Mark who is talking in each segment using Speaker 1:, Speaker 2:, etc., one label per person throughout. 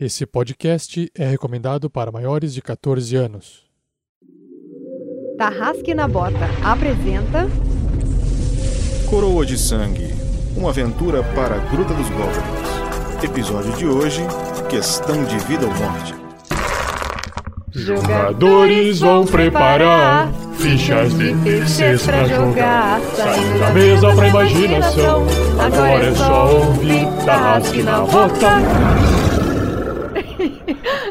Speaker 1: Esse podcast é recomendado para maiores de 14 anos.
Speaker 2: Tarrasque na Bota apresenta
Speaker 3: Coroa de Sangue Uma aventura para a Gruta dos Goblins. Episódio de hoje: Questão de vida ou morte.
Speaker 4: Jogadores vão preparar fichas de terceiros pra jogar. Saindo da mesa pra imaginação. Agora é só ouvir Tarrasque na Bota.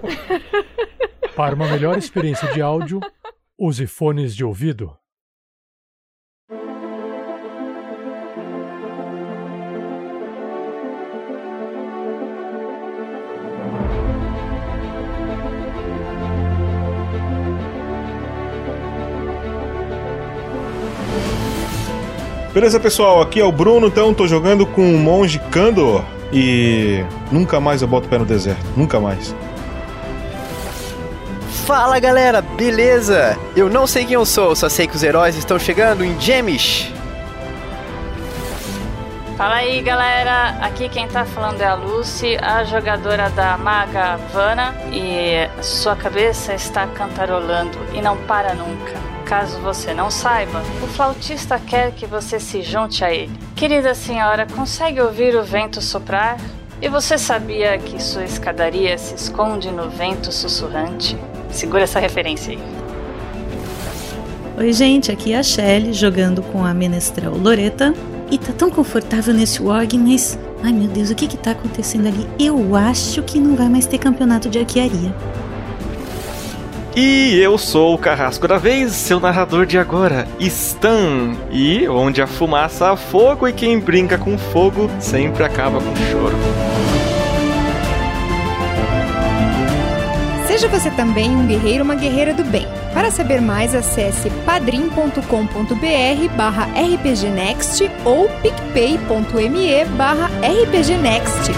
Speaker 1: Para uma melhor experiência de áudio, use fones de ouvido.
Speaker 3: Beleza, pessoal? Aqui é o Bruno, então tô jogando com o monge Kandor. E nunca mais eu boto pé no deserto. Nunca mais.
Speaker 5: Fala galera, beleza? Eu não sei quem eu sou, só sei que os heróis estão chegando em Gemish.
Speaker 6: Fala aí galera, aqui quem tá falando é a Lucy, a jogadora da Maga Vanna, e sua cabeça está cantarolando e não para nunca. Caso você não saiba, o flautista quer que você se junte a ele. Querida senhora, consegue ouvir o vento soprar? E você sabia que sua escadaria se esconde no vento sussurrante? Segura essa referência aí.
Speaker 7: Oi, gente, aqui é a Shelly jogando com a menestrel Loreta. E tá tão confortável nesse org, mas. Ai meu Deus, o que que tá acontecendo ali? Eu acho que não vai mais ter campeonato de arquearia.
Speaker 8: E eu sou o Carrasco da Vez, seu narrador de agora, Stan. E onde a fumaça há fogo e quem brinca com fogo sempre acaba com choro.
Speaker 2: Seja você também um guerreiro uma guerreira do bem. Para saber mais, acesse padrim.com.br barra rpgnext ou picpay.me barra rpgnext.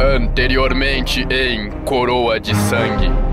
Speaker 4: Anteriormente em Coroa de Sangue.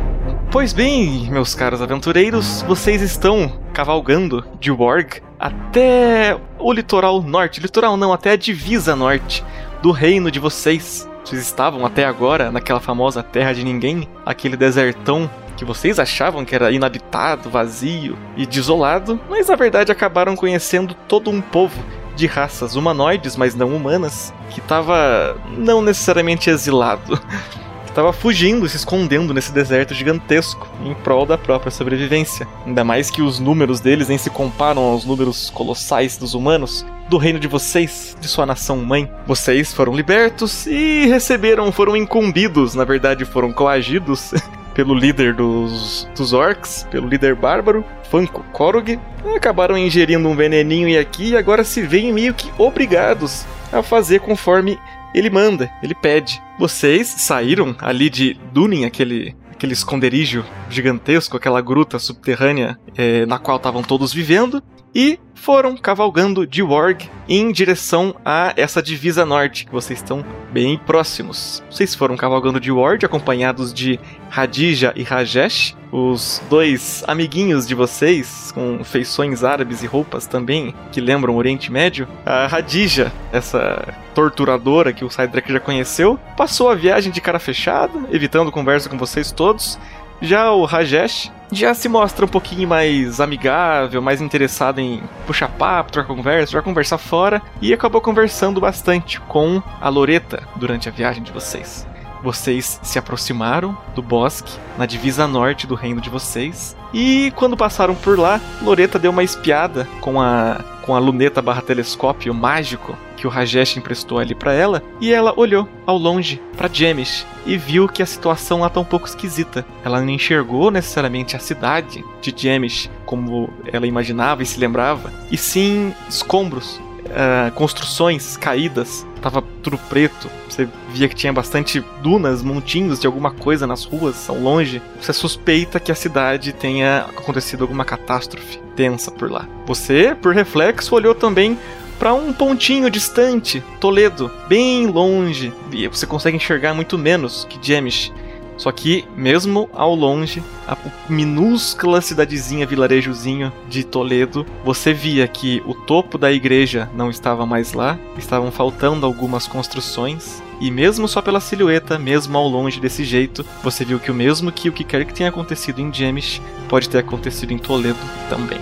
Speaker 8: Pois bem, meus caros aventureiros, vocês estão cavalgando de Warg até o litoral norte. Litoral não, até a divisa norte do reino de vocês. Vocês estavam até agora naquela famosa terra de ninguém, aquele desertão que vocês achavam que era inabitado, vazio e desolado, mas na verdade acabaram conhecendo todo um povo de raças humanoides, mas não humanas, que estava não necessariamente exilado, estava fugindo, se escondendo nesse deserto gigantesco em prol da própria sobrevivência. Ainda mais que os números deles nem se comparam aos números colossais dos humanos. Do reino de vocês, de sua nação mãe. Vocês foram libertos e receberam, foram incumbidos, na verdade foram coagidos pelo líder dos, dos orcs, pelo líder bárbaro, Funko Korog, acabaram ingerindo um veneninho e aqui e agora se veem meio que obrigados a fazer conforme ele manda, ele pede. Vocês saíram ali de Dunin, aquele aquele esconderijo gigantesco, aquela gruta subterrânea eh, na qual estavam todos vivendo, e foram cavalgando de Warg em direção a essa divisa norte, que vocês estão bem próximos. Vocês foram cavalgando de Warg, acompanhados de Hadija e Rajesh, os dois amiguinhos de vocês, com feições árabes e roupas também que lembram o Oriente Médio. A Hadija, essa torturadora que o Cydrak já conheceu, passou a viagem de cara fechada, evitando conversa com vocês todos. Já o Rajesh já se mostra um pouquinho mais amigável, mais interessado em puxar papo, trocar conversa, já conversar fora e acabou conversando bastante com a Loreta durante a viagem de vocês. Vocês se aproximaram do bosque na divisa norte do reino de vocês e quando passaram por lá, Loreta deu uma espiada com a com a luneta barra telescópio mágico que o Rajesh emprestou ali para ela, e ela olhou ao longe para Jemish e viu que a situação lá tá um pouco esquisita. Ela não enxergou necessariamente a cidade de Jemish como ela imaginava e se lembrava, e sim escombros, uh, construções caídas, tava tudo preto. Você via que tinha bastante dunas, montinhos de alguma coisa nas ruas ao longe. Você suspeita que a cidade tenha acontecido alguma catástrofe tensa por lá. Você, por reflexo, olhou também para um pontinho distante, Toledo, bem longe. E você consegue enxergar muito menos que Jemish. Só que, mesmo ao longe, a minúscula cidadezinha, vilarejozinho de Toledo, você via que o topo da igreja não estava mais lá, estavam faltando algumas construções. E mesmo só pela silhueta, mesmo ao longe desse jeito, você viu que o mesmo que o que quer que tenha acontecido em Jemish pode ter acontecido em Toledo também.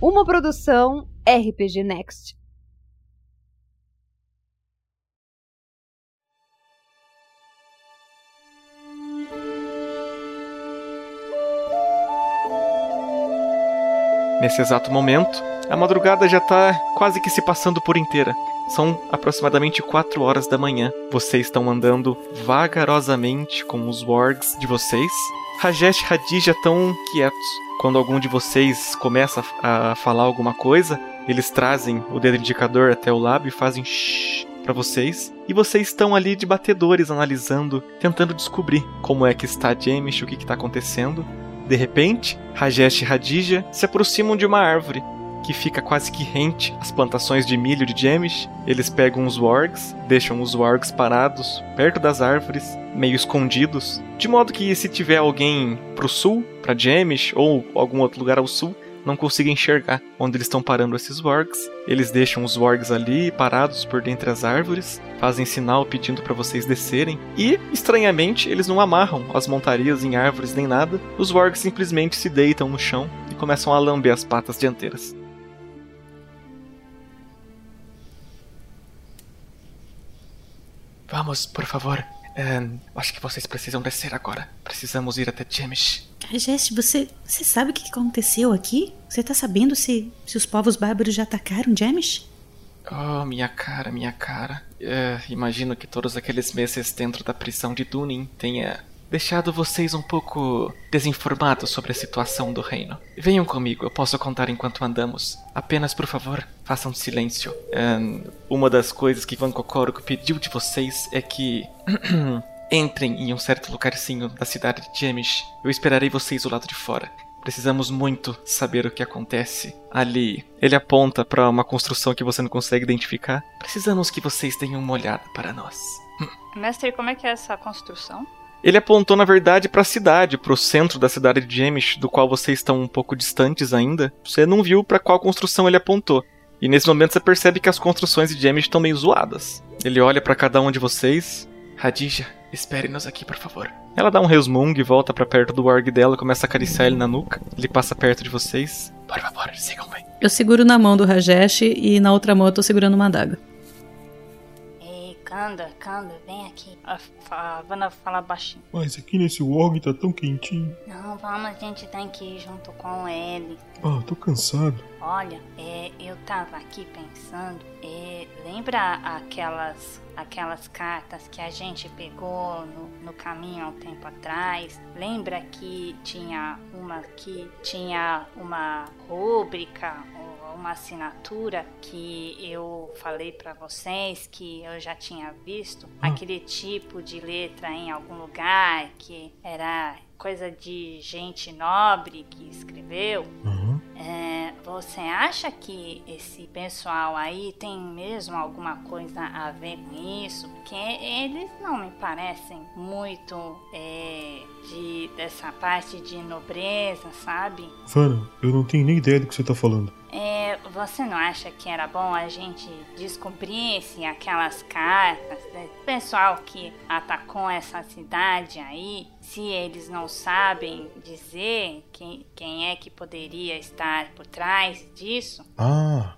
Speaker 2: Uma produção RPG Next.
Speaker 8: Nesse exato momento, a madrugada já está quase que se passando por inteira. São aproximadamente 4 horas da manhã. Vocês estão andando vagarosamente com os wargs de vocês. Rajesh e Hadija estão quietos. Quando algum de vocês começa a falar alguma coisa, eles trazem o dedo indicador até o lábio e fazem shh para vocês. E vocês estão ali de batedores analisando, tentando descobrir como é que está James, o que está acontecendo. De repente, Rajesh e Hadija se aproximam de uma árvore que fica quase que rente às plantações de milho de Jemish. Eles pegam os wargs, deixam os wargs parados perto das árvores, meio escondidos, de modo que se tiver alguém pro sul, para Jemish ou algum outro lugar ao sul, não consiga enxergar onde eles estão parando esses wargs. Eles deixam os wargs ali parados por dentre as árvores, fazem sinal pedindo para vocês descerem e, estranhamente, eles não amarram as montarias em árvores nem nada. Os wargs simplesmente se deitam no chão e começam a lamber as patas dianteiras.
Speaker 9: Vamos, por favor, acho que vocês precisam descer agora. Precisamos ir até Jemish.
Speaker 7: Jesse, você, você sabe o que aconteceu aqui? Você tá sabendo se, se os povos bárbaros já atacaram Jemish?
Speaker 9: Oh, minha cara, minha cara. É, imagino que todos aqueles meses dentro da prisão de Dunin tenha deixado vocês um pouco desinformados sobre a situação do reino. Venham comigo, eu posso contar enquanto andamos. Apenas, por favor, façam silêncio. Um, uma das coisas que Van Kokoro pediu de vocês é que entrem em um certo lugarzinho da cidade de Jemish. Eu esperarei vocês do lado de fora. Precisamos muito saber o que acontece ali. Ele aponta para uma construção que você não consegue identificar. Precisamos que vocês deem uma olhada para nós.
Speaker 6: Mestre, como é que é essa construção?
Speaker 8: Ele apontou, na verdade, para a cidade, para o centro da cidade de Jemish, do qual vocês estão um pouco distantes ainda. Você não viu para qual construção ele apontou. E nesse momento você percebe que as construções de Jemish estão meio zoadas. Ele olha para cada um de vocês.
Speaker 9: Radija, espere-nos aqui, por favor.
Speaker 8: Ela dá um resmungo e volta para perto do org dela, começa a acariciar ele na nuca. Ele passa perto de vocês.
Speaker 9: Por favor, sigam bem.
Speaker 7: Eu seguro na mão do Rajesh e na outra mão eu tô segurando uma adaga.
Speaker 6: Kanda, Kanda, vem aqui. A, a Vanna fala baixinho.
Speaker 10: Mas aqui nesse org tá tão quentinho.
Speaker 6: Não, vamos, a gente tem que ir junto com ele.
Speaker 10: Ah, tô cansado.
Speaker 6: Olha, é, eu tava aqui pensando, é, lembra aquelas aquelas cartas que a gente pegou no, no caminho há um tempo atrás? Lembra que tinha uma que tinha uma rúbrica uma assinatura que eu falei para vocês que eu já tinha visto, hum. aquele tipo de letra em algum lugar que era coisa de gente nobre que escreveu.
Speaker 10: Uhum.
Speaker 6: É, você acha que esse pessoal aí tem mesmo alguma coisa a ver com isso? Porque eles não me parecem muito é, de dessa parte de nobreza, sabe?
Speaker 10: Fana, eu não tenho nem ideia do que você tá falando.
Speaker 6: É, você não acha que era bom a gente descobrisse aquelas cartas do pessoal que atacou essa cidade aí? Se eles não sabem dizer quem, quem é que poderia estar por trás disso?
Speaker 10: Ah.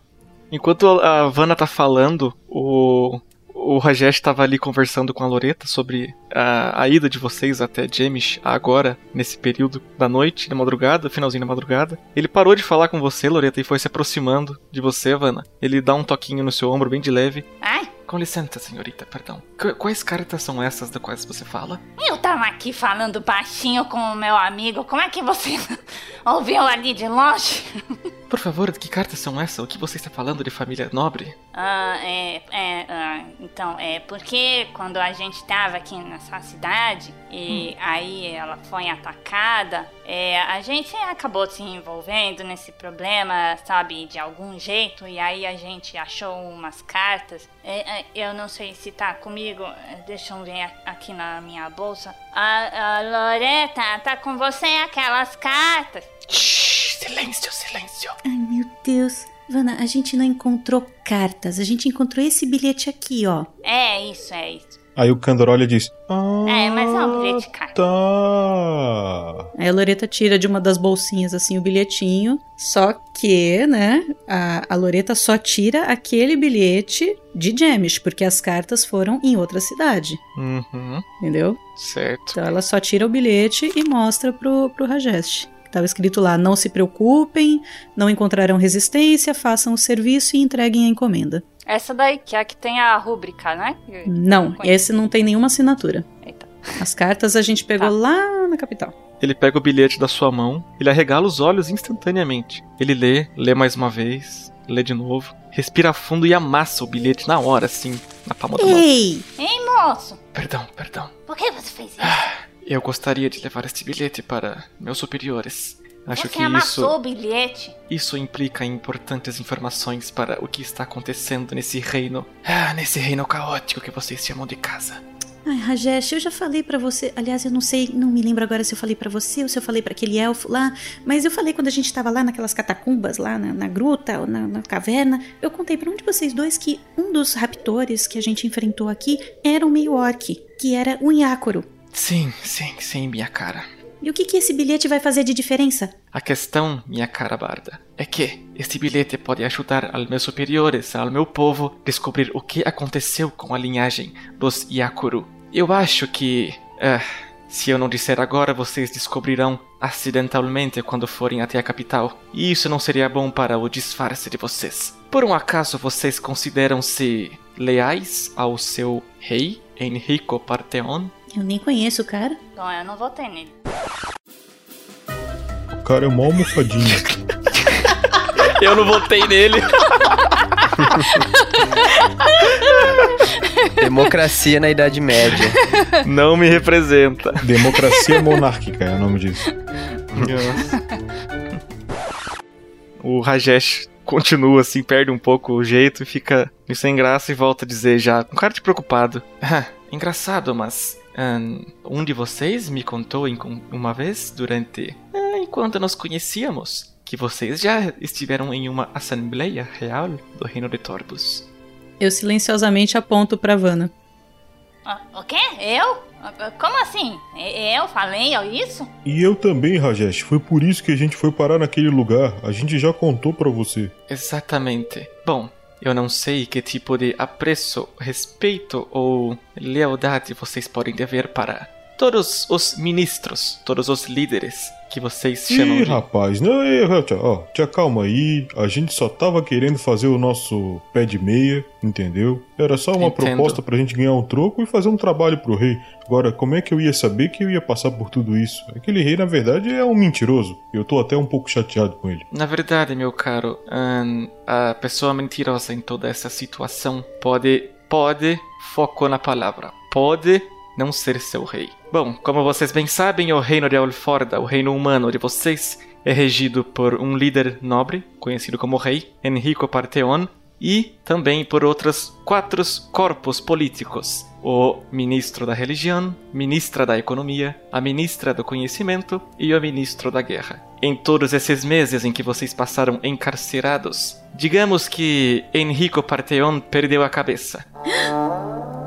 Speaker 8: Enquanto a Vanna tá falando, o o Rajesh estava ali conversando com a Loreta sobre a, a, ida de vocês até Jemish agora, nesse período da noite, da madrugada, finalzinho da madrugada. Ele parou de falar com você, Loreta, e foi se aproximando de você, Vanna. Ele dá um toquinho no seu ombro bem de leve.
Speaker 6: Ai?
Speaker 9: Com licença, senhorita, perdão. Qu quais cartas são essas das quais você fala?
Speaker 6: Eu tava aqui falando baixinho com o meu amigo. Como é que você ouviu ali de longe?
Speaker 8: por favor, que cartas são essas? O que você está falando de família nobre?
Speaker 6: Ah, é, é, ah, então, é porque quando a gente estava aqui nessa cidade e hum. aí ela foi atacada, é, a gente acabou se envolvendo nesse problema, sabe, de algum jeito, e aí a gente achou umas cartas. É, é, eu não sei se tá comigo, é, deixa eu ver aqui na minha bolsa. A, a Loreta, tá com você aquelas cartas?
Speaker 8: Shhh, silêncio, silêncio.
Speaker 7: Ai, meu Deus. Vana, a gente não encontrou cartas, a gente encontrou esse bilhete aqui, ó.
Speaker 6: É isso, é isso.
Speaker 10: Aí o Candor olha e diz:
Speaker 6: Ah, é, mas é um bilhete carta.
Speaker 10: Tá.
Speaker 7: Aí a Loreta tira de uma das bolsinhas assim o bilhetinho. Só que, né, a, a Loreta só tira aquele bilhete de Jamish, porque as cartas foram em outra cidade.
Speaker 8: Uhum.
Speaker 7: Entendeu?
Speaker 8: Certo.
Speaker 7: Então ela só tira o bilhete e mostra pro, pro Rajesh. Estava escrito lá: não se preocupem, não encontrarão resistência, façam o serviço e entreguem a encomenda.
Speaker 6: Essa daí, que é a que tem a rúbrica, né?
Speaker 7: Não, esse não tem nenhuma assinatura. Eita. As cartas a gente pegou tá. lá na capital.
Speaker 8: Ele pega o bilhete da sua mão, ele arregala os olhos instantaneamente. Ele lê, lê mais uma vez, lê de novo, respira fundo e amassa o bilhete na hora, assim, na palma da mão.
Speaker 7: Ei!
Speaker 6: Ei, moço!
Speaker 8: Perdão, perdão.
Speaker 6: Por que você fez isso? Ah,
Speaker 8: eu gostaria de levar este bilhete para meus superiores. Acho
Speaker 6: Você
Speaker 8: que
Speaker 6: amassou
Speaker 8: isso.
Speaker 6: o bilhete?
Speaker 8: Isso implica importantes informações para o que está acontecendo nesse reino. Ah, nesse reino caótico que vocês chamam de casa.
Speaker 7: Ai, Rajesh, eu já falei para você. Aliás, eu não sei, não me lembro agora se eu falei para você ou se eu falei para aquele elfo lá. Mas eu falei quando a gente tava lá naquelas catacumbas, lá na, na gruta ou na, na, caverna. Eu contei para um de vocês dois que um dos raptores que a gente enfrentou aqui era um meio orc, que era um Yakoro.
Speaker 8: Sim, sim, sim, minha cara.
Speaker 7: E o que, que esse bilhete vai fazer de diferença?
Speaker 8: A questão, minha cara barda, é que este bilhete pode ajudar aos meus superiores, ao meu povo, descobrir o que aconteceu com a linhagem dos Yakuru. Eu acho que. Uh, se eu não disser agora, vocês descobrirão acidentalmente quando forem até a capital. E isso não seria bom para o disfarce de vocês. Por um acaso vocês consideram-se leais ao seu rei, Enrico Parteon?
Speaker 7: Eu nem conheço o cara.
Speaker 6: Então eu não votei nele.
Speaker 10: O cara é mó almofadinho.
Speaker 8: eu não votei nele.
Speaker 5: Democracia na Idade Média.
Speaker 8: Não me representa.
Speaker 10: Democracia monárquica é o nome disso.
Speaker 8: o Rajesh continua assim, perde um pouco o jeito e fica sem graça e volta a dizer já, com cara de preocupado. Ah, engraçado, mas um de vocês me contou uma vez durante eh, enquanto nos conhecíamos que vocês já estiveram em uma assembleia real do reino de Torbus.
Speaker 7: Eu silenciosamente aponto para Vanna.
Speaker 6: Ah, o quê? Eu? Como assim? Eu falei isso?
Speaker 10: E eu também, Rajesh. Foi por isso que a gente foi parar naquele lugar. A gente já contou para você.
Speaker 8: Exatamente. Bom, eu não sei que tipo de apreço, respeito ou lealdade vocês podem dever para todos os ministros, todos os líderes que vocês chamam
Speaker 10: Ih,
Speaker 8: de...
Speaker 10: rapaz, não, ó, te acalma aí, a gente só tava querendo fazer o nosso pé de meia, entendeu? Era só uma
Speaker 8: Entendo.
Speaker 10: proposta pra gente ganhar um troco e fazer um trabalho pro rei. Agora, como é que eu ia saber que eu ia passar por tudo isso? Aquele rei, na verdade, é um mentiroso. Eu tô até um pouco chateado com ele.
Speaker 8: Na verdade, meu caro, hum, a pessoa mentirosa em toda essa situação pode, pode, foco na palavra, pode não ser seu rei. Bom, como vocês bem sabem, o reino de Alforda, o reino humano de vocês, é regido por um líder nobre, conhecido como rei, Enrico Parteon, e também por outros quatro corpos políticos: o ministro da religião, ministra da economia, a ministra do conhecimento e o ministro da guerra. Em todos esses meses em que vocês passaram encarcerados, digamos que Enrico Parteon perdeu a cabeça.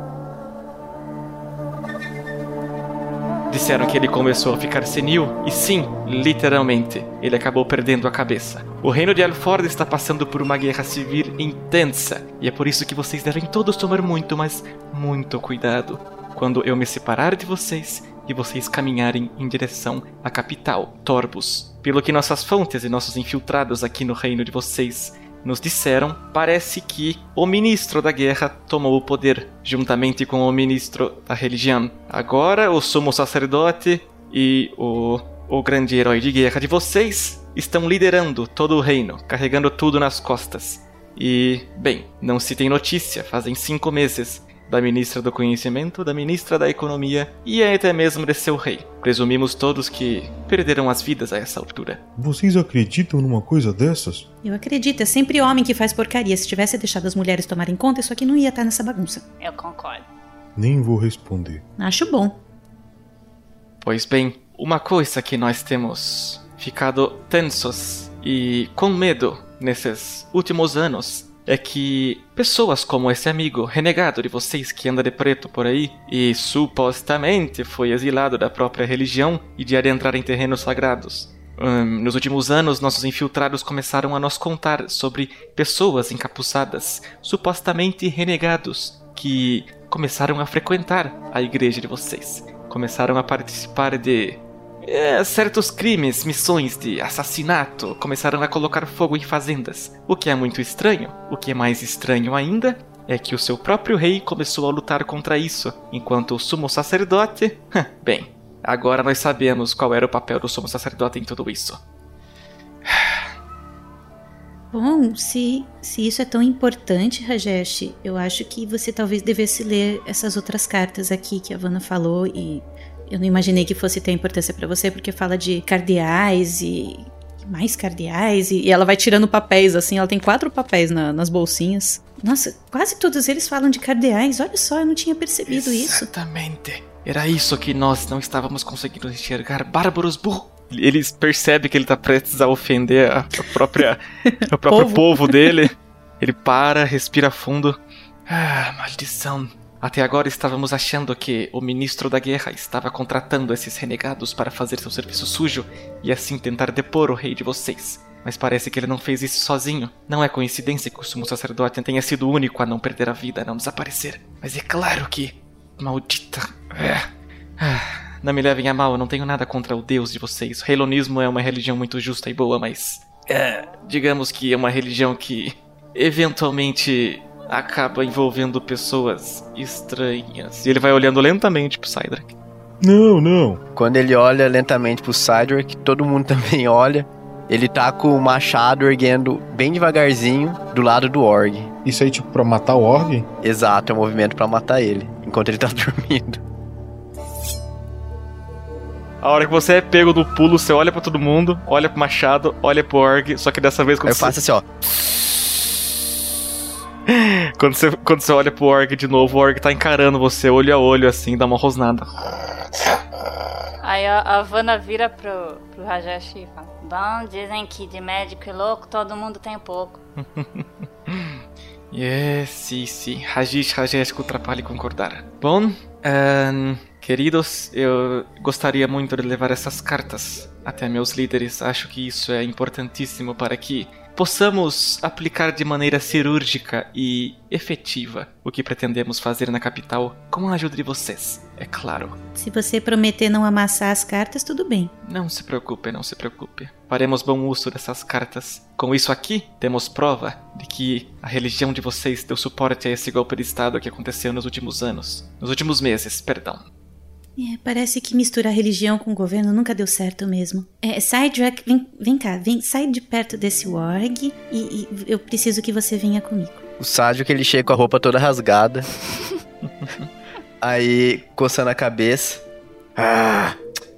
Speaker 8: Disseram que ele começou a ficar senil, e sim, literalmente, ele acabou perdendo a cabeça. O reino de Alford está passando por uma guerra civil intensa, e é por isso que vocês devem todos tomar muito, mas muito cuidado quando eu me separar de vocês e vocês caminharem em direção à capital, Torbus. Pelo que nossas fontes e nossos infiltrados aqui no reino de vocês nos disseram, parece que o ministro da guerra tomou o poder, juntamente com o ministro da religião. Agora, o sumo sacerdote e o o grande herói de guerra de vocês, estão liderando todo o reino, carregando tudo nas costas. E, bem, não se tem notícia, fazem cinco meses, da ministra do Conhecimento, da ministra da Economia e até mesmo de seu rei. Presumimos todos que perderam as vidas a essa altura.
Speaker 10: Vocês acreditam numa coisa dessas?
Speaker 7: Eu acredito, é sempre homem que faz porcaria. Se tivesse deixado as mulheres tomarem conta, isso aqui não ia estar nessa bagunça.
Speaker 6: Eu concordo.
Speaker 10: Nem vou responder.
Speaker 7: Acho bom.
Speaker 8: Pois bem, uma coisa que nós temos ficado tensos e com medo nesses últimos anos é que pessoas como esse amigo renegado de vocês que anda de preto por aí e supostamente foi exilado da própria religião e de adentrar em terrenos sagrados. Um, nos últimos anos, nossos infiltrados começaram a nos contar sobre pessoas encapuçadas, supostamente renegados, que começaram a frequentar a igreja de vocês. Começaram a participar de é, certos crimes, missões de assassinato começaram a colocar fogo em fazendas. O que é muito estranho. O que é mais estranho ainda é que o seu próprio rei começou a lutar contra isso, enquanto o sumo sacerdote. Bem, agora nós sabemos qual era o papel do sumo sacerdote em tudo isso.
Speaker 7: Bom, se, se isso é tão importante, Rajesh, eu acho que você talvez devesse ler essas outras cartas aqui que a Vanna falou e eu não imaginei que fosse ter importância para você, porque fala de cardeais e mais cardeais, e, ela vai tirando papéis, assim, ela tem quatro papéis na, nas bolsinhas. Nossa, quase todos eles falam de cardeais, olha só, eu não tinha percebido
Speaker 8: Exatamente.
Speaker 7: isso.
Speaker 8: Exatamente. Era isso que nós não estávamos conseguindo enxergar. Bárbaros burro. Eles percebem que ele está prestes a ofender a, a própria, o próprio povo. povo dele. Ele para, respira fundo. Ah, maldição. Até agora estávamos achando que o ministro da guerra estava contratando esses renegados para fazer seu serviço sujo e assim tentar depor o rei de vocês. Mas parece que ele não fez isso sozinho. Não é coincidência que o sumo sacerdote tenha sido o único a não perder a vida, a não desaparecer. Mas é claro que. Maldita. É. Ah, não me levem a mal, eu não tenho nada contra o deus de vocês. O é uma religião muito justa e boa, mas. É, digamos que é uma religião que. Eventualmente acaba envolvendo pessoas estranhas. E ele vai olhando lentamente pro Cydrak.
Speaker 10: Não, não.
Speaker 5: Quando ele olha lentamente pro Cydrak, todo mundo também olha. Ele tá com o machado erguendo bem devagarzinho do lado do Org.
Speaker 10: Isso aí, tipo, pra matar o Org?
Speaker 5: Exato, é um movimento para matar ele, enquanto ele tá dormindo.
Speaker 8: A hora que você é pego no pulo, você olha para todo mundo, olha pro machado, olha pro Org, só que dessa vez quando
Speaker 5: Eu
Speaker 8: você...
Speaker 5: faço assim, ó.
Speaker 8: quando, você, quando você olha pro Org de novo, o Org tá encarando você olho a olho, assim, dá uma rosnada.
Speaker 6: Aí a, a Vanna vira pro, pro Rajesh e fala: Bom, dizem que de médico e louco todo mundo tem pouco.
Speaker 8: yes, sim, sim. Rajesh, Rajesh, atrapalhe concordar. Bom, um, queridos, eu gostaria muito de levar essas cartas até meus líderes. Acho que isso é importantíssimo para que possamos aplicar de maneira cirúrgica e efetiva o que pretendemos fazer na capital com a ajuda de vocês, é claro.
Speaker 7: Se você prometer não amassar as cartas, tudo bem.
Speaker 8: Não se preocupe, não se preocupe. Faremos bom uso dessas cartas. Com isso aqui, temos prova de que a religião de vocês deu suporte a esse golpe de Estado que aconteceu nos últimos anos. Nos últimos meses, perdão.
Speaker 7: É, parece que misturar religião com governo nunca deu certo mesmo. É, vem, vem cá, vem, sai de perto desse org e, e eu preciso que você venha comigo.
Speaker 5: O Sádio que ele chega com a roupa toda rasgada. Aí, coçando a cabeça.
Speaker 11: Ah,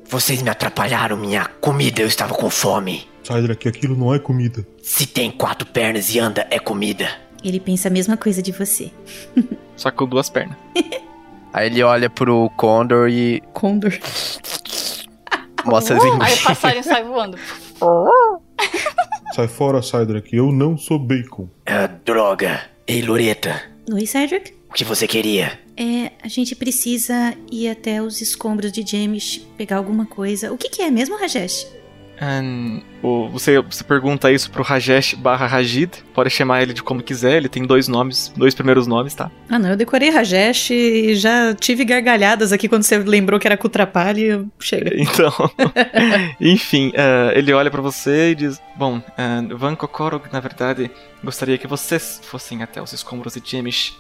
Speaker 11: vocês me atrapalharam minha comida, eu estava com fome.
Speaker 10: Cydrak, aquilo não é comida.
Speaker 11: Se tem quatro pernas e anda, é comida.
Speaker 7: Ele pensa a mesma coisa de você.
Speaker 8: Só com duas pernas.
Speaker 5: Aí ele olha pro Condor e.
Speaker 7: Condor.
Speaker 5: Mostra as
Speaker 6: Aí o passarinho sai voando.
Speaker 10: Sai fora, Cydrak. Eu não sou bacon.
Speaker 11: Ah, droga. Ei, Loreta.
Speaker 7: Oi, Cedric?
Speaker 11: O que você queria?
Speaker 7: É, a gente precisa ir até os escombros de James pegar alguma coisa. O que, que é mesmo, Rajesh?
Speaker 8: Um, você, você pergunta isso pro Rajesh barra Rajid, pode chamar ele de como quiser, ele tem dois nomes, dois primeiros nomes, tá?
Speaker 7: Ah não, eu decorei Rajesh e já tive gargalhadas aqui quando você lembrou que era Kutrapali, chega.
Speaker 8: Então, enfim, uh, ele olha para você e diz, bom, uh, Van Kokorog, na verdade, gostaria que vocês fossem até os escombros de Jemish.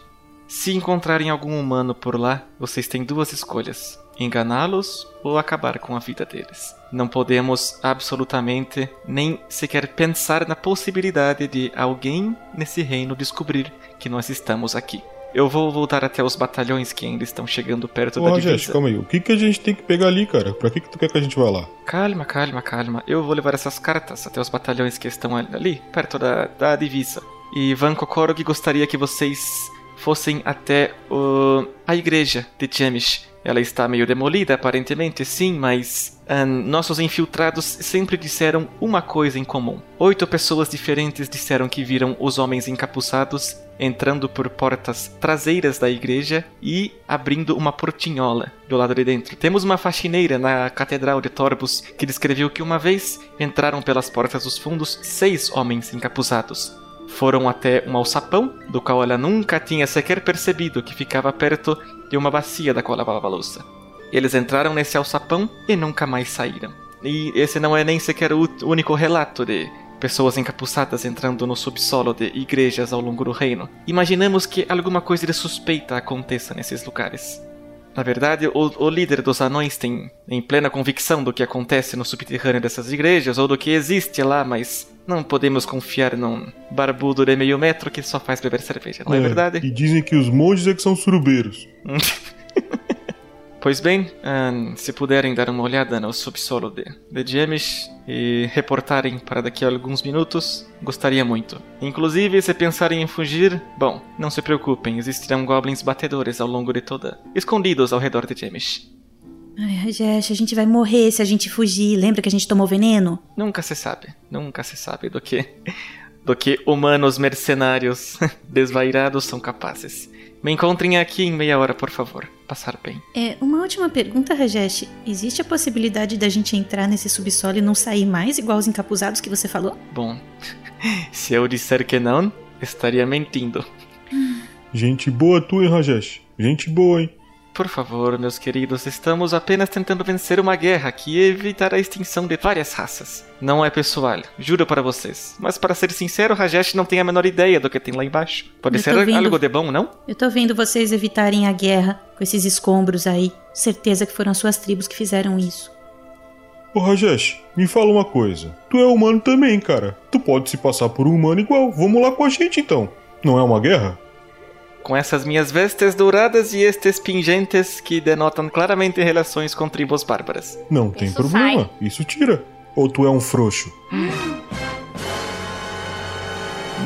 Speaker 8: Se encontrarem algum humano por lá, vocês têm duas escolhas. Enganá-los ou acabar com a vida deles. Não podemos absolutamente nem sequer pensar na possibilidade de alguém nesse reino descobrir que nós estamos aqui. Eu vou voltar até os batalhões que ainda estão chegando perto
Speaker 10: Ô,
Speaker 8: da divisa.
Speaker 10: calma aí. O que, que a gente tem que pegar ali, cara? Pra que, que tu quer que a gente vá lá?
Speaker 8: Calma, calma, calma. Eu vou levar essas cartas até os batalhões que estão ali, perto da, da divisa. E Van Kokorog gostaria que vocês fossem até a igreja de Jemish. Ela está meio demolida, aparentemente, sim, mas nossos infiltrados sempre disseram uma coisa em comum. Oito pessoas diferentes disseram que viram os homens encapuçados entrando por portas traseiras da igreja e abrindo uma portinhola do lado de dentro. Temos uma faxineira na Catedral de Torbus que descreveu que uma vez entraram pelas portas dos fundos seis homens encapuzados. Foram até um alçapão, do qual ela nunca tinha sequer percebido que ficava perto de uma bacia da qual lavava a louça. Eles entraram nesse alçapão e nunca mais saíram. E esse não é nem sequer o único relato de pessoas encapuçadas entrando no subsolo de igrejas ao longo do reino. Imaginamos que alguma coisa de suspeita aconteça nesses lugares. Na verdade, o, o líder dos anões tem em plena convicção do que acontece no subterrâneo dessas igrejas ou do que existe lá, mas não podemos confiar num barbudo de meio metro que só faz beber cerveja, não é, verdade?
Speaker 10: E dizem que os monges é que são surubeiros.
Speaker 8: Pois bem, ahn, se puderem dar uma olhada no subsolo de, de Jemish e reportarem para daqui a alguns minutos, gostaria muito. Inclusive, se pensarem em fugir, bom, não se preocupem, existirão goblins batedores ao longo de toda, escondidos ao redor de Jemish.
Speaker 7: Ai, Rajesh, a gente vai morrer se a gente fugir. Lembra que a gente tomou veneno?
Speaker 8: Nunca se sabe, nunca se sabe do que do que humanos mercenários desvairados são capazes. Me encontrem aqui em meia hora, por favor. Passar bem.
Speaker 7: É, uma última pergunta, Rajesh. Existe a possibilidade da gente entrar nesse subsolo e não sair mais igual os encapuzados que você falou?
Speaker 8: Bom, se eu disser que não, estaria mentindo.
Speaker 10: Gente boa tu, hein, Rajesh? Gente boa, hein?
Speaker 8: Por favor, meus queridos, estamos apenas tentando vencer uma guerra que evitar a extinção de várias raças. Não é pessoal, juro para vocês. Mas para ser sincero, Rajesh não tem a menor ideia do que tem lá embaixo. Pode
Speaker 7: Eu
Speaker 8: ser
Speaker 7: vendo.
Speaker 8: algo de bom, não?
Speaker 7: Eu tô vendo vocês evitarem a guerra com esses escombros aí. Certeza que foram as suas tribos que fizeram isso.
Speaker 10: Ô Rajesh, me fala uma coisa. Tu é humano também, cara. Tu pode se passar por um humano igual. Vamos lá com a gente então. Não é uma guerra?
Speaker 8: Com essas minhas vestes douradas e estes pingentes que denotam claramente relações com tribos bárbaras.
Speaker 10: Não tem problema. Isso tira. Ou tu é um frouxo?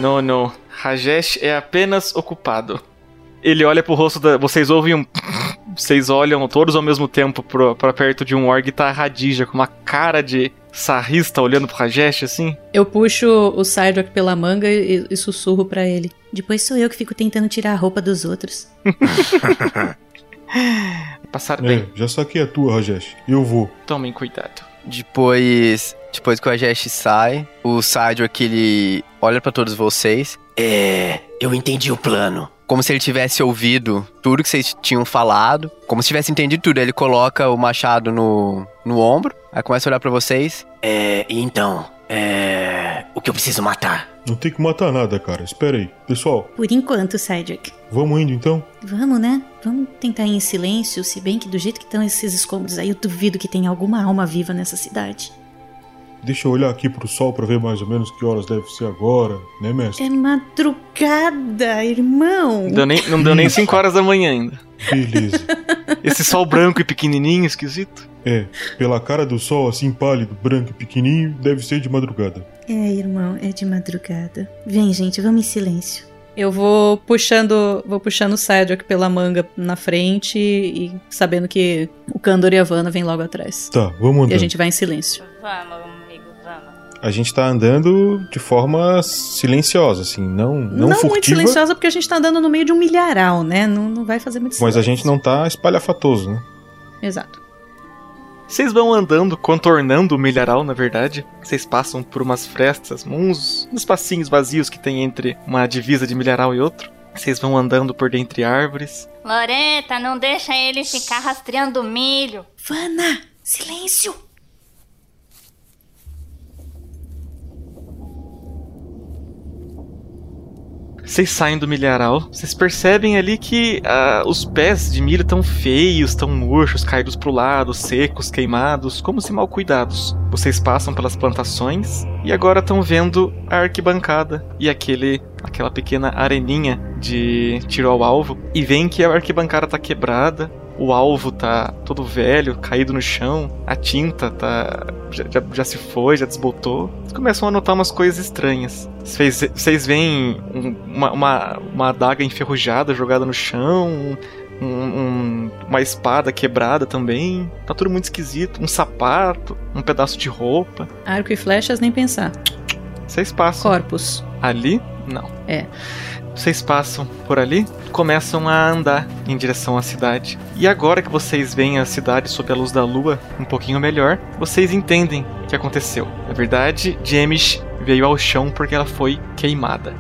Speaker 8: Não, não. Rajesh é apenas ocupado. Ele olha pro rosto da. Vocês ouvem um. Vocês olham todos ao mesmo tempo pro, pra perto de um org e tá a Radija com uma cara de sarrista olhando pro Rajesh assim.
Speaker 7: Eu puxo o Sidrock pela manga e, e sussurro pra ele. Depois sou eu que fico tentando tirar a roupa dos outros.
Speaker 8: Passar
Speaker 10: É,
Speaker 8: bem.
Speaker 10: já saquei a tua, Rajesh. Eu vou.
Speaker 8: Tomem cuidado.
Speaker 5: Depois, depois que o Ajesh sai, o Sidrock ele olha pra todos vocês,
Speaker 11: É, eu entendi o plano.
Speaker 5: Como se ele tivesse ouvido tudo que vocês tinham falado, como se tivesse entendido tudo. Ele coloca o machado no, no ombro, aí começa a olhar pra vocês.
Speaker 11: É, e então, é, o que eu preciso matar?
Speaker 10: Não tem que matar nada, cara. Espera aí. Pessoal,
Speaker 7: Por enquanto, Sidrock.
Speaker 10: vamos indo então?
Speaker 7: Vamos, né? Vamos tentar ir em silêncio, se bem que do jeito que estão esses escombros aí, eu duvido que tenha alguma alma viva nessa cidade.
Speaker 10: Deixa eu olhar aqui pro sol pra ver mais ou menos que horas deve ser agora, né, mestre?
Speaker 7: É madrugada, irmão.
Speaker 8: Não deu nem, não deu nem 5 horas da manhã ainda.
Speaker 10: Beleza.
Speaker 8: Esse sol branco e pequenininho, esquisito.
Speaker 10: É, pela cara do sol assim pálido, branco e pequenininho, deve ser de madrugada.
Speaker 7: É, irmão, é de madrugada. Vem, gente, vamos em silêncio. Eu vou puxando, vou puxando o Cedric pela manga na frente e sabendo que o Kandor e a Vanna vêm logo atrás.
Speaker 10: Tá, vamos
Speaker 7: E
Speaker 10: andando.
Speaker 7: a gente vai em silêncio.
Speaker 6: Vamos, vamos.
Speaker 10: A gente tá andando de forma silenciosa, assim, não, não,
Speaker 7: muito
Speaker 10: furtiva,
Speaker 7: silenciosa porque a gente tá andando no meio de um milharal, né? Não, não vai fazer muito
Speaker 10: mas a gente não tá espalhafatoso, né?
Speaker 7: Exato.
Speaker 8: Vocês vão andando, contornando o milharal, na verdade. Vocês passam por umas frestas, uns, uns passinhos vazios que tem entre uma divisa de milharal e outro. Vocês vão andando por dentre árvores.
Speaker 6: Loreta, não deixa ele ficar rastreando milho.
Speaker 7: Vanna, silêncio!
Speaker 8: Vocês saem do milharal, vocês percebem ali que ah, os pés de milho estão feios, estão murchos, caídos pro lado, secos, queimados, como se mal cuidados. Vocês passam pelas plantações e agora estão vendo a arquibancada e aquele aquela pequena areninha de tiro ao alvo e veem que a arquibancada tá quebrada, o alvo tá todo velho, caído no chão, a tinta tá já, já, já se foi, já desbotou. Vocês começam a notar umas coisas estranhas. Vocês, vocês veem um, uma, uma, uma adaga enferrujada jogada no chão, um, um, uma espada quebrada também. Tá tudo muito esquisito. Um sapato, um pedaço de roupa.
Speaker 7: Arco e flechas, nem pensar.
Speaker 8: Vocês passam.
Speaker 7: Corpos.
Speaker 8: Ali? Não.
Speaker 7: É.
Speaker 8: Vocês passam por ali, começam a andar em direção à cidade. E agora que vocês veem a cidade sob a luz da lua um pouquinho melhor, vocês entendem o que aconteceu. Na verdade, James veio ao chão porque ela foi queimada.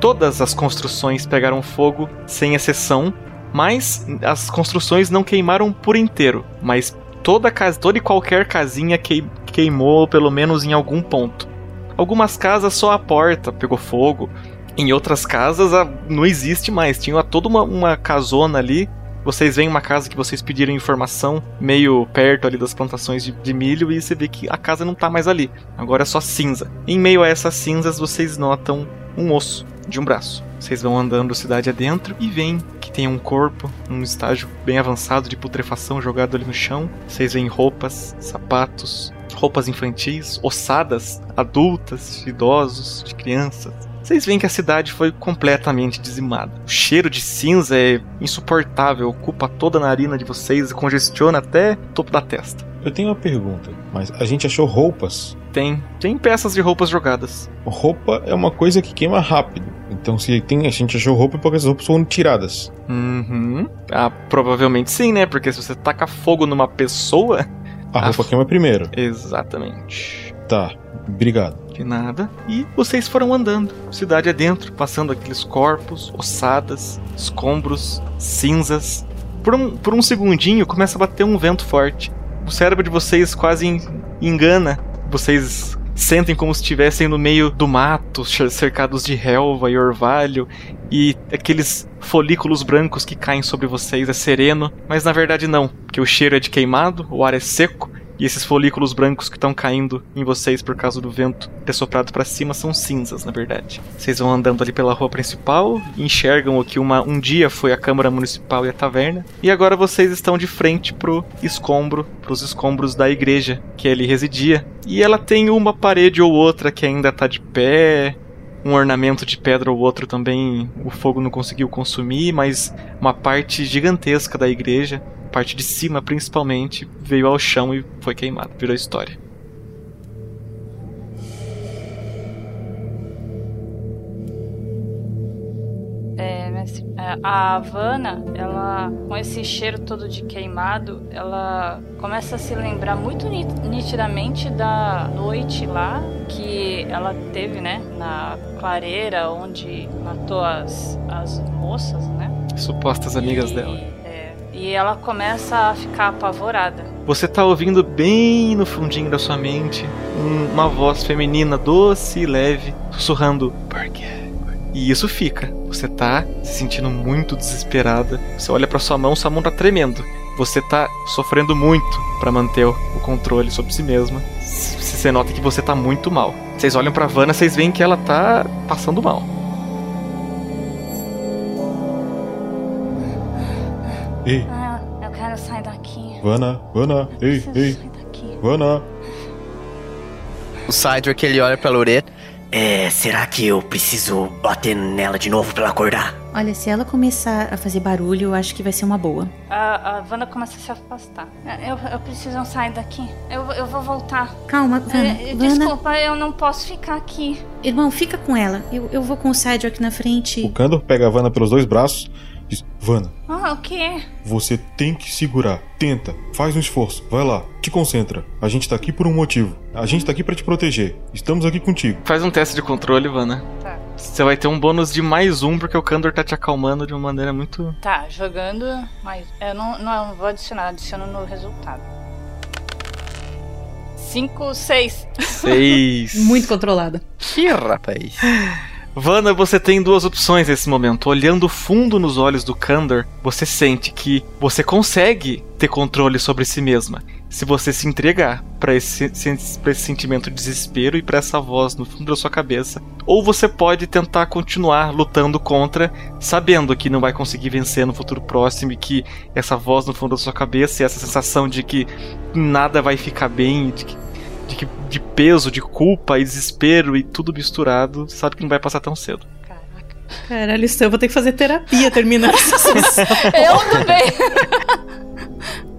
Speaker 8: Todas as construções pegaram fogo, sem exceção, mas as construções não queimaram por inteiro, mas toda casa, toda e qualquer casinha queimou pelo menos em algum ponto. Algumas casas só a porta pegou fogo, em outras casas a, não existe mais. Tinha toda uma, uma casona ali. Vocês veem uma casa que vocês pediram informação, meio perto ali das plantações de, de, milho, e você vê que a casa não tá mais ali. Agora é só cinza. Em meio a essas cinzas, vocês notam um osso de um braço. Vocês vão andando cidade adentro e veem que tem um corpo, um estágio bem avançado de putrefação jogado ali no chão. Vocês veem roupas, sapatos, roupas infantis, ossadas, adultas, idosos, de crianças. Vocês veem que a cidade foi completamente dizimada. O cheiro de cinza é insuportável, ocupa toda a narina de vocês e congestiona até o topo da testa.
Speaker 10: Eu tenho uma pergunta, mas a gente achou roupas?
Speaker 8: Tem. Tem peças de roupas jogadas.
Speaker 10: Roupa é uma coisa que queima rápido. Então se tem, a gente achou roupa porque as roupas foram tiradas.
Speaker 8: Uhum. Ah, provavelmente sim, né? Porque se você taca fogo numa pessoa.
Speaker 10: A roupa a... queima primeiro.
Speaker 8: Exatamente.
Speaker 10: Tá, obrigado.
Speaker 8: De nada. E vocês foram andando, cidade adentro, passando aqueles corpos, ossadas, escombros, cinzas. Por um, por um segundinho começa a bater um vento forte. O cérebro de vocês quase engana. Vocês sentem como se estivessem no meio do mato, cercados de relva e orvalho, e aqueles folículos brancos que caem sobre vocês é sereno, mas na verdade não, porque o cheiro é de queimado, o ar é seco e esses folículos brancos que estão caindo em vocês por causa do vento ter soprado para cima são cinzas, na verdade. Vocês vão andando ali pela rua principal, enxergam o que uma, um dia foi a Câmara Municipal e a taverna, e agora vocês estão de frente pro escombro, pros escombros da igreja que ele residia. E ela tem uma parede ou outra que ainda tá de pé, um ornamento de pedra ou outro também o fogo não conseguiu consumir, mas uma parte gigantesca da igreja parte de cima principalmente, veio ao chão e foi queimado, virou história.
Speaker 6: É, é, a Havana, ela, com esse cheiro todo de queimado, ela começa a se lembrar muito nitidamente da noite lá que ela teve, né, na clareira onde matou as, as moças, né?
Speaker 8: Supostas amigas
Speaker 6: e...
Speaker 8: dela.
Speaker 6: E ela começa a ficar apavorada.
Speaker 8: Você tá ouvindo bem no fundinho da sua mente uma voz feminina doce e leve, sussurrando: Por quê? E isso fica. Você tá se sentindo muito desesperada. Você olha para sua mão, sua mão tá tremendo. Você tá sofrendo muito para manter o controle sobre si mesma. Você nota que você tá muito mal. Vocês olham para Vanna, vocês veem que ela tá passando mal.
Speaker 10: Ei.
Speaker 6: Ah, eu quero sair daqui.
Speaker 10: Vana, Vana, eu ei, ei. Vana.
Speaker 5: O Cydric ele olha pra Loreta.
Speaker 11: É, será que eu preciso bater nela de novo pra ela acordar?
Speaker 7: Olha, se ela começar a fazer barulho, eu acho que vai ser uma boa.
Speaker 6: A, a Wanda começa a se afastar. É, eu, eu preciso sair daqui. Eu, eu vou voltar.
Speaker 7: Calma, Vana.
Speaker 6: É, desculpa, eu não posso ficar aqui.
Speaker 7: Irmão, fica com ela. Eu, eu vou com o Cydric na frente.
Speaker 10: O Kandor pega a Vanna pelos dois braços Diz, Vana.
Speaker 6: Ah, o quê?
Speaker 10: Você tem que segurar. Tenta. Faz um esforço. Vai lá. Te concentra. A gente tá aqui por um motivo. A gente tá aqui para te proteger. Estamos aqui contigo.
Speaker 8: Faz um teste de controle, Vana.
Speaker 6: Tá.
Speaker 8: Você vai ter um bônus de mais um, porque o Kandor tá te acalmando de uma maneira muito.
Speaker 6: Tá, jogando mais. Eu não, não vou adicionar, adiciono no resultado. 5, 6.
Speaker 8: 6.
Speaker 7: Muito controlada.
Speaker 5: Que rapaz.
Speaker 8: Vana, você tem duas opções nesse momento. Olhando fundo nos olhos do Kandor, você sente que você consegue ter controle sobre si mesma. Se você se entregar para esse, esse sentimento de desespero e para essa voz no fundo da sua cabeça. Ou você pode tentar continuar lutando contra, sabendo que não vai conseguir vencer no futuro próximo e que essa voz no fundo da sua cabeça e essa sensação de que nada vai ficar bem, de que de, de peso, de culpa e desespero e tudo misturado, sabe que não vai passar tão cedo.
Speaker 7: Caralho, isso eu vou ter que fazer terapia terminando essa
Speaker 6: sessão. eu também.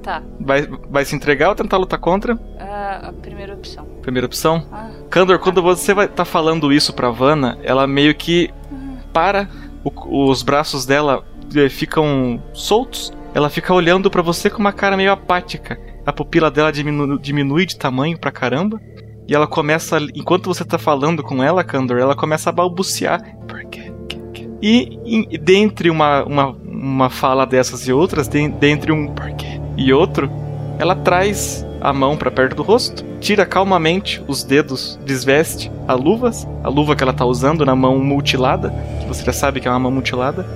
Speaker 6: tá.
Speaker 8: Vai, vai se entregar ou tentar lutar contra? Uh,
Speaker 6: a primeira opção.
Speaker 8: Primeira opção? Ah. Kandor, quando você vai tá falando isso pra Vanna, ela meio que uhum. para, o, os braços dela eh, ficam soltos, ela fica olhando para você com uma cara meio apática a pupila dela diminu diminui de tamanho pra caramba. E ela começa, enquanto você tá falando com ela, Kandor, ela começa a balbuciar. E, e dentre uma, uma, uma fala dessas e outras, de, dentre um porquê e outro, ela traz a mão para perto do rosto, tira calmamente os dedos, desveste a luvas, a luva que ela tá usando na mão mutilada, que você já sabe que é uma mão mutilada.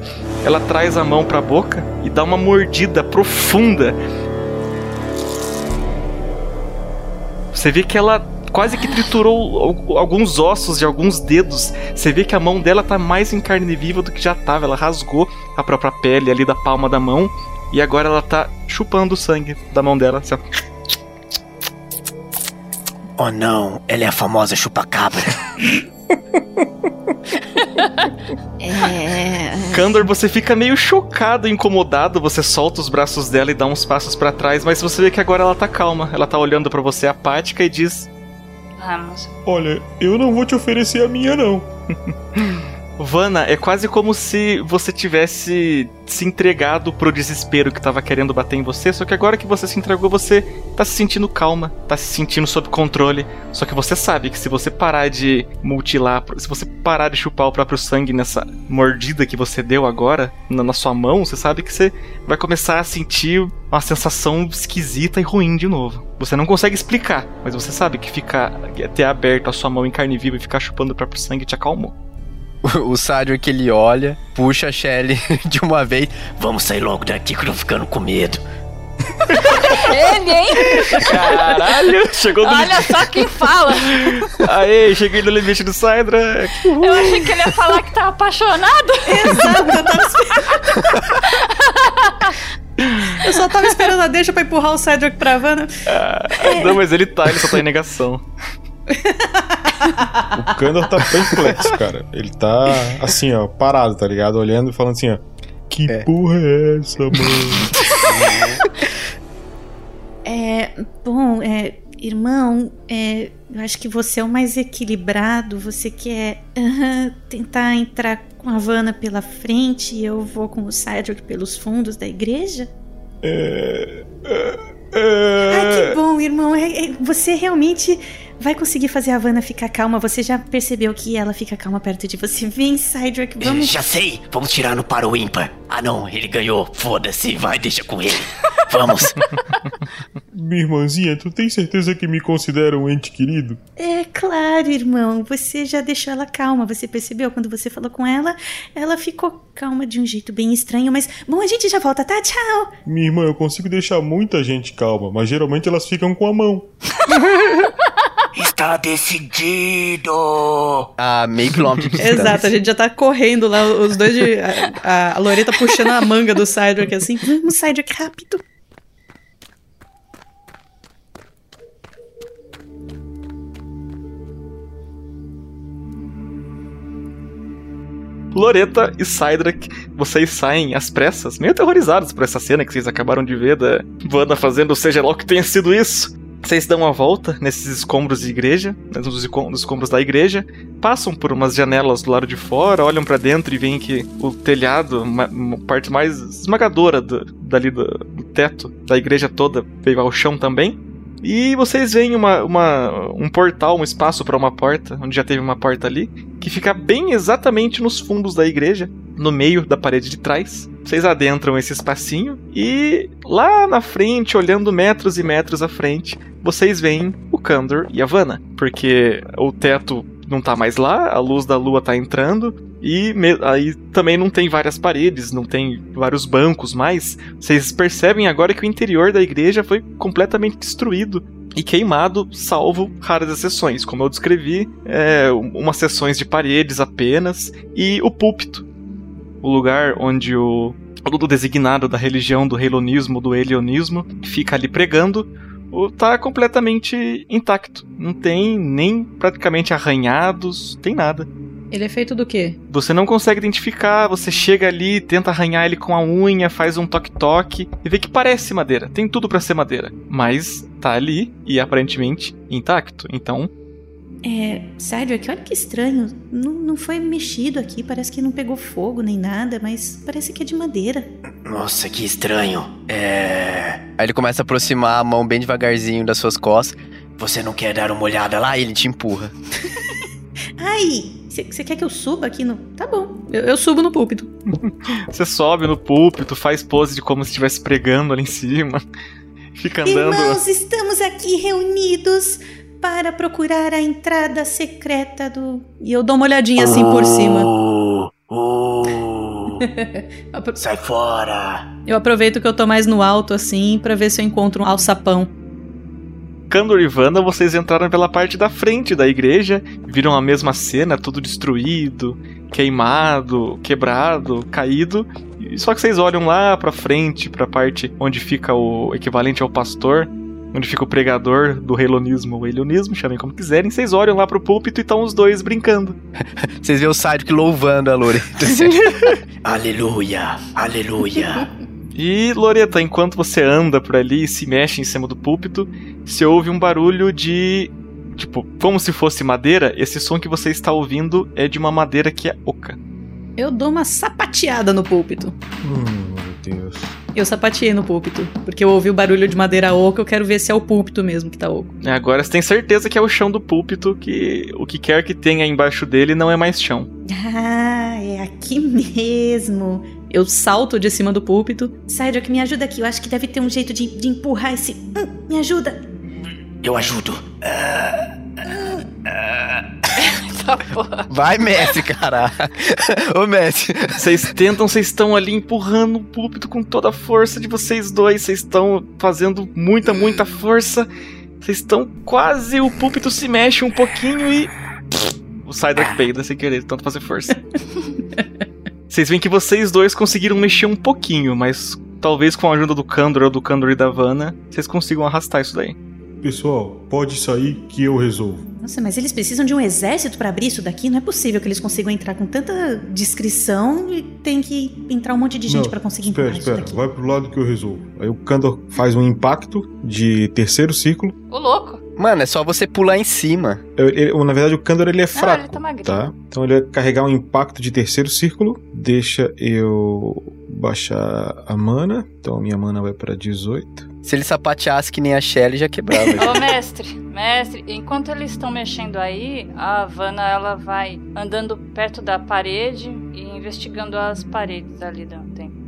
Speaker 8: Ela traz a mão para a boca e dá uma mordida profunda Você vê que ela quase que triturou alguns ossos de alguns dedos. Você vê que a mão dela tá mais em carne viva do que já tava. Ela rasgou a própria pele ali da palma da mão. E agora ela tá chupando o sangue da mão dela. Assim,
Speaker 11: oh não, ela é a famosa chupacabra.
Speaker 8: é... Kandor, você fica meio chocado, incomodado, você solta os braços dela e dá uns passos para trás, mas você vê que agora ela tá calma. Ela tá olhando para você apática e diz:
Speaker 10: Vamos. Olha, eu não vou te oferecer a minha não.
Speaker 8: Vana, é quase como se você tivesse se entregado pro desespero que tava querendo bater em você, só que agora que você se entregou, você tá se sentindo calma, tá se sentindo sob controle. Só que você sabe que se você parar de mutilar, se você parar de chupar o próprio sangue nessa mordida que você deu agora na, na sua mão, você sabe que você vai começar a sentir uma sensação esquisita e ruim de novo. Você não consegue explicar, mas você sabe que ficar ter aberto a sua mão em carne viva e ficar chupando o próprio sangue te acalmou
Speaker 5: o, o que ele olha, puxa a Shelly de uma vez.
Speaker 11: Vamos sair logo daqui que eu tô ficando com medo.
Speaker 6: Ele, hein?
Speaker 8: Caralho, chegou no
Speaker 6: Olha só quem fala.
Speaker 8: Aê, cheguei no limite do Sidra.
Speaker 6: Eu achei que ele ia falar que tava apaixonado.
Speaker 7: Exato, eu tava Eu só tava esperando a deixa pra empurrar o Cedric pra Havana.
Speaker 8: Ah, é. Não, mas ele tá, ele só tá em negação.
Speaker 10: O Kandor tá perplexo, cara. Ele tá assim, ó, parado, tá ligado? Olhando e falando assim, ó. Que é. porra é essa, mano?
Speaker 7: é. Bom, é. Irmão, é, eu acho que você é o mais equilibrado. Você quer uh, tentar entrar com a Havana pela frente e eu vou com o Cedric pelos fundos da igreja?
Speaker 10: É. é,
Speaker 7: é... Ai, que bom, irmão. É, é, você realmente vai conseguir fazer a Havana ficar calma. Você já percebeu que ela fica calma perto de você. Vem, Cydrak, vamos.
Speaker 11: Já sei! Vamos tirar no para o ímpar. Ah, não, ele ganhou. Foda-se, vai, deixa com ele. Vamos.
Speaker 10: Minha irmãzinha, tu tem certeza que me considera um ente querido?
Speaker 7: É claro, irmão. Você já deixou ela calma. Você percebeu quando você falou com ela? Ela ficou calma de um jeito bem estranho, mas bom, a gente já volta, tá? Tchau.
Speaker 10: Minha irmã, eu consigo deixar muita gente calma, mas geralmente elas ficam com a mão.
Speaker 11: Está decidido!
Speaker 5: A meio quilômetro de
Speaker 7: Exato, a gente já tá correndo lá, os dois de. A, a Loreta puxando a manga do Cydric assim. Vamos, Cydric, rápido!
Speaker 8: Loreta e Cydrak, vocês saem às pressas, meio aterrorizados por essa cena que vocês acabaram de ver da Wanda fazendo seja lá o que tenha sido isso. Vocês dão uma volta nesses escombros de igreja, nos escombros da igreja, passam por umas janelas do lado de fora, olham para dentro e veem que o telhado, uma parte mais esmagadora do, dali do, do, teto da igreja toda, veio ao chão também. E vocês veem uma, uma um portal, um espaço para uma porta, onde já teve uma porta ali, que fica bem exatamente nos fundos da igreja, no meio da parede de trás. Vocês adentram esse espacinho e lá na frente, olhando metros e metros à frente, vocês veem o Kandor e a Vanna, porque o teto não tá mais lá, a luz da lua tá entrando, e aí também não tem várias paredes, não tem vários bancos mais. Vocês percebem agora que o interior da igreja foi completamente destruído e queimado, salvo raras exceções. Como eu descrevi, é, umas seções de paredes apenas e o púlpito, o lugar onde o, o designado da religião do helonismo, do helionismo, fica ali pregando, tá completamente intacto. Não tem nem praticamente arranhados, tem nada.
Speaker 7: Ele é feito do quê?
Speaker 8: Você não consegue identificar, você chega ali, tenta arranhar ele com a unha, faz um toque-toque e vê que parece madeira. Tem tudo para ser madeira, mas tá ali e aparentemente intacto. Então,
Speaker 7: é, Cedric, olha que estranho. Não, não foi mexido aqui, parece que não pegou fogo nem nada, mas parece que é de madeira.
Speaker 11: Nossa, que estranho. É.
Speaker 5: Aí ele começa a aproximar a mão bem devagarzinho das suas costas.
Speaker 11: Você não quer dar uma olhada lá?
Speaker 5: Ele te empurra.
Speaker 7: Ai, você quer que eu suba aqui no. Tá bom, eu, eu subo no púlpito.
Speaker 8: Você sobe no púlpito, faz pose de como se estivesse pregando ali em cima. Fica andando.
Speaker 7: Irmãos, estamos aqui reunidos para procurar a entrada secreta do. E eu dou uma olhadinha assim por cima.
Speaker 11: Oh, oh. Sai fora!
Speaker 7: Eu aproveito que eu tô mais no alto assim para ver se eu encontro um alçapão.
Speaker 8: Kandor e Wanda, vocês entraram pela parte da frente da igreja, viram a mesma cena, tudo destruído, queimado, quebrado, caído. Só que vocês olham lá pra frente, pra parte onde fica o equivalente ao pastor, onde fica o pregador do helonismo ou helionismo, chamem como quiserem, vocês olham lá pro púlpito e estão os dois brincando.
Speaker 5: vocês vê o Sidekick louvando a Lore.
Speaker 11: aleluia, aleluia.
Speaker 8: E, Loreta, enquanto você anda por ali e se mexe em cima do púlpito, você ouve um barulho de. Tipo, como se fosse madeira, esse som que você está ouvindo é de uma madeira que é oca.
Speaker 7: Eu dou uma sapateada no púlpito.
Speaker 10: Hum, meu Deus.
Speaker 7: Eu sapateei no púlpito, porque eu ouvi o barulho de madeira oca, eu quero ver se é o púlpito mesmo que tá oco.
Speaker 8: É, agora você tem certeza que é o chão do púlpito, que o que quer que tenha embaixo dele não é mais chão.
Speaker 7: Ah, é aqui mesmo. Eu salto de cima do púlpito. que me ajuda aqui. Eu acho que deve ter um jeito de, de empurrar esse. Hum, me ajuda.
Speaker 11: Eu ajudo. Uh,
Speaker 5: uh, uh. Vai, Messi, caralho. Ô, Messi.
Speaker 8: Vocês tentam, vocês estão ali empurrando o púlpito com toda a força de vocês dois. Vocês estão fazendo muita, muita força. Vocês estão quase. O púlpito se mexe um pouquinho e. O Cydrak peida sem querer, tanto fazer força. Vocês veem que vocês dois conseguiram mexer um pouquinho, mas talvez com a ajuda do Kandor ou do Kandor e da Vanna, vocês consigam arrastar isso daí.
Speaker 10: Pessoal, pode sair que eu resolvo.
Speaker 7: Nossa, mas eles precisam de um exército para abrir isso daqui? Não é possível que eles consigam entrar com tanta descrição e tem que entrar um monte de gente para conseguir
Speaker 10: espera,
Speaker 7: entrar
Speaker 10: espera. Vai pro lado que eu resolvo. Aí o Kandor faz um impacto de terceiro círculo.
Speaker 6: Ô, louco!
Speaker 5: Mano, é só você pular em cima.
Speaker 10: Eu, na verdade, o Kandor ele é fraco. Ah, ele tá, tá Então ele vai carregar um impacto de terceiro círculo. Deixa eu baixar a mana. Então a minha mana vai para 18.
Speaker 5: Se ele sapateasse que nem a Shelly, já quebrava.
Speaker 6: Ô, mestre, mestre, enquanto eles estão mexendo aí, a Havana ela vai andando perto da parede e investigando as paredes ali do templo.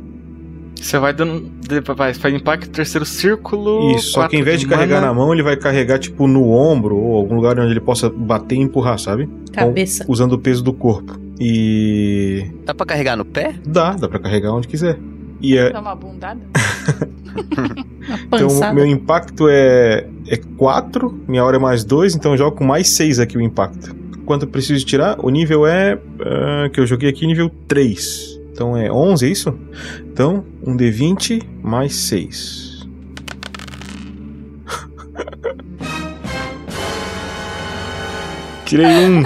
Speaker 8: Você vai dando. Vai, faz impacto terceiro círculo.
Speaker 10: Isso, só que em vez de carregar na mão, ele vai carregar, tipo, no ombro ou algum lugar onde ele possa bater e empurrar, sabe?
Speaker 7: Cabeça.
Speaker 10: Com, usando o peso do corpo. E.
Speaker 5: Dá pra carregar no pé?
Speaker 10: Dá, dá pra carregar onde quiser. E é...
Speaker 6: Dá uma bundada?
Speaker 10: então, meu impacto é, é 4, minha hora é mais 2, então eu jogo com mais 6 aqui o impacto. Quanto eu preciso tirar? O nível é. Uh, que eu joguei aqui, nível 3. Então é 11, é isso? Então, um D20 mais 6. Tirei um.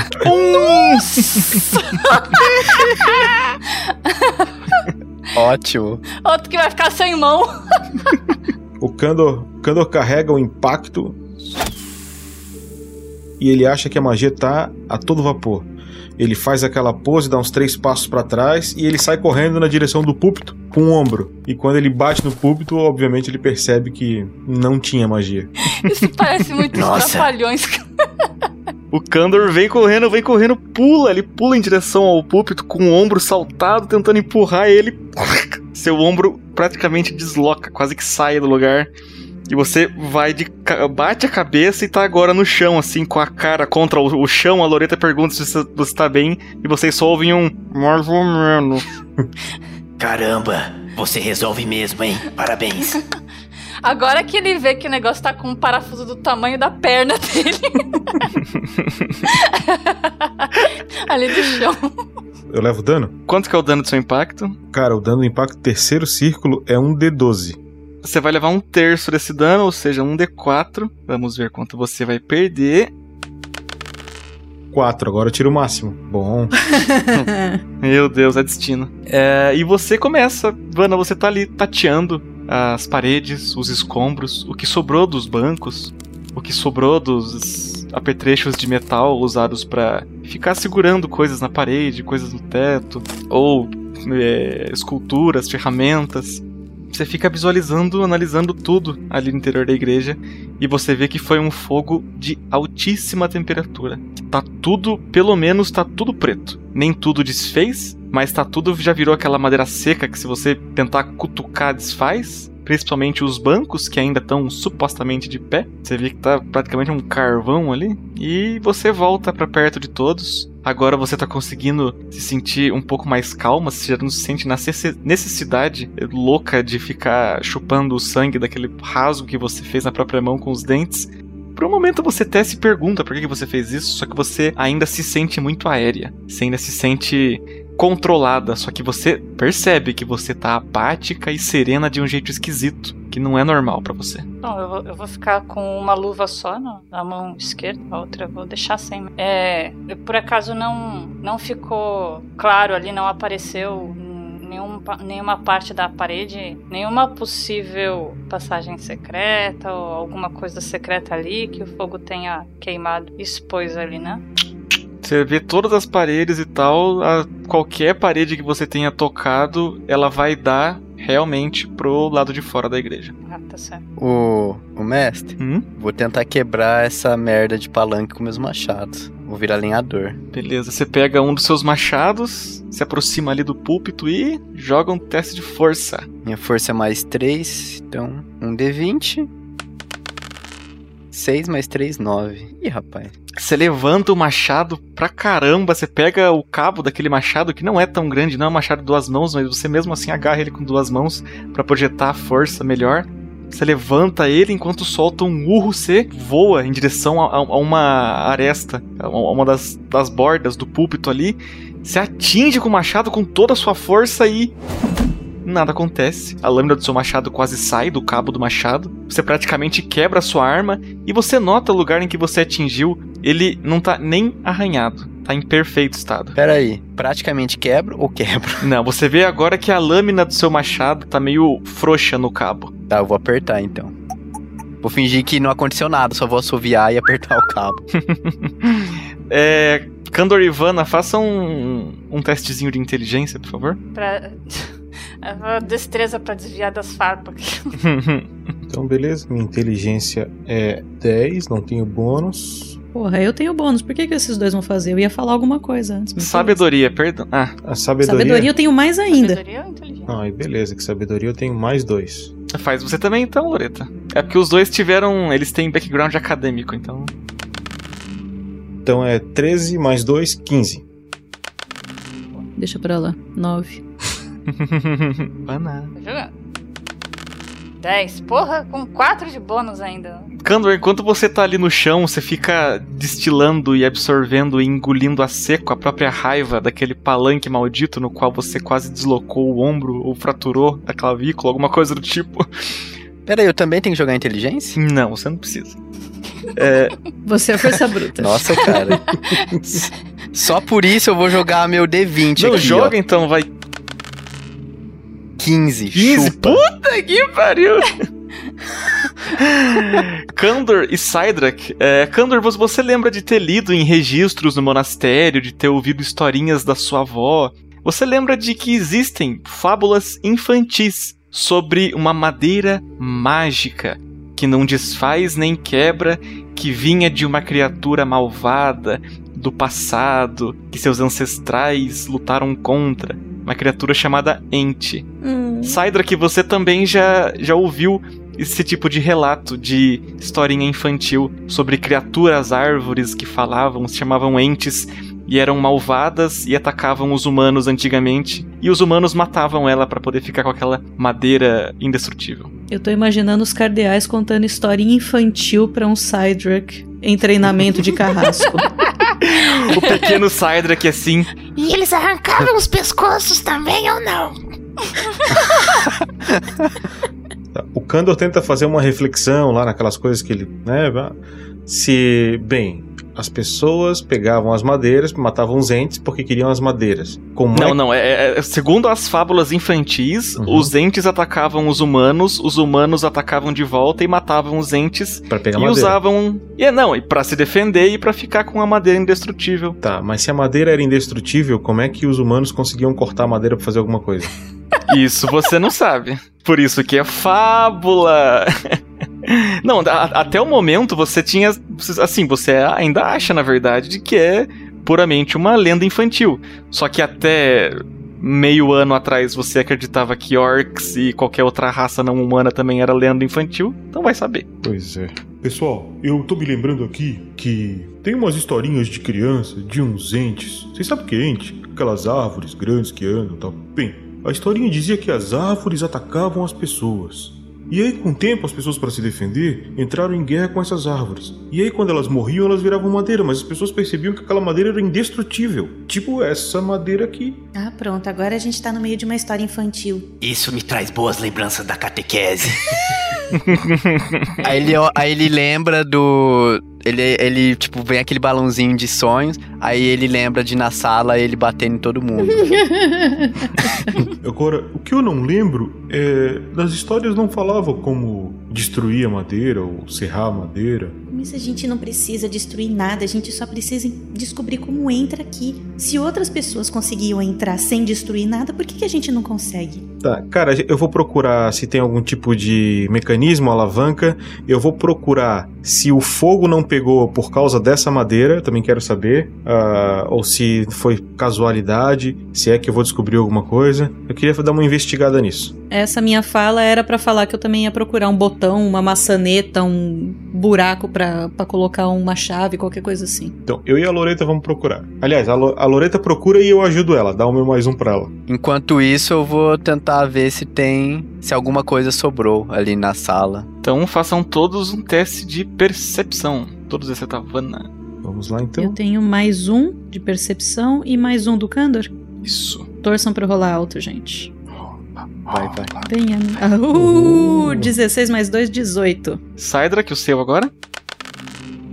Speaker 6: Nossa!
Speaker 5: Ótimo.
Speaker 6: Outro que vai ficar sem mão.
Speaker 10: o Kandor, Kandor carrega o impacto e ele acha que a magia tá a todo vapor. Ele faz aquela pose, dá uns três passos para trás e ele sai correndo na direção do púlpito com o ombro. E quando ele bate no púlpito, obviamente ele percebe que não tinha magia.
Speaker 6: Isso parece muito trapalhões.
Speaker 8: O Kandor vem correndo, vem correndo, pula, ele pula em direção ao púlpito com o ombro saltado, tentando empurrar ele. Seu ombro praticamente desloca, quase que sai do lugar. E você vai de. bate a cabeça e tá agora no chão, assim, com a cara contra o, o chão. A Loreta pergunta se você, você tá bem. E vocês só ouvem um. Mais ou menos.
Speaker 11: Caramba, você resolve mesmo, hein? Parabéns.
Speaker 6: Agora que ele vê que o negócio tá com um parafuso do tamanho da perna dele. Ali do chão.
Speaker 10: Eu levo dano?
Speaker 8: Quanto que é o dano do seu impacto?
Speaker 10: Cara, o dano do impacto terceiro círculo é um D12.
Speaker 8: Você vai levar um terço desse dano, ou seja, um D4. Vamos ver quanto você vai perder.
Speaker 10: 4, agora eu tiro o máximo. Bom.
Speaker 8: Meu Deus, é destino. É, e você começa, Vana, você tá ali tateando as paredes, os escombros, o que sobrou dos bancos, o que sobrou dos apetrechos de metal usados para ficar segurando coisas na parede, coisas no teto, ou é, esculturas, ferramentas. Você fica visualizando, analisando tudo ali no interior da igreja e você vê que foi um fogo de altíssima temperatura. Tá tudo, pelo menos tá tudo preto. Nem tudo desfez, mas tá tudo já virou aquela madeira seca que se você tentar cutucar desfaz principalmente os bancos que ainda estão supostamente de pé. Você vê que tá praticamente um carvão ali. E você volta para perto de todos. Agora você tá conseguindo se sentir um pouco mais calma, você já não se sente na necessidade louca de ficar chupando o sangue daquele rasgo que você fez na própria mão com os dentes. Por um momento você até se pergunta por que você fez isso, só que você ainda se sente muito aérea. Você ainda se sente controlada, só que você percebe que você tá apática e serena de um jeito esquisito, que não é normal para você.
Speaker 6: Não, eu vou, eu vou, ficar com uma luva só no, na mão esquerda, a outra eu vou deixar sem. É, por acaso não, não ficou claro ali, não apareceu nenhum, nenhuma parte da parede, nenhuma possível passagem secreta ou alguma coisa secreta ali que o fogo tenha queimado, expôs ali, né?
Speaker 8: Você vê todas as paredes e tal, a, qualquer parede que você tenha tocado, ela vai dar realmente pro lado de fora da igreja.
Speaker 6: Ah, tá certo.
Speaker 5: O, o mestre,
Speaker 8: hum?
Speaker 5: vou tentar quebrar essa merda de palanque com meus machados. Vou virar lenhador.
Speaker 8: Beleza, você pega um dos seus machados, se aproxima ali do púlpito e joga um teste de força.
Speaker 5: Minha força é mais 3, então um D20. 6 mais 3, 9. Ih, rapaz.
Speaker 8: Você levanta o machado pra caramba, você pega o cabo daquele machado que não é tão grande, não é um machado de duas mãos, mas você mesmo assim agarra ele com duas mãos para projetar a força melhor. Você levanta ele enquanto solta um urro, você voa em direção a, a uma aresta, a uma das, das bordas do púlpito ali. Você atinge com o machado com toda a sua força e nada acontece. A lâmina do seu machado quase sai do cabo do machado. Você praticamente quebra a sua arma e você nota o lugar em que você atingiu, ele não tá nem arranhado. Tá em perfeito estado.
Speaker 5: Pera aí, praticamente quebra ou quebra?
Speaker 8: Não, você vê agora que a lâmina do seu machado tá meio frouxa no cabo.
Speaker 5: Tá, eu vou apertar então. Vou fingir que não aconteceu nada, só vou assoviar e apertar o cabo.
Speaker 8: é. Kandor e Ivana, façam um, um testezinho de inteligência, por favor.
Speaker 6: Pra. Destreza para desviar das farpas.
Speaker 10: então, beleza. Minha inteligência é 10, não tenho bônus.
Speaker 7: Porra, eu tenho bônus. Por que, que esses dois vão fazer? Eu ia falar alguma coisa antes.
Speaker 8: Sabedoria, perdão. Ah,
Speaker 10: a sabedoria.
Speaker 7: Sabedoria eu tenho mais ainda.
Speaker 6: Sabedoria ou inteligência?
Speaker 10: Ah, beleza, que sabedoria eu tenho mais dois.
Speaker 8: Faz você também então, Loreta. É porque os dois tiveram. Eles têm background acadêmico, então.
Speaker 10: Então é 13 mais 2, 15.
Speaker 7: Deixa pra lá. 9.
Speaker 8: Banana.
Speaker 6: Tá jogando. 10. Porra, com 4 de bônus ainda.
Speaker 8: Kandor, enquanto você tá ali no chão, você fica destilando e absorvendo e engolindo a seco a própria raiva daquele palanque maldito no qual você quase deslocou o ombro ou fraturou a clavícula, alguma coisa do tipo.
Speaker 5: Pera aí, eu também tenho que jogar inteligência?
Speaker 8: Não, você não precisa. É...
Speaker 7: Você é força bruta.
Speaker 5: Nossa, cara. Só por isso eu vou jogar meu D20
Speaker 8: não,
Speaker 5: aqui,
Speaker 8: joga
Speaker 5: ó.
Speaker 8: então, vai.
Speaker 5: 15.
Speaker 8: 15?
Speaker 5: Chupa.
Speaker 8: Puta que pariu! Kandor e Sidrak. É, Kandor, você lembra de ter lido em registros no monastério, de ter ouvido historinhas da sua avó. Você lembra de que existem fábulas infantis sobre uma madeira mágica que não desfaz nem quebra, que vinha de uma criatura malvada do passado, que seus ancestrais lutaram contra uma criatura chamada Ente.
Speaker 7: Hum.
Speaker 8: Que você também já, já ouviu esse tipo de relato de historinha infantil sobre criaturas, árvores que falavam, se chamavam entes e eram malvadas e atacavam os humanos antigamente. E os humanos matavam ela para poder ficar com aquela madeira indestrutível.
Speaker 7: Eu tô imaginando os cardeais contando historinha infantil para um Cydrak em treinamento de carrasco.
Speaker 8: o pequeno Cydrak assim.
Speaker 12: E eles arrancavam os pescoços também ou não?
Speaker 10: o Kandor tenta fazer uma reflexão lá naquelas coisas que ele, né, se, bem, as pessoas pegavam as madeiras, matavam os entes porque queriam as madeiras.
Speaker 8: Como não, é... não. É, é, segundo as fábulas infantis, uhum. os entes atacavam os humanos, os humanos atacavam de volta e matavam os entes.
Speaker 10: Pra pegar
Speaker 8: e
Speaker 10: madeira.
Speaker 8: usavam. E é, não, e pra se defender e para ficar com a madeira indestrutível.
Speaker 10: Tá, mas se a madeira era indestrutível, como é que os humanos conseguiam cortar a madeira para fazer alguma coisa?
Speaker 8: Isso você não sabe. Por isso que é fábula. Não, a, até o momento você tinha. Assim, você ainda acha, na verdade, de que é puramente uma lenda infantil. Só que até meio ano atrás você acreditava que orcs e qualquer outra raça não humana também era lenda infantil, então vai saber.
Speaker 10: Pois é.
Speaker 13: Pessoal, eu tô me lembrando aqui que tem umas historinhas de criança, de uns entes. Vocês sabem o que é ente? Aquelas árvores grandes que andam e tal. Bem, a historinha dizia que as árvores atacavam as pessoas. E aí, com o tempo, as pessoas, para se defender, entraram em guerra com essas árvores. E aí, quando elas morriam, elas viravam madeira, mas as pessoas percebiam que aquela madeira era indestrutível. Tipo essa madeira aqui.
Speaker 7: Ah, pronto, agora a gente tá no meio de uma história infantil.
Speaker 11: Isso me traz boas lembranças da catequese.
Speaker 5: aí, ele, aí ele lembra do. Ele, ele, tipo, vem aquele balãozinho de sonhos, aí ele lembra de na sala ele batendo em todo mundo.
Speaker 13: Agora, o que eu não lembro é. Nas histórias não falava como destruir a madeira ou serrar a madeira.
Speaker 7: Mas a gente não precisa destruir nada, a gente só precisa descobrir como entra aqui. Se outras pessoas conseguiam entrar sem destruir nada, por que, que a gente não consegue?
Speaker 10: Tá, cara, eu vou procurar se tem algum tipo de mecanismo, alavanca. Eu vou procurar se o fogo não pegou por causa dessa madeira, também quero saber. Uh, ou se foi casualidade, se é que eu vou descobrir alguma coisa. Eu queria dar uma investigada nisso.
Speaker 7: Essa minha fala era para falar que eu também ia procurar um botão, uma maçaneta, um buraco para colocar uma chave, qualquer coisa assim.
Speaker 10: Então, eu e a Loreta vamos procurar. Aliás, a, Lo a Loreta procura e eu ajudo ela, dá o meu mais um pra ela.
Speaker 5: Enquanto isso, eu vou tentar ver se tem. se alguma coisa sobrou ali na sala.
Speaker 8: Então façam todos um teste de percepção. Todos exceto a Vanna.
Speaker 10: Vamos lá então.
Speaker 7: Eu tenho mais um de percepção e mais um do Candor.
Speaker 8: Isso.
Speaker 7: Torçam pra rolar alto, gente.
Speaker 5: Vai, vai.
Speaker 7: Venha. Ah, uh, 16 mais 2, 18.
Speaker 8: Saidra, que o seu agora?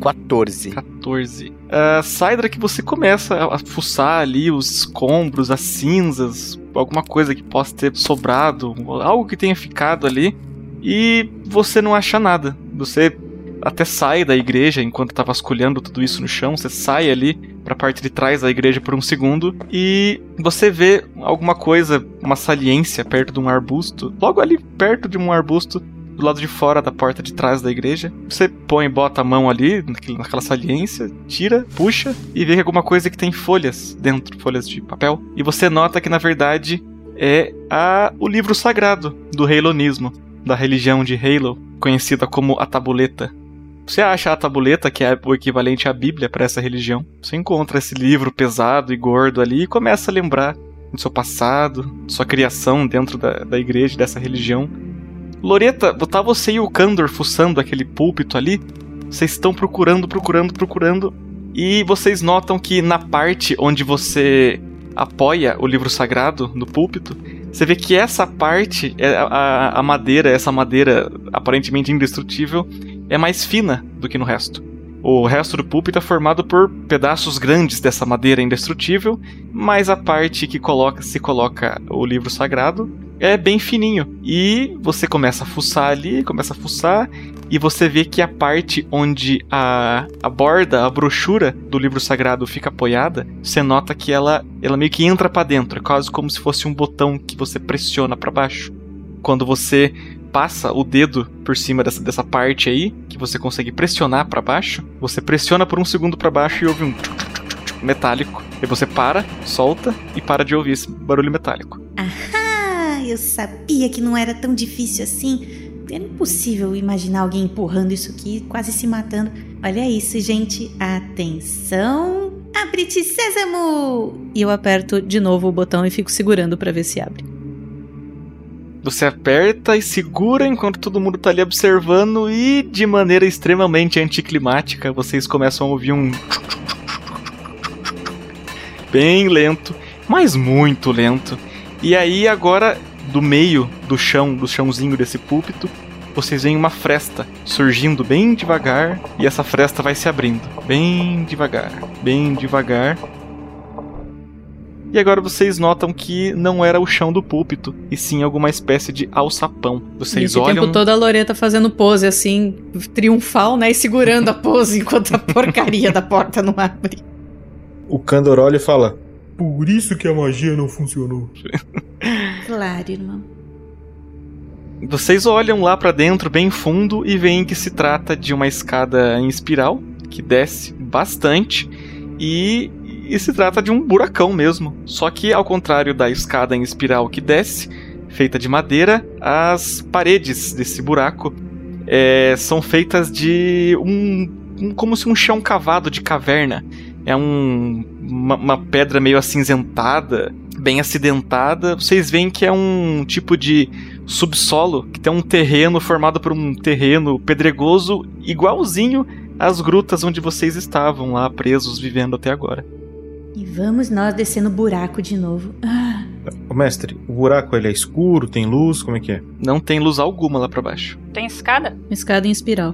Speaker 5: 14.
Speaker 8: 14. Uh, Saidra, que você começa a fuçar ali os escombros, as cinzas, alguma coisa que possa ter sobrado, algo que tenha ficado ali, e você não acha nada. Você até sai da igreja enquanto tá vasculhando tudo isso no chão, você sai ali para a parte de trás da igreja por um segundo e você vê alguma coisa, uma saliência perto de um arbusto, logo ali perto de um arbusto do lado de fora da porta de trás da igreja. Você põe, bota a mão ali naquela saliência, tira, puxa e vê que alguma coisa que tem folhas dentro, folhas de papel. E você nota que na verdade é a, o livro sagrado do Halonismo, da religião de Halo, conhecida como a Tabuleta. Você acha a tabuleta, que é o equivalente à Bíblia para essa religião. Você encontra esse livro pesado e gordo ali e começa a lembrar do seu passado, sua criação dentro da, da igreja, dessa religião. Loreta, tá você e o Kandor fuçando aquele púlpito ali. Vocês estão procurando, procurando, procurando. E vocês notam que na parte onde você apoia o livro sagrado no púlpito, você vê que essa parte, é a, a madeira, essa madeira aparentemente indestrutível, é mais fina do que no resto. O resto do púlpito é formado por pedaços grandes dessa madeira indestrutível, mas a parte que coloca, se coloca o livro sagrado é bem fininho. E você começa a fuçar ali, começa a fuçar, e você vê que a parte onde a, a borda, a brochura do livro sagrado fica apoiada, você nota que ela, ela meio que entra para dentro, é quase como se fosse um botão que você pressiona para baixo. Quando você passa o dedo por cima dessa, dessa parte aí, que você consegue pressionar para baixo, você pressiona por um segundo para baixo e ouve um metálico. E você para, solta e para de ouvir esse barulho metálico.
Speaker 7: Eu sabia que não era tão difícil assim. era impossível imaginar alguém empurrando isso aqui, quase se matando. Olha isso, gente. Atenção. Abre-te, sésamo! E eu aperto de novo o botão e fico segurando para ver se abre.
Speaker 8: Você aperta e segura enquanto todo mundo tá ali observando e de maneira extremamente anticlimática, vocês começam a ouvir um bem lento, mas muito lento. E aí agora do meio do chão, do chãozinho desse púlpito, vocês veem uma fresta surgindo bem devagar e essa fresta vai se abrindo, bem devagar, bem devagar. E agora vocês notam que não era o chão do púlpito, e sim alguma espécie de alçapão. Vocês
Speaker 7: esse
Speaker 8: olham.
Speaker 7: tempo todo a Loreta fazendo pose assim, triunfal, né? E segurando a pose enquanto a porcaria da porta não abre.
Speaker 10: O Candor olha e fala:
Speaker 13: Por isso que a magia não funcionou.
Speaker 7: Claro, irmão.
Speaker 8: Vocês olham lá pra dentro, bem fundo, e veem que se trata de uma escada em espiral que desce bastante e, e se trata de um buracão mesmo. Só que ao contrário da escada em espiral que desce, feita de madeira, as paredes desse buraco é, são feitas de um, um, como se um chão cavado de caverna. É um, uma, uma pedra meio acinzentada, bem acidentada. Vocês veem que é um tipo de subsolo que tem um terreno formado por um terreno pedregoso igualzinho às grutas onde vocês estavam lá presos vivendo até agora.
Speaker 7: E vamos nós descendo o buraco de novo. Ah,
Speaker 10: Ô, Mestre, o buraco ele é escuro, tem luz, como é que é?
Speaker 8: Não tem luz alguma lá pra baixo.
Speaker 6: Tem escada?
Speaker 7: escada em espiral.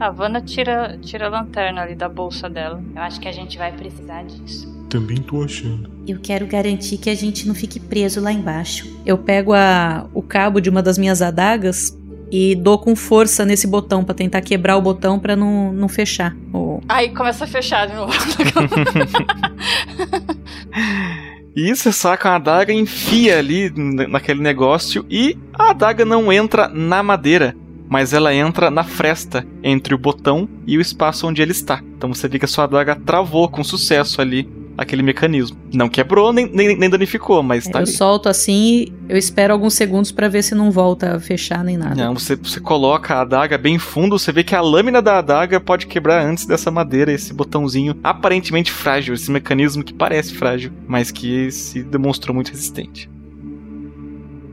Speaker 6: A Vanna tira, tira a lanterna ali da bolsa dela. Eu acho que a gente vai precisar disso.
Speaker 13: Também tô achando.
Speaker 7: Eu quero garantir que a gente não fique preso lá embaixo. Eu pego a, o cabo de uma das minhas adagas e dou com força nesse botão pra tentar quebrar o botão pra não, não fechar. O-
Speaker 6: Aí começa a fechar de novo.
Speaker 8: E você saca a adaga, enfia ali naquele negócio e a adaga não entra na madeira, mas ela entra na fresta entre o botão e o espaço onde ele está. Então você vê que a sua adaga travou com sucesso ali aquele mecanismo. Não quebrou nem, nem, nem danificou, mas tá
Speaker 7: eu
Speaker 8: ali.
Speaker 7: solto assim e eu espero alguns segundos pra ver se não volta a fechar nem nada.
Speaker 8: Não, você, você coloca a adaga bem fundo, você vê que a lâmina da adaga pode quebrar antes dessa madeira, esse botãozinho aparentemente frágil, esse mecanismo que parece frágil, mas que se demonstrou muito resistente.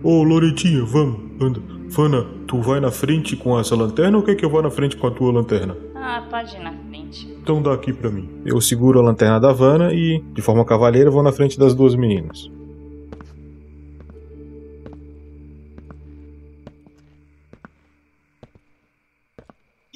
Speaker 13: Ô, Loretinha, vamos, anda. Fana, tu vai na frente com essa lanterna ou quer que eu vá na frente com a tua lanterna?
Speaker 6: ah, pode ir na frente.
Speaker 13: Então dá aqui pra mim.
Speaker 10: Eu seguro a lanterna da Vanna e, de forma cavaleira, vou na frente das duas meninas.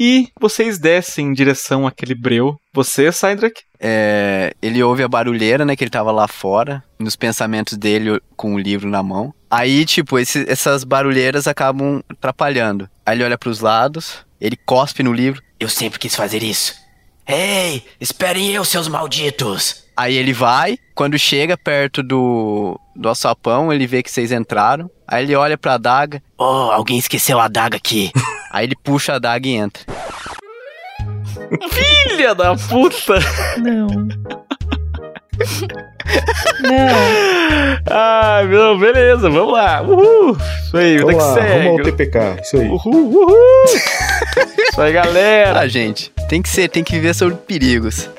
Speaker 8: E vocês descem em direção àquele breu. Você, Cydrak?
Speaker 5: É, ele ouve a barulheira, né? Que ele tava lá fora, nos pensamentos dele com o livro na mão. Aí, tipo, esse- essas barulheiras acabam atrapalhando. Aí ele olha pros lados, ele cospe no livro.
Speaker 11: Eu sempre quis fazer isso. Ei, esperem eu, seus malditos!
Speaker 5: Aí ele vai, quando chega perto do, do alçapão, ele vê que vocês entraram. Aí ele olha pra adaga,
Speaker 11: Oh, alguém esqueceu a adaga aqui.
Speaker 5: aí ele puxa a adaga e entra.
Speaker 8: Filha da puta!
Speaker 7: Não. não.
Speaker 8: Ah, meu, beleza, vamos lá. Uhul! Isso aí,
Speaker 10: Vamos
Speaker 8: que
Speaker 10: lá,
Speaker 8: segue.
Speaker 10: vamos ao TPK, isso aí.
Speaker 8: Uhul, uhul! Isso aí, galera.
Speaker 5: Ah, gente, tem que ser, tem que viver sobre perigos.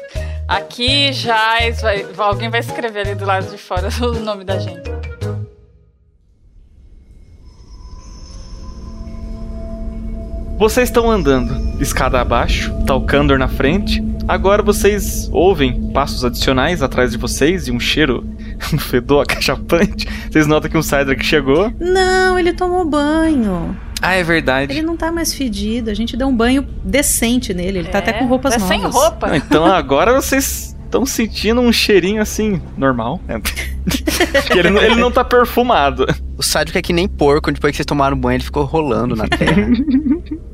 Speaker 6: Aqui já vai, alguém vai escrever ali do lado de fora o nome da gente.
Speaker 8: Vocês estão andando escada abaixo, tá o Kandor na frente. Agora vocês ouvem passos adicionais atrás de vocês e um cheiro, um fedor acachapante. Vocês notam que um Cydrak chegou.
Speaker 7: Não, ele tomou banho.
Speaker 8: Ah, é verdade.
Speaker 7: Ele não tá mais fedido. A gente deu um banho decente nele. Ele tá até com roupas
Speaker 6: tá
Speaker 7: novas.
Speaker 6: sem roupa.
Speaker 8: Não, então agora vocês estão sentindo um cheirinho assim, normal. É. Porque ele, não- ele não tá perfumado.
Speaker 5: O sádico é que nem porco, depois que vocês tomaram banho, ele ficou rolando na terra.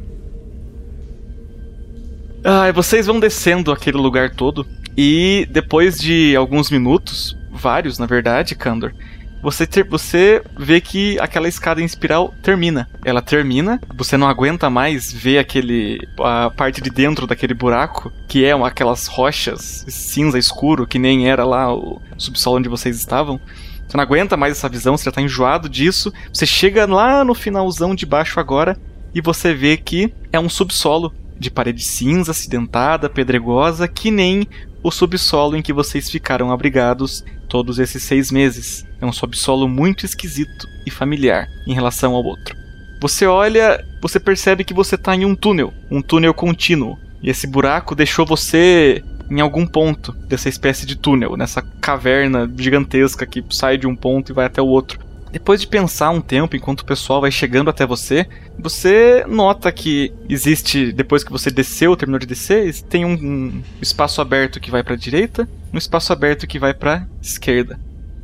Speaker 8: E vocês vão descendo aquele lugar todo e depois de alguns minutos, vários na verdade, Kandor, você, ter, você vê que aquela escada em espiral termina. Ela termina, você não aguenta mais ver aquele a parte de dentro daquele buraco, que é aquelas rochas cinza escuro, que nem era lá o subsolo onde vocês estavam. Você não aguenta mais essa visão, você já tá enjoado disso. Você chega lá no finalzão de baixo agora e você vê que é um subsolo de parede cinza, acidentada, pedregosa, que nem o subsolo em que vocês ficaram abrigados todos esses seis meses. É um subsolo muito esquisito e familiar em relação ao outro. Você olha, você percebe que você está em um túnel, um túnel contínuo. E esse buraco deixou você em algum ponto dessa espécie de túnel, nessa caverna gigantesca que sai de um ponto e vai até o outro. Depois de pensar um tempo enquanto o pessoal vai chegando até você, você nota que existe, depois que você desceu, terminou de descer, tem um, um espaço aberto que vai para a direita, um espaço aberto que vai para esquerda.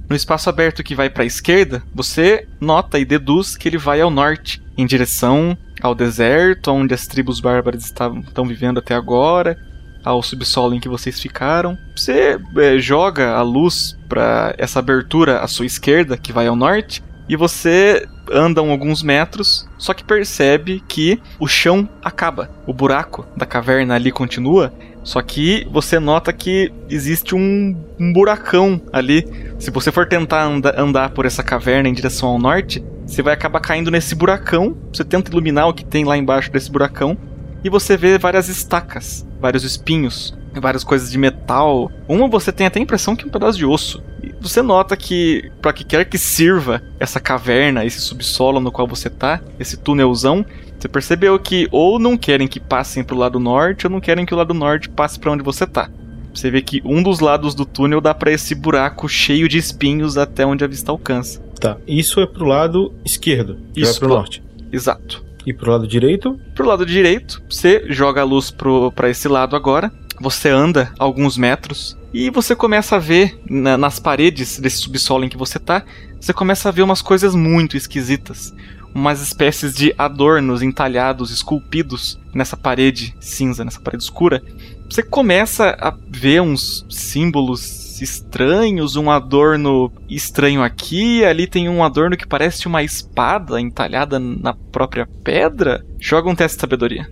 Speaker 8: No espaço aberto que vai para a esquerda, você nota e deduz que ele vai ao norte, em direção ao deserto, onde as tribos bárbaras estavam, estão vivendo até agora, ao subsolo em que vocês ficaram. Você é, joga a luz para essa abertura à sua esquerda, que vai ao norte, e você anda alguns metros, só que percebe que o chão acaba. O buraco da caverna ali continua, só que você nota que existe um, um buracão ali. Se você for tentar anda, andar por essa caverna em direção ao norte, você vai acabar caindo nesse buracão. Você tenta iluminar o que tem lá embaixo desse buracão, e você vê várias estacas, vários espinhos, várias coisas de metal. Uma você tem até a impressão que é um pedaço de osso. E você nota que, para que quer que sirva essa caverna, esse subsolo no qual você tá, esse túnelzão, você percebeu que ou não querem que passem pro lado norte, ou não querem que o lado norte passe para onde você tá. Você vê que um dos lados do túnel dá para esse buraco cheio de espinhos até onde a vista alcança.
Speaker 10: Tá, isso é pro lado esquerdo, isso é pro norte.
Speaker 8: Exato.
Speaker 10: E pro lado direito?
Speaker 8: Pro lado direito, você joga a luz pro, pra esse lado agora. Você anda alguns metros e você começa a ver na, nas paredes desse subsolo em que você tá, você começa a ver umas coisas muito esquisitas. Umas espécies de adornos entalhados, esculpidos nessa parede cinza, nessa parede escura. Você começa a ver uns símbolos estranhos, um adorno estranho aqui, ali tem um adorno que parece uma espada entalhada na própria pedra. Joga um teste de sabedoria.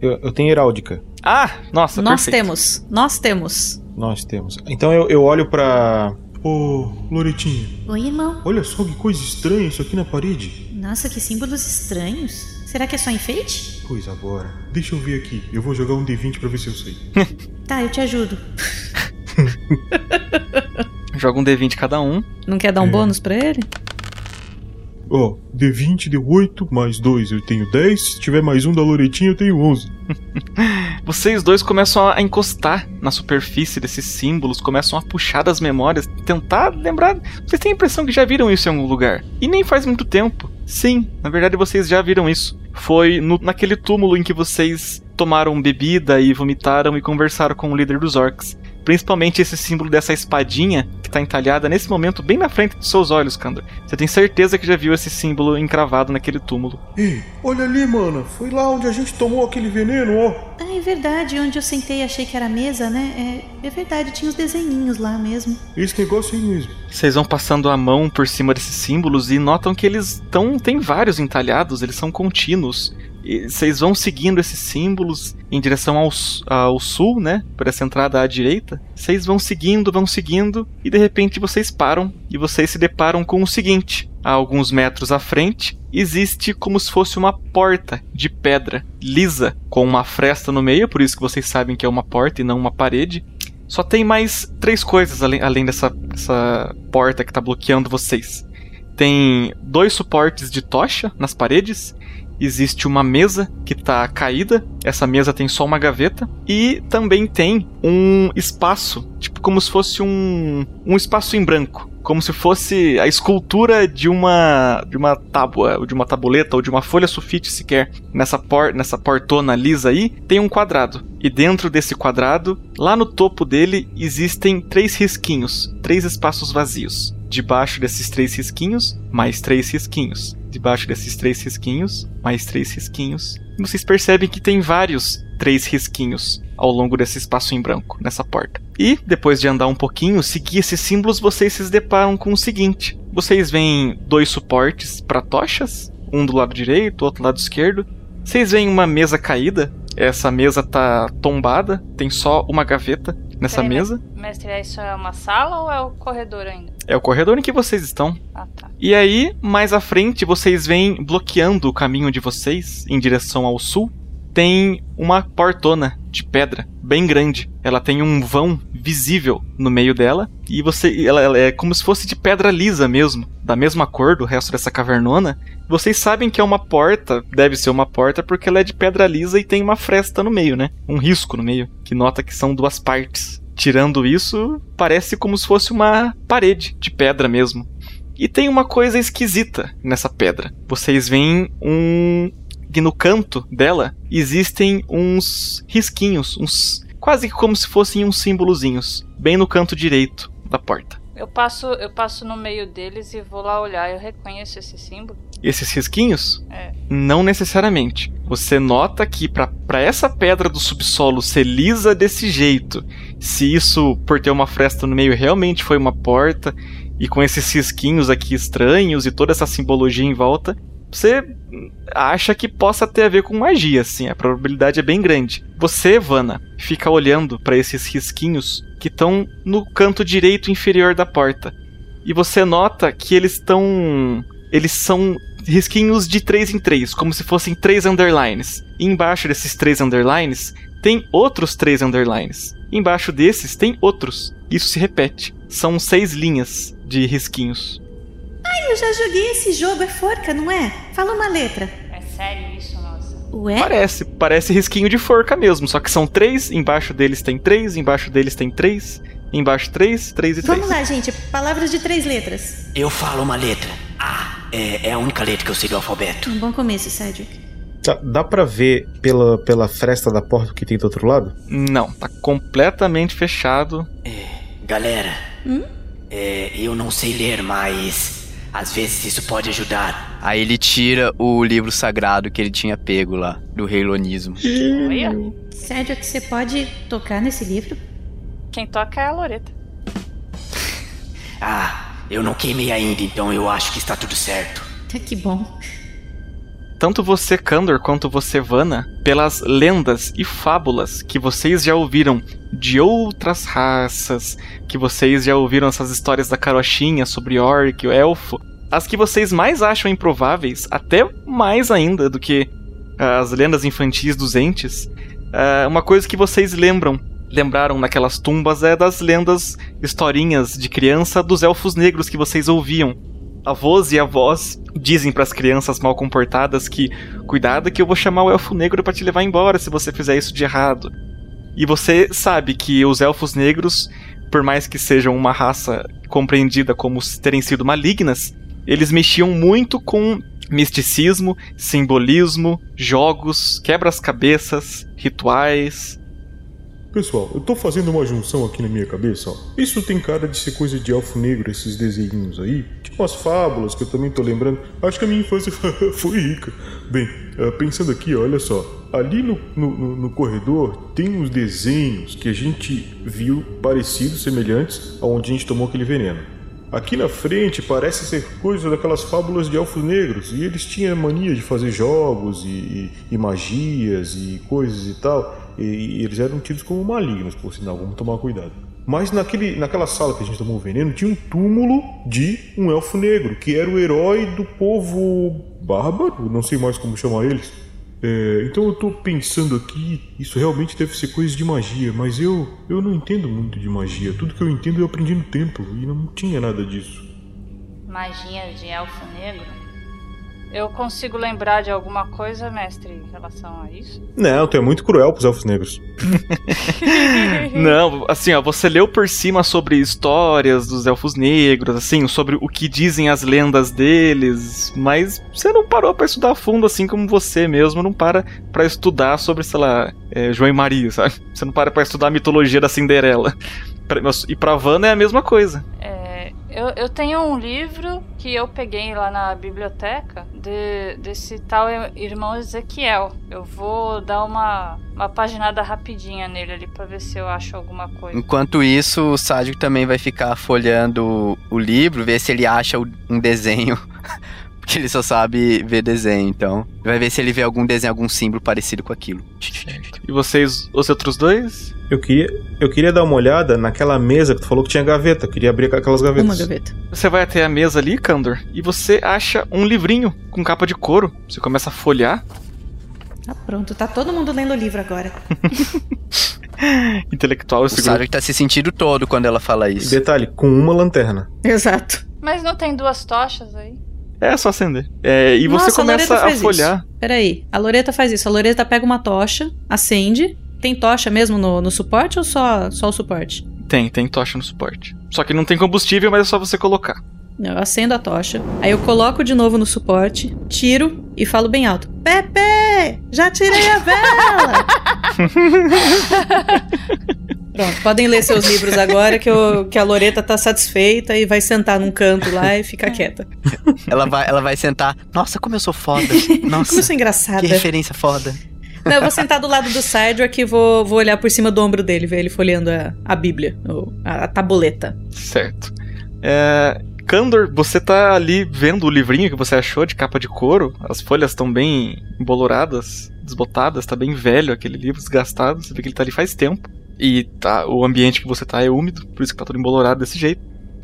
Speaker 10: Eu, eu tenho heráldica.
Speaker 8: Ah, nossa,
Speaker 7: Nós
Speaker 8: perfeito.
Speaker 7: temos, nós temos.
Speaker 10: Nós temos. Então eu, eu olho pra.
Speaker 13: Ô, Loretinha,
Speaker 7: Oi, irmão.
Speaker 13: olha só que coisa estranha isso aqui na parede.
Speaker 7: Nossa, que símbolos estranhos. Será que é só enfeite?
Speaker 13: Pois agora. Deixa eu ver aqui. Eu vou jogar um D20 pra ver se eu sei.
Speaker 7: Tá, eu te ajudo.
Speaker 8: Joga um D20 cada um.
Speaker 7: Não quer dar um
Speaker 13: É.
Speaker 7: bônus pra ele?
Speaker 13: Ó, D20 deu 8, mais 2 eu tenho 10. Se tiver mais um da Loretinha, eu tenho 11.
Speaker 8: Vocês dois começam a encostar na superfície desses símbolos, começam a puxar das memórias, tentar lembrar. Vocês têm a impressão que já viram isso em algum lugar. E nem faz muito tempo. Sim, na verdade vocês já viram isso. Foi no- naquele túmulo em que vocês tomaram bebida e vomitaram e conversaram com o líder dos orcs. Principalmente esse símbolo dessa espadinha que tá entalhada nesse momento bem na frente dos seus olhos, Kandor. Você tem certeza que já viu esse símbolo encravado naquele túmulo.
Speaker 13: Ei, olha ali, mano. Foi lá onde a gente tomou aquele veneno, ó.
Speaker 7: Ah, é verdade. Onde eu sentei e achei que era a mesa, né? É, é verdade, tinha os desenhinhos lá mesmo.
Speaker 13: Esse negócio aí mesmo.
Speaker 8: Vocês vão passando a mão por cima desses símbolos e notam que eles estão. Tem vários entalhados, eles são contínuos. E vocês vão seguindo esses símbolos em direção ao, ao sul, né? Por essa entrada à direita. Vocês vão seguindo, vão seguindo, e de repente vocês param e vocês se deparam com o seguinte: a alguns metros à frente existe como se fosse uma porta de pedra lisa, com uma fresta no meio, por isso que vocês sabem que é uma porta e não uma parede. Só tem mais três coisas além, além dessa, dessa porta que tá bloqueando vocês. Tem dois suportes de tocha nas paredes. Existe uma mesa que tá caída. Essa mesa tem só uma gaveta. E também tem um espaço, tipo como se fosse um, um espaço em branco. Como se fosse a escultura de uma de uma tábua, ou de uma tabuleta, ou de uma folha sulfite sequer. Nessa, por, nessa portona lisa aí, tem um quadrado. E dentro desse quadrado, lá no topo dele, existem três risquinhos, três espaços vazios. Debaixo desses três risquinhos, mais três risquinhos. Debaixo desses três risquinhos, mais três risquinhos. E vocês percebem que tem vários três risquinhos ao longo desse espaço em branco, nessa porta. E, depois de andar um pouquinho, seguir esses símbolos, vocês se deparam com o seguinte: vocês veem dois suportes para tochas, um do lado direito, outro do lado esquerdo. Vocês veem uma mesa caída. Essa mesa tá tombada, tem só uma gaveta nessa
Speaker 6: Peraí,
Speaker 8: mesa.
Speaker 6: Mestre, isso é uma sala ou é o corredor ainda?
Speaker 8: É o corredor em que vocês estão.
Speaker 6: Ah, tá.
Speaker 8: E aí, mais à frente, vocês veem bloqueando o caminho de vocês em direção ao sul, tem uma portona de pedra bem grande. Ela tem um vão visível no meio dela e você ela, ela é como se fosse de pedra lisa mesmo, da mesma cor do resto dessa cavernona. Vocês sabem que é uma porta, deve ser uma porta porque ela é de pedra lisa e tem uma fresta no meio, né? Um risco no meio, que nota que são duas partes. Tirando isso, parece como se fosse uma parede de pedra mesmo. E tem uma coisa esquisita nessa pedra. Vocês veem um e no canto dela existem uns risquinhos, uns quase como se fossem uns símbolozinhos, bem no canto direito da porta.
Speaker 6: Eu passo, eu passo no meio deles e vou lá olhar. Eu reconheço esse símbolo.
Speaker 8: Esses risquinhos?
Speaker 6: É.
Speaker 8: Não necessariamente. Você nota que para essa pedra do subsolo ser lisa desse jeito, se isso por ter uma fresta no meio realmente foi uma porta, e com esses risquinhos aqui estranhos e toda essa simbologia em volta, você acha que possa ter a ver com magia, assim, a probabilidade é bem grande. Você, Vana, fica olhando para esses risquinhos que estão no canto direito inferior da porta. E você nota que eles estão. Eles são risquinhos de 3 em 3, como se fossem três underlines. E embaixo desses três underlines tem outros três underlines. Embaixo desses tem outros. Isso se repete. São seis linhas de risquinhos.
Speaker 7: Ai, eu já joguei esse jogo, é forca, não é? Fala uma letra.
Speaker 6: É sério isso, nossa.
Speaker 7: Ué?
Speaker 8: Parece, parece risquinho de forca mesmo, só que são três, embaixo deles tem três, embaixo deles tem três, embaixo três, três e três.
Speaker 7: Vamos lá, gente. Palavras de três letras.
Speaker 11: Eu falo uma letra. A é, é a única letra que eu sei do alfabeto.
Speaker 7: Um bom começo, Cedric.
Speaker 10: Tá, dá pra ver pela, pela fresta da porta que tem do outro lado?
Speaker 8: Não, tá completamente fechado.
Speaker 11: Galera,
Speaker 7: Hum?
Speaker 11: é, eu não sei ler, mas às vezes isso pode ajudar.
Speaker 5: Aí ele tira o livro sagrado que ele tinha pego lá, do reilonismo.
Speaker 6: Olha.
Speaker 7: Cedric, você pode tocar nesse livro?
Speaker 6: Quem toca é a Loreta.
Speaker 11: Ah, eu não queimei ainda, então eu acho que está tudo certo.
Speaker 7: Que bom.
Speaker 8: Tanto você, Kandor, quanto você, Vana, pelas lendas e fábulas que vocês já ouviram de outras raças, que vocês já ouviram essas histórias da carochinha sobre orc, o elfo, as que vocês mais acham improváveis, até mais ainda do que ah, as lendas infantis dos entes, ah, uma coisa que vocês lembram, lembraram naquelas tumbas é das lendas, historinhas de criança dos elfos negros que vocês ouviam. Avós e avós dizem para as crianças mal comportadas que cuidado que eu vou chamar o elfo negro para te levar embora se você fizer isso de errado. E você sabe que os elfos negros, por mais que sejam uma raça compreendida como terem sido malignas, eles mexiam muito com misticismo, simbolismo, jogos, quebras-cabeças, rituais.
Speaker 13: Pessoal, eu tô fazendo uma junção aqui na minha cabeça, ó. Isso tem cara de ser coisa de elfo negro, esses desenhinhos aí. Tipo as fábulas que eu também tô lembrando. Acho que a minha infância foi rica. Bem, eh, pensando aqui, olha só. Ali no, no, no- no corredor tem uns desenhos que a gente viu parecidos, semelhantes, aonde a gente tomou aquele veneno. Aqui na frente parece ser coisa daquelas fábulas de elfos negros, e eles tinham mania de fazer jogos e, e- e magias e coisas e tal, e, e eles eram tidos como malignos, por sinal, vamos tomar cuidado. Mas naquele, naquela sala que a gente tomou o veneno tinha um túmulo de um elfo negro, que era o herói do povo bárbaro, não sei mais como chamar eles. É, então eu tô pensando aqui, isso realmente deve ser coisa de magia, mas eu eu não entendo muito de magia. Tudo que eu entendo eu aprendi no templo e não tinha nada disso.
Speaker 6: Magia de elfo negro. Eu consigo lembrar de alguma coisa, mestre, em relação a isso?
Speaker 10: Não, tu é muito cruel pros elfos negros.
Speaker 8: Não, assim, ó, você leu por cima sobre histórias dos elfos negros, assim, sobre o que dizem as lendas deles, mas você não parou pra estudar a fundo, assim como você mesmo não para pra estudar sobre, sei lá, é, João e Maria, sabe? Você não para pra estudar a mitologia da Cinderela. E pra Vanna é a mesma coisa.
Speaker 6: É, eu, eu tenho um livro que eu peguei lá na biblioteca de- desse tal irmão Ezequiel. Eu vou dar uma, uma paginada rapidinha nele ali pra ver se eu acho alguma coisa.
Speaker 5: Enquanto isso, o Sádio também vai ficar folhando o livro, ver se ele acha um desenho. Que ele só sabe ver desenho, então. Vai ver se ele vê algum desenho, algum símbolo parecido com aquilo.
Speaker 8: E vocês, os outros dois?
Speaker 10: Eu queria, eu queria dar uma olhada naquela mesa que tu falou que tinha gaveta. Eu queria abrir aquelas gavetas.
Speaker 7: Uma gaveta.
Speaker 8: Você vai até a mesa ali, Candor, e você acha um livrinho com capa de couro. Você começa a folhear.
Speaker 7: Tá pronto, tá todo mundo lendo o livro agora.
Speaker 8: Intelectual
Speaker 5: O
Speaker 8: esse grupo.
Speaker 5: tá se sentindo todo quando ela fala
Speaker 10: E
Speaker 5: isso.
Speaker 10: detalhe, com uma lanterna.
Speaker 7: Exato.
Speaker 6: Mas não tem duas tochas aí?
Speaker 8: É só acender. É, e você
Speaker 7: Nossa,
Speaker 8: começa
Speaker 7: Loreta
Speaker 8: a
Speaker 7: faz
Speaker 8: folhear.
Speaker 7: Isso. Peraí, a Loreta faz isso. A Loreta pega uma tocha, acende. Tem tocha mesmo no, no suporte ou só, só o suporte?
Speaker 8: Tem, tem tocha no suporte. Só que não tem combustível, mas é só você colocar.
Speaker 7: Eu acendo a tocha, aí eu coloco de novo no suporte, tiro e falo bem alto: Pepe, já tirei a vela! Pronto, podem ler seus livros agora que, eu- que a Loreta tá satisfeita e vai sentar num canto lá e ficar quieta.
Speaker 5: Ela vai, ela vai sentar. Nossa, como eu sou foda. Nossa,
Speaker 7: Como eu sou engraçada.
Speaker 5: que referência foda.
Speaker 7: Não, eu vou sentar do lado do Sidewalk e vou, vou olhar por cima do ombro dele, ver ele folheando a, a Bíblia, ou a, a tabuleta.
Speaker 8: Certo. É, Candor, você tá ali vendo o livrinho que você achou de capa de couro. As folhas estão bem emboloradas, desbotadas, tá bem velho aquele livro, desgastado. Você vê que ele tá ali faz tempo. E tá, o ambiente que você tá é úmido, por isso que tá todo embolorado desse jeito.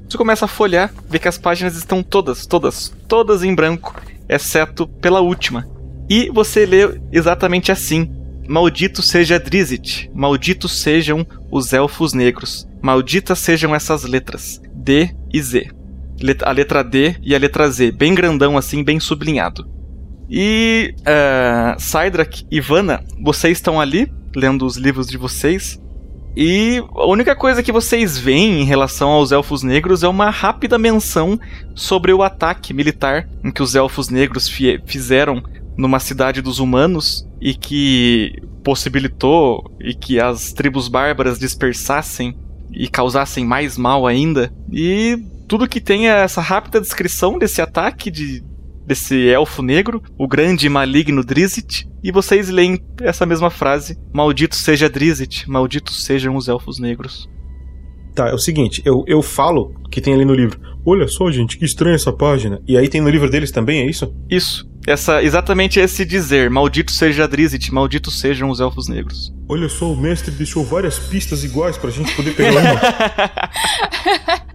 Speaker 8: Você começa a folhear, vê que as páginas estão todas, todas, todas em branco, exceto pela última. E você lê exatamente assim: Maldito seja Drizzt, malditos sejam os elfos negros, malditas sejam essas letras, D e Z. A letra D e a letra Z, bem grandão assim, bem sublinhado. E uh, Sidrak e Vanna, vocês estão ali, lendo os livros de vocês, e a única coisa que vocês veem em relação aos elfos negros é uma rápida menção sobre o ataque militar em que os elfos negros fizeram numa cidade dos humanos e que possibilitou e que as tribos bárbaras dispersassem e causassem mais mal ainda. E tudo que tem é essa rápida descrição desse ataque de desse elfo negro, o grande e maligno Drizzt, e vocês leem essa mesma frase: Maldito seja Drizzt, malditos sejam os elfos negros.
Speaker 10: Tá, é o seguinte, eu, eu falo que tem ali no livro. Olha só, gente, que estranha essa página. E aí tem no livro deles também, é isso?
Speaker 8: Isso. Essa, exatamente esse dizer: Maldito seja Drizzt, malditos sejam os elfos negros.
Speaker 13: Olha só, o mestre deixou várias pistas iguais pra gente poder pegar uma.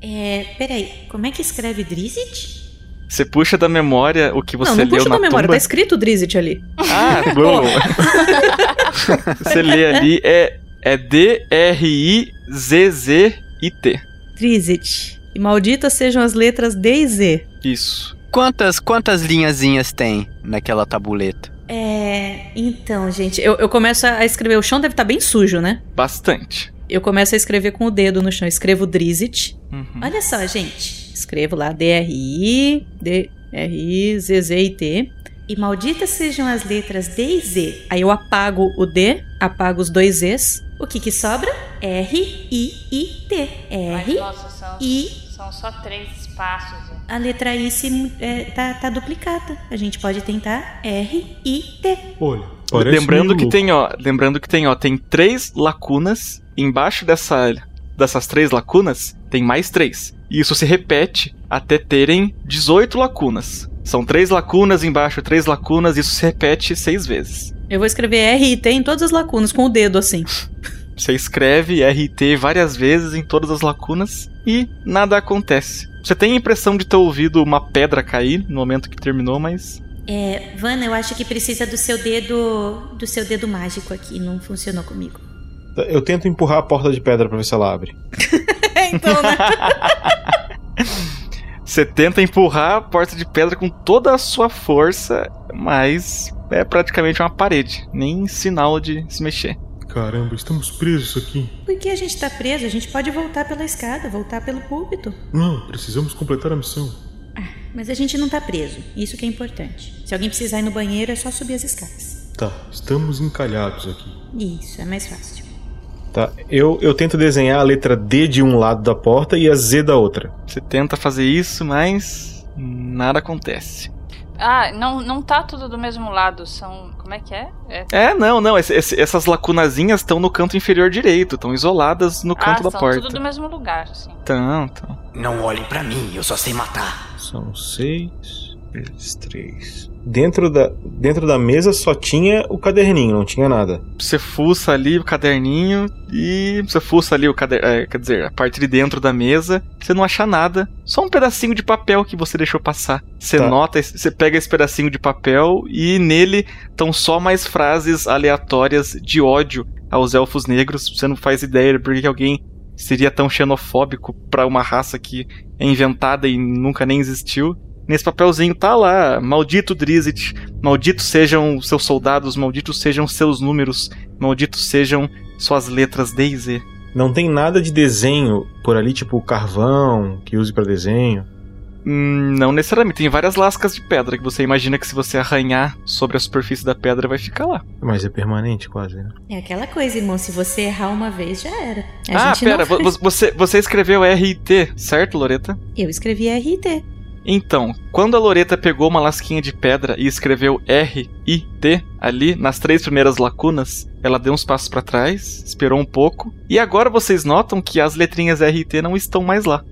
Speaker 7: É, peraí, como é que escreve Drizzt?
Speaker 8: Você puxa da memória o que você
Speaker 7: não, não
Speaker 8: leu
Speaker 7: puxa
Speaker 8: na
Speaker 7: da memória,
Speaker 8: tumba.
Speaker 7: tá escrito Drizzt ali.
Speaker 8: Ah, bom. você lê ali, é, é D-R-I-Z-Z-I-T.
Speaker 7: Drizzt. E malditas sejam as letras D e Z.
Speaker 8: Isso.
Speaker 5: Quantas, quantas linhazinhas tem naquela tabuleta?
Speaker 7: É. Então, gente, eu, eu começo a escrever. O chão deve estar bem sujo, né?
Speaker 8: Bastante.
Speaker 7: Eu começo a escrever com o dedo no chão. Escrevo Drizzt.
Speaker 8: Uhum.
Speaker 7: Olha só, gente. Escrevo lá D-R-I, D-R-I-Z-Z-I-T. E malditas sejam as letras D e Z. Aí eu apago o D, apago os dois Zs. O que que sobra? R-I-I-T.
Speaker 6: Mas,
Speaker 7: R.
Speaker 6: nossa, são,
Speaker 7: I.
Speaker 6: são só três espaços.
Speaker 7: A letra I se, é, tá, tá duplicada. A gente pode tentar R-I-T.
Speaker 13: Olha,
Speaker 8: lembrando
Speaker 13: meio
Speaker 8: que
Speaker 13: louco.
Speaker 8: tem, ó, lembrando que tem, ó, tem três lacunas embaixo dessa dessas três lacunas, tem mais três. E isso se repete até terem 18 lacunas. São três lacunas embaixo, três lacunas, isso se repete seis vezes.
Speaker 7: Eu vou escrever R-I-T em todas as lacunas, com o dedo assim.
Speaker 8: Você escreve RT várias vezes em todas as lacunas e nada acontece. Você tem a impressão de ter ouvido uma pedra cair no momento que terminou, mas
Speaker 7: É, Vanna, eu acho que precisa do seu dedo. do seu dedo mágico aqui. Não funcionou comigo.
Speaker 10: Eu tento empurrar a porta de pedra pra ver se ela abre.
Speaker 7: então, né?
Speaker 8: Você tenta empurrar a porta de pedra com toda a sua força, mas é praticamente uma parede, nem sinal de se mexer.
Speaker 13: Caramba, estamos presos aqui.
Speaker 7: Por que a gente tá preso? A gente pode voltar pela escada, voltar pelo púlpito.
Speaker 13: Não, precisamos completar a missão.
Speaker 7: Mas a gente não tá preso. Isso que é importante. Se alguém precisar ir no banheiro, é só subir as escadas.
Speaker 13: Tá, estamos encalhados aqui.
Speaker 7: Isso, é mais fácil.
Speaker 10: Tá, eu, eu tento desenhar a letra D de um lado da porta e a Z da outra.
Speaker 8: Você tenta fazer isso, mas nada acontece.
Speaker 6: Ah, não, não tá tudo do mesmo lado. São. Como é que é? É,
Speaker 8: É, não, não. esse- esse- essas lacunazinhas estão no canto inferior direito, estão isoladas no canto
Speaker 6: ah,
Speaker 8: da
Speaker 6: são
Speaker 8: porta.
Speaker 6: tudo do mesmo lugar, assim.
Speaker 8: Então, então.
Speaker 11: Não olhem pra mim, eu só sei matar.
Speaker 10: São seis. vezes 3. Dentro da, dentro da mesa só tinha o caderninho, não tinha nada.
Speaker 8: Você fuça ali o caderninho e você fuça ali o caderninho, é, quer dizer, a parte de dentro da mesa, você não acha nada, só um pedacinho de papel que você deixou passar. Você
Speaker 10: Tá.
Speaker 8: nota, você pega esse pedacinho de papel e nele estão só mais frases aleatórias de ódio aos elfos negros. Você não faz ideia de por que que alguém seria tão xenofóbico pra uma raça que é inventada e nunca nem existiu. Nesse papelzinho tá lá, maldito Drizzt, malditos sejam seus soldados, malditos sejam seus números, malditos sejam suas letras D e Z.
Speaker 10: Não tem nada de desenho por ali, tipo carvão que use pra desenho.
Speaker 8: Hum, não necessariamente, tem várias lascas de pedra que você imagina que se você arranhar sobre a superfície da pedra vai ficar lá.
Speaker 10: Mas é permanente quase, né?
Speaker 7: É aquela coisa, irmão. Se você errar uma vez, já era. A
Speaker 8: ah,
Speaker 7: gente
Speaker 8: pera,
Speaker 7: não
Speaker 8: você, você escreveu RT, certo, Loreta?
Speaker 7: Eu escrevi RT.
Speaker 8: Então, quando a Loreta pegou uma lasquinha de pedra e escreveu R I T ali nas três primeiras lacunas, ela deu uns passos pra trás, esperou um pouco, e agora vocês notam que as letrinhas R e T não estão mais lá.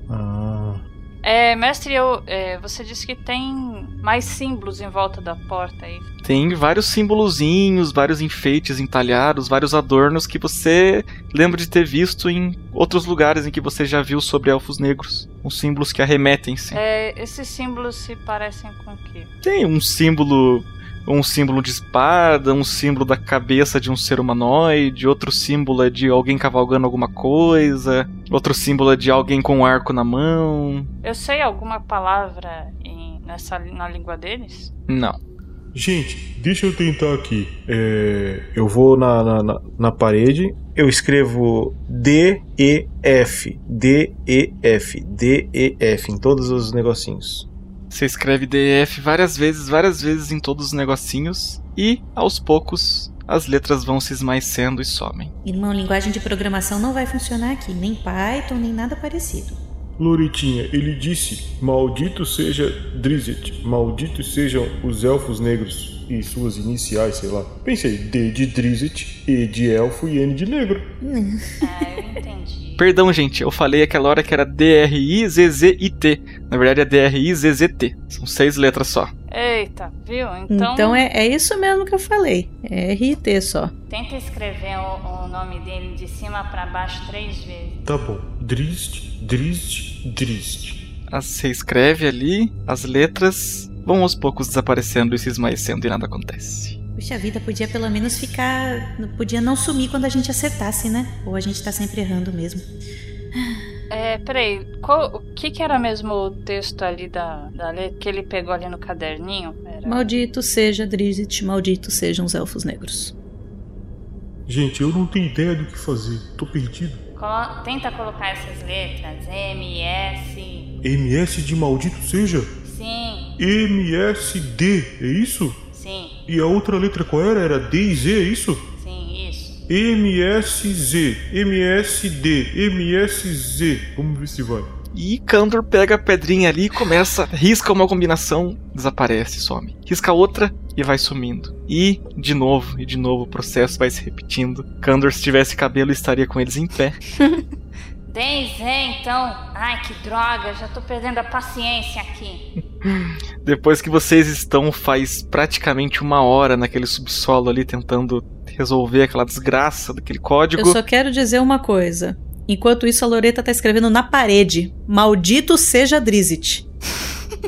Speaker 6: É, mestre, eu, é, você disse que tem mais símbolos em volta da porta aí.
Speaker 8: Tem vários símbolozinhos, vários enfeites entalhados, vários adornos que você lembra de ter visto em outros lugares em que você já viu sobre elfos negros. Uns símbolos que arremetem, sim.
Speaker 6: É, esses símbolos se parecem com o quê?
Speaker 8: Tem um símbolo, um símbolo de espada, um símbolo da cabeça de um ser humanoide, outro símbolo é de alguém cavalgando alguma coisa, outro símbolo é de alguém com um arco na mão.
Speaker 6: Eu sei alguma palavra em, nessa, na língua deles?
Speaker 8: Não.
Speaker 13: Gente, deixa eu tentar aqui. É.
Speaker 10: Eu vou na, na, na- na parede, eu escrevo D, E, F, D, E, F, D, E, F em todos os negocinhos.
Speaker 8: Você escreve DF várias vezes, várias vezes em todos os negocinhos e aos poucos as letras vão se esmaecendo e somem.
Speaker 7: Irmão, linguagem de programação não vai funcionar aqui. Nem Python, nem nada parecido.
Speaker 13: Loretinha, ele disse: Maldito seja Drizzt, malditos sejam os elfos negros e suas iniciais, sei lá. Pensei, D de Drizzt, E de elfo e N de negro.
Speaker 6: Ah, eu entendi.
Speaker 8: Perdão, gente, eu falei aquela hora que era D-R-I-Z-Z-I-T. Na verdade é D-R-I-Z-Z-T. São seis letras só.
Speaker 6: Eita, viu? Então,
Speaker 7: Então, é, é isso mesmo que eu falei. É RT só.
Speaker 6: tenta escrever o, o nome dele de cima pra baixo três vezes.
Speaker 13: Tá bom. Drizzt, Drizzt, Drizzt.
Speaker 8: Você escreve ali, as letras vão aos poucos desaparecendo e se esmaecendo e nada acontece.
Speaker 7: Puxa vida, podia pelo menos ficar. Podia não sumir quando a gente acertasse, né? Ou a gente tá sempre errando mesmo.
Speaker 6: É, peraí, qual, o que que era mesmo o texto ali da, da letra que ele pegou ali no caderninho? Era...
Speaker 7: Maldito seja Drizzt, malditos sejam os elfos negros.
Speaker 13: Gente, eu não tenho ideia do que fazer. Tô perdido.
Speaker 6: Colo- tenta colocar essas letras, M, S,
Speaker 13: MS de maldito seja?
Speaker 6: Sim,
Speaker 13: MSD, é isso?
Speaker 6: sim,
Speaker 13: E a outra letra qual era? Era D e Z, é isso?
Speaker 6: sim, isso.
Speaker 13: MSZ, MSD, MSZ. Vamos ver se vai.
Speaker 8: E Kandor pega a pedrinha ali e começa, risca uma combinação, desaparece, some. Risca outra e vai sumindo. E, de novo, e de novo o processo vai se repetindo. Kandor, se tivesse cabelo, estaria com eles em pé.
Speaker 6: DZ, então. Ai, que droga, já tô perdendo a paciência aqui.
Speaker 8: Depois que vocês estão faz praticamente uma hora naquele subsolo ali tentando resolver aquela desgraça daquele código.
Speaker 7: Eu só quero dizer uma coisa. Enquanto isso, a Loreta tá escrevendo na parede: Maldito seja Drizzt.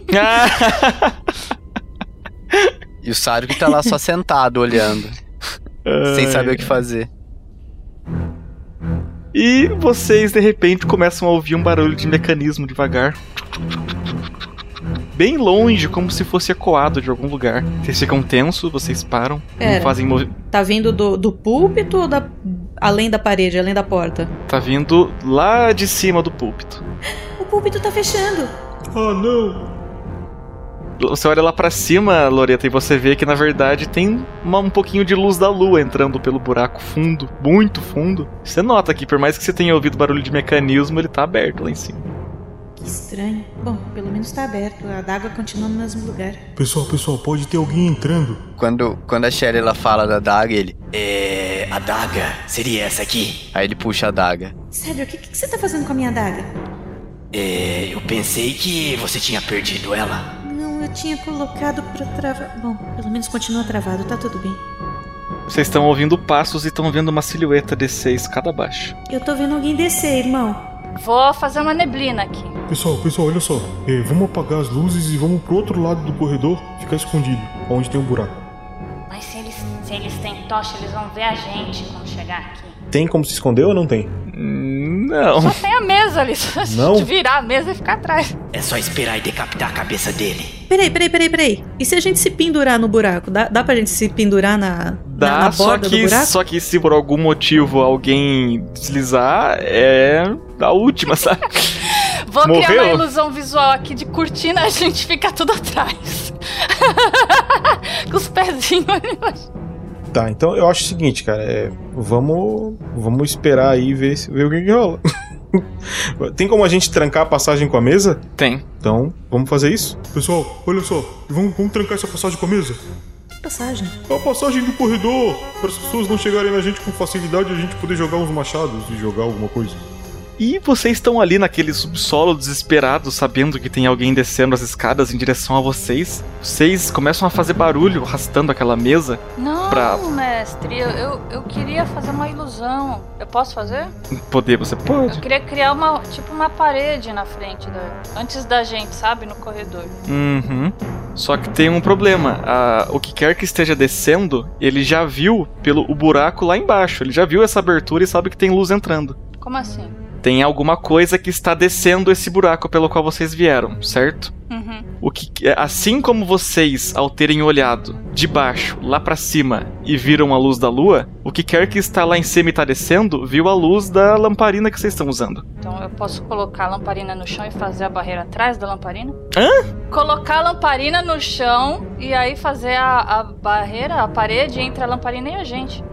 Speaker 5: E o Sário que tá lá só sentado olhando. sem saber o que fazer.
Speaker 8: E vocês de repente começam a ouvir um barulho de mecanismo devagar. Bem longe, como se fosse ecoado de algum lugar. Vocês ficam tensos, vocês param,
Speaker 7: Pera.
Speaker 8: não fazem movi-
Speaker 7: Tá vindo do, do púlpito ou da, além da parede, além da porta?
Speaker 8: Tá vindo lá de cima do púlpito.
Speaker 7: O púlpito tá fechando.
Speaker 13: Ah, não.
Speaker 8: Você olha lá pra cima, Loreta, e você vê que na verdade tem uma- um pouquinho de luz da lua entrando pelo buraco fundo, muito fundo. Você nota que por mais que você tenha ouvido barulho de mecanismo, ele tá aberto lá em cima.
Speaker 7: Que estranho. Bom, pelo menos tá aberto. A adaga continua no mesmo lugar.
Speaker 13: Pessoal, pessoal, pode ter alguém entrando.
Speaker 5: Quando, quando a Shelly ela fala da daga, ele.
Speaker 11: É. A daga seria essa aqui?
Speaker 5: Aí ele puxa a daga.
Speaker 7: Sério, o que, que você tá fazendo com a minha adaga?
Speaker 11: É. Eu pensei que você tinha perdido ela.
Speaker 7: Não, Não, eu tinha colocado pra travar. Bom, pelo menos continua travado, tá tudo bem.
Speaker 8: Vocês estão ouvindo passos e estão vendo uma silhueta descer a escada abaixo.
Speaker 7: Eu tô vendo alguém descer, irmão.
Speaker 6: Vou fazer uma neblina aqui.
Speaker 13: Pessoal, pessoal, olha só. É, vamos apagar as luzes e vamos pro outro lado do corredor ficar escondido, onde tem um buraco.
Speaker 6: Mas se eles, se eles têm tocha, eles vão ver a gente quando chegar aqui.
Speaker 10: Tem como se esconder ou não tem?
Speaker 8: Não.
Speaker 6: Só tem a mesa ali. Só a gente
Speaker 10: Não?
Speaker 6: virar a mesa e ficar atrás.
Speaker 11: É só esperar e decapitar a cabeça dele.
Speaker 7: Peraí, peraí, peraí, peraí. E se a gente se pendurar no buraco? Dá, dá pra gente se pendurar na, na,
Speaker 8: Dá,
Speaker 7: na
Speaker 8: só
Speaker 7: borda do
Speaker 8: que,
Speaker 7: buraco?
Speaker 8: só que se por algum motivo alguém deslizar, é a última, sabe?
Speaker 6: Vou criar
Speaker 8: Morreu?
Speaker 6: uma ilusão visual aqui de cortina, a gente fica tudo atrás. Com os pezinhos ali embaixo.
Speaker 10: Tá, então eu acho o seguinte, cara. É, vamos, vamos esperar aí ver, se- ver o que, que rola. Tem como a gente trancar a passagem com a mesa?
Speaker 8: Tem.
Speaker 10: Então, vamos fazer isso?
Speaker 13: Pessoal, olha só. Vamos, vamos trancar essa passagem com a mesa?
Speaker 7: Passagem.
Speaker 13: A passagem do corredor, para as pessoas não chegarem na gente com facilidade e a gente poder jogar uns machados e jogar alguma coisa.
Speaker 8: E vocês estão ali naquele subsolo desesperados, sabendo que tem alguém descendo as escadas em direção a vocês. Vocês começam a fazer barulho arrastando aquela mesa.
Speaker 6: Não,
Speaker 8: Pra-
Speaker 6: mestre, eu, eu, eu queria fazer uma ilusão. Eu posso fazer?
Speaker 8: Poder você pode.
Speaker 6: Eu queria criar uma, tipo, uma parede na frente, da, antes da gente, sabe? No corredor.
Speaker 8: Uhum. Só que tem um problema. A- o que quer que esteja descendo, ele já viu pelo o buraco lá embaixo. Ele já viu essa abertura e sabe que tem luz entrando.
Speaker 6: Como assim?
Speaker 8: Tem alguma coisa que está descendo esse buraco pelo qual vocês vieram, certo?
Speaker 6: Uhum.
Speaker 8: O que assim como vocês ao terem olhado de baixo lá pra cima e viram a luz da lua, o que quer que está lá em cima e está descendo, viu a luz da lamparina que vocês estão usando.
Speaker 6: Então eu posso colocar a lamparina no chão e fazer a barreira atrás da lamparina?
Speaker 8: Hã?
Speaker 6: Colocar a lamparina no chão e aí fazer a, a barreira, a parede entre a lamparina e a gente?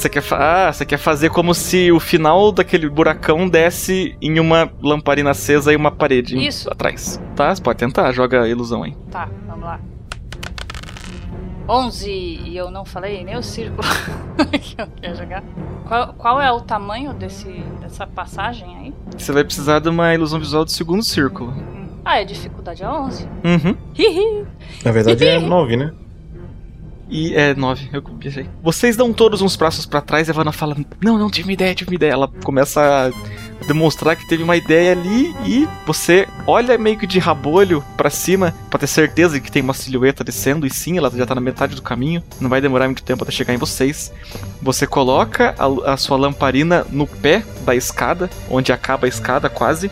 Speaker 8: Você quer, fa- ah, você quer fazer como se o final daquele buracão desse em uma lamparina acesa e uma parede
Speaker 6: Isso.
Speaker 8: atrás. Tá, você pode tentar, joga a ilusão aí.
Speaker 6: Tá, vamos lá. 11 e eu não falei nem o círculo que eu queria jogar. Qual, qual é o tamanho desse, dessa passagem aí?
Speaker 8: Você vai precisar de uma ilusão visual do segundo círculo.
Speaker 6: Ah, é dificuldade a 11.
Speaker 8: Uhum.
Speaker 6: Hihi.
Speaker 10: Na verdade é 9, né?
Speaker 8: E é 9, eu viajei. Vocês dão todos uns passos pra trás e a Vanna fala: Não, não, tive uma ideia, tive uma ideia. Ela começa a demonstrar que teve uma ideia ali e você olha meio que de rabolho pra cima pra ter certeza que tem uma silhueta descendo. E sim, ela já tá na metade do caminho, não vai demorar muito tempo até chegar em vocês. Você coloca a, a sua lamparina no pé da escada, onde acaba a escada quase.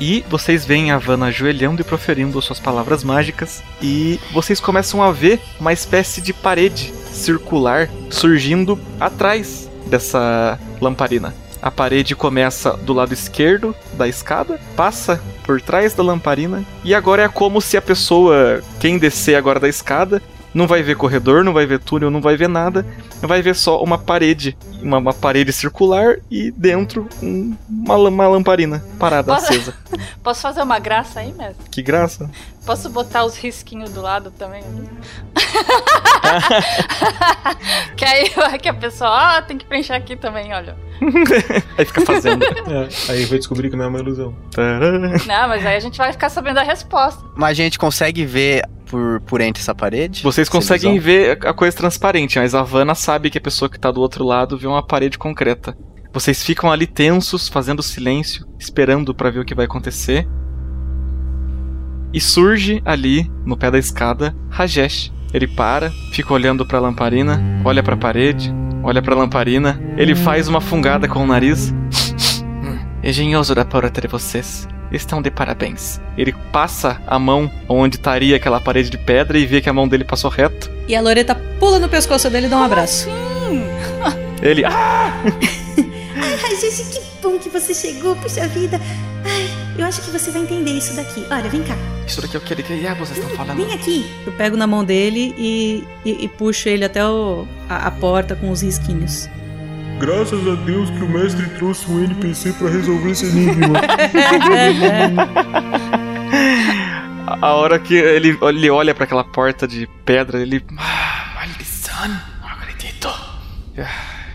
Speaker 8: E vocês veem a Vanna ajoelhando e proferindo suas palavras mágicas. E vocês começam a ver uma espécie de parede circular surgindo atrás dessa lamparina. A parede começa do lado esquerdo da escada, passa por trás da lamparina, e agora é como se a pessoa, quem descer agora da escada, não vai ver corredor, não vai ver túnel, não vai ver nada, vai ver só uma parede, uma, uma parede circular e dentro um- uma, uma lamparina parada
Speaker 6: Posso-
Speaker 8: acesa.
Speaker 6: Posso fazer uma graça aí, mestre?
Speaker 8: Que graça.
Speaker 6: Posso botar os risquinhos do lado também? que aí que a pessoa, ah, tem que preencher aqui também, olha.
Speaker 8: Aí fica fazendo.
Speaker 10: É, aí vai descobrir que não é uma ilusão.
Speaker 6: Não, mas aí a gente vai ficar sabendo a resposta.
Speaker 5: Mas a gente consegue ver por, por entre essa parede?
Speaker 8: Vocês conseguem
Speaker 5: ilusão?
Speaker 8: ver a coisa transparente, mas a Vanna sabe que a pessoa que tá do outro lado vê uma parede concreta. Vocês ficam ali tensos, fazendo silêncio, esperando pra ver o que vai acontecer. E surge ali, no pé da escada, Rajesh. Ele para, fica olhando pra lamparina, olha pra parede, olha pra lamparina. Ele faz uma fungada com o nariz. Engenhoso da parte de vocês. Estão de parabéns. Ele passa a mão onde estaria aquela parede de pedra e vê que a mão dele passou reto.
Speaker 7: E a Loreta pula no pescoço dele e dá um abraço.
Speaker 8: Ele. Ah!
Speaker 7: Ai, gente, que bom que você chegou, puxa vida. Ai, eu acho que você vai entender isso daqui. Olha, vem cá.
Speaker 8: Isso daqui é o que ele queria, vocês estão falando.
Speaker 7: Vem aqui. Eu pego na mão dele e, e, e puxo ele até o- a, a porta com os risquinhos.
Speaker 13: Graças a Deus que o mestre trouxe um NPC pra resolver esse enigma.
Speaker 8: A hora que ele, ele olha pra aquela porta de pedra, ele. Ah, maldição! Não acredito! Ah,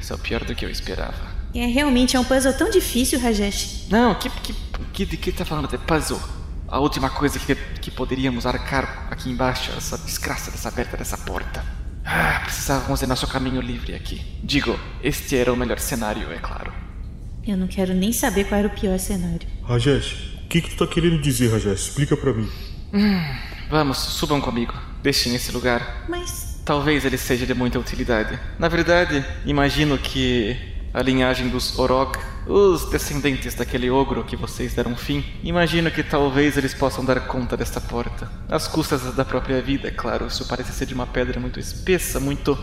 Speaker 8: Isso é o pior do que eu esperava.
Speaker 7: É, realmente é um puzzle tão difícil, Rajesh.
Speaker 8: Não, que. que. que de que tá falando? É puzzle.
Speaker 9: a última coisa que, que poderíamos arcar aqui embaixo, essa desgraça dessa aberta dessa porta. Ah, precisávamos de nosso caminho livre aqui. Digo, este era o melhor cenário, é claro.
Speaker 7: Eu não quero nem saber qual era o pior cenário.
Speaker 13: Rajesh, o que, que tu tá querendo dizer, Rajesh? Explica pra mim.
Speaker 9: Hum, vamos, subam comigo. Deixem esse lugar.
Speaker 7: Mas
Speaker 9: Talvez ele seja de muita utilidade. Na verdade, imagino que a linhagem dos Orog, os descendentes daquele ogro que vocês deram fim, imagino que talvez eles possam dar conta desta porta. Às custas da própria vida, é claro. Isso parece ser de uma pedra muito espessa, muito.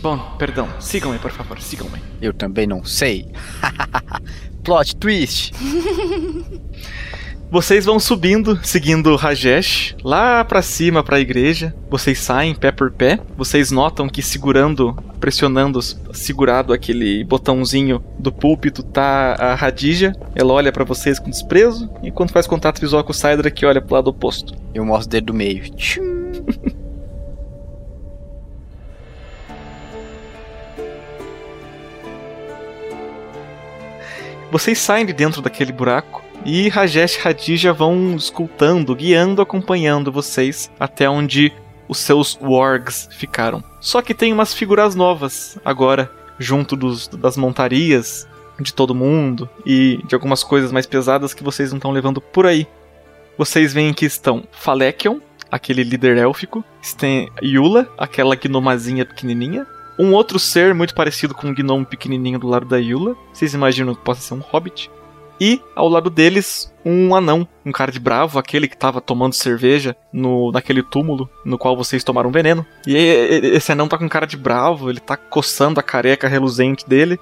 Speaker 9: Bom, perdão. Sigam-me, por favor, sigam-me.
Speaker 5: Eu também não sei. Plot twist.
Speaker 8: Vocês vão subindo, seguindo Rajesh, lá pra cima pra igreja. Vocês saem pé por pé. Vocês notam que segurando, pressionando, segurado aquele botãozinho do púlpito tá a Radija. Ela olha para vocês com desprezo. E quando faz contato visual com o Sidra, que olha pro lado oposto.
Speaker 5: Eu mostro o dedo do meio.
Speaker 8: Vocês saem de dentro daquele buraco e Rajesh e Radija vão escutando, guiando, acompanhando vocês até onde os seus wargs ficaram. Só que tem umas figuras novas agora, junto dos, das montarias de todo mundo e de algumas coisas mais pesadas que vocês não estão levando por aí. Vocês veem que estão Falekion, aquele líder élfico, tem Yula, aquela gnomazinha pequenininha, um outro ser muito parecido com um gnomo pequenininho do lado da Yula. Vocês imaginam que possa ser um hobbit? E ao lado deles, um anão, um cara de bravo, aquele que estava tomando cerveja no naquele túmulo no qual vocês tomaram veneno. E esse anão tá com cara de bravo, ele tá coçando a careca reluzente dele.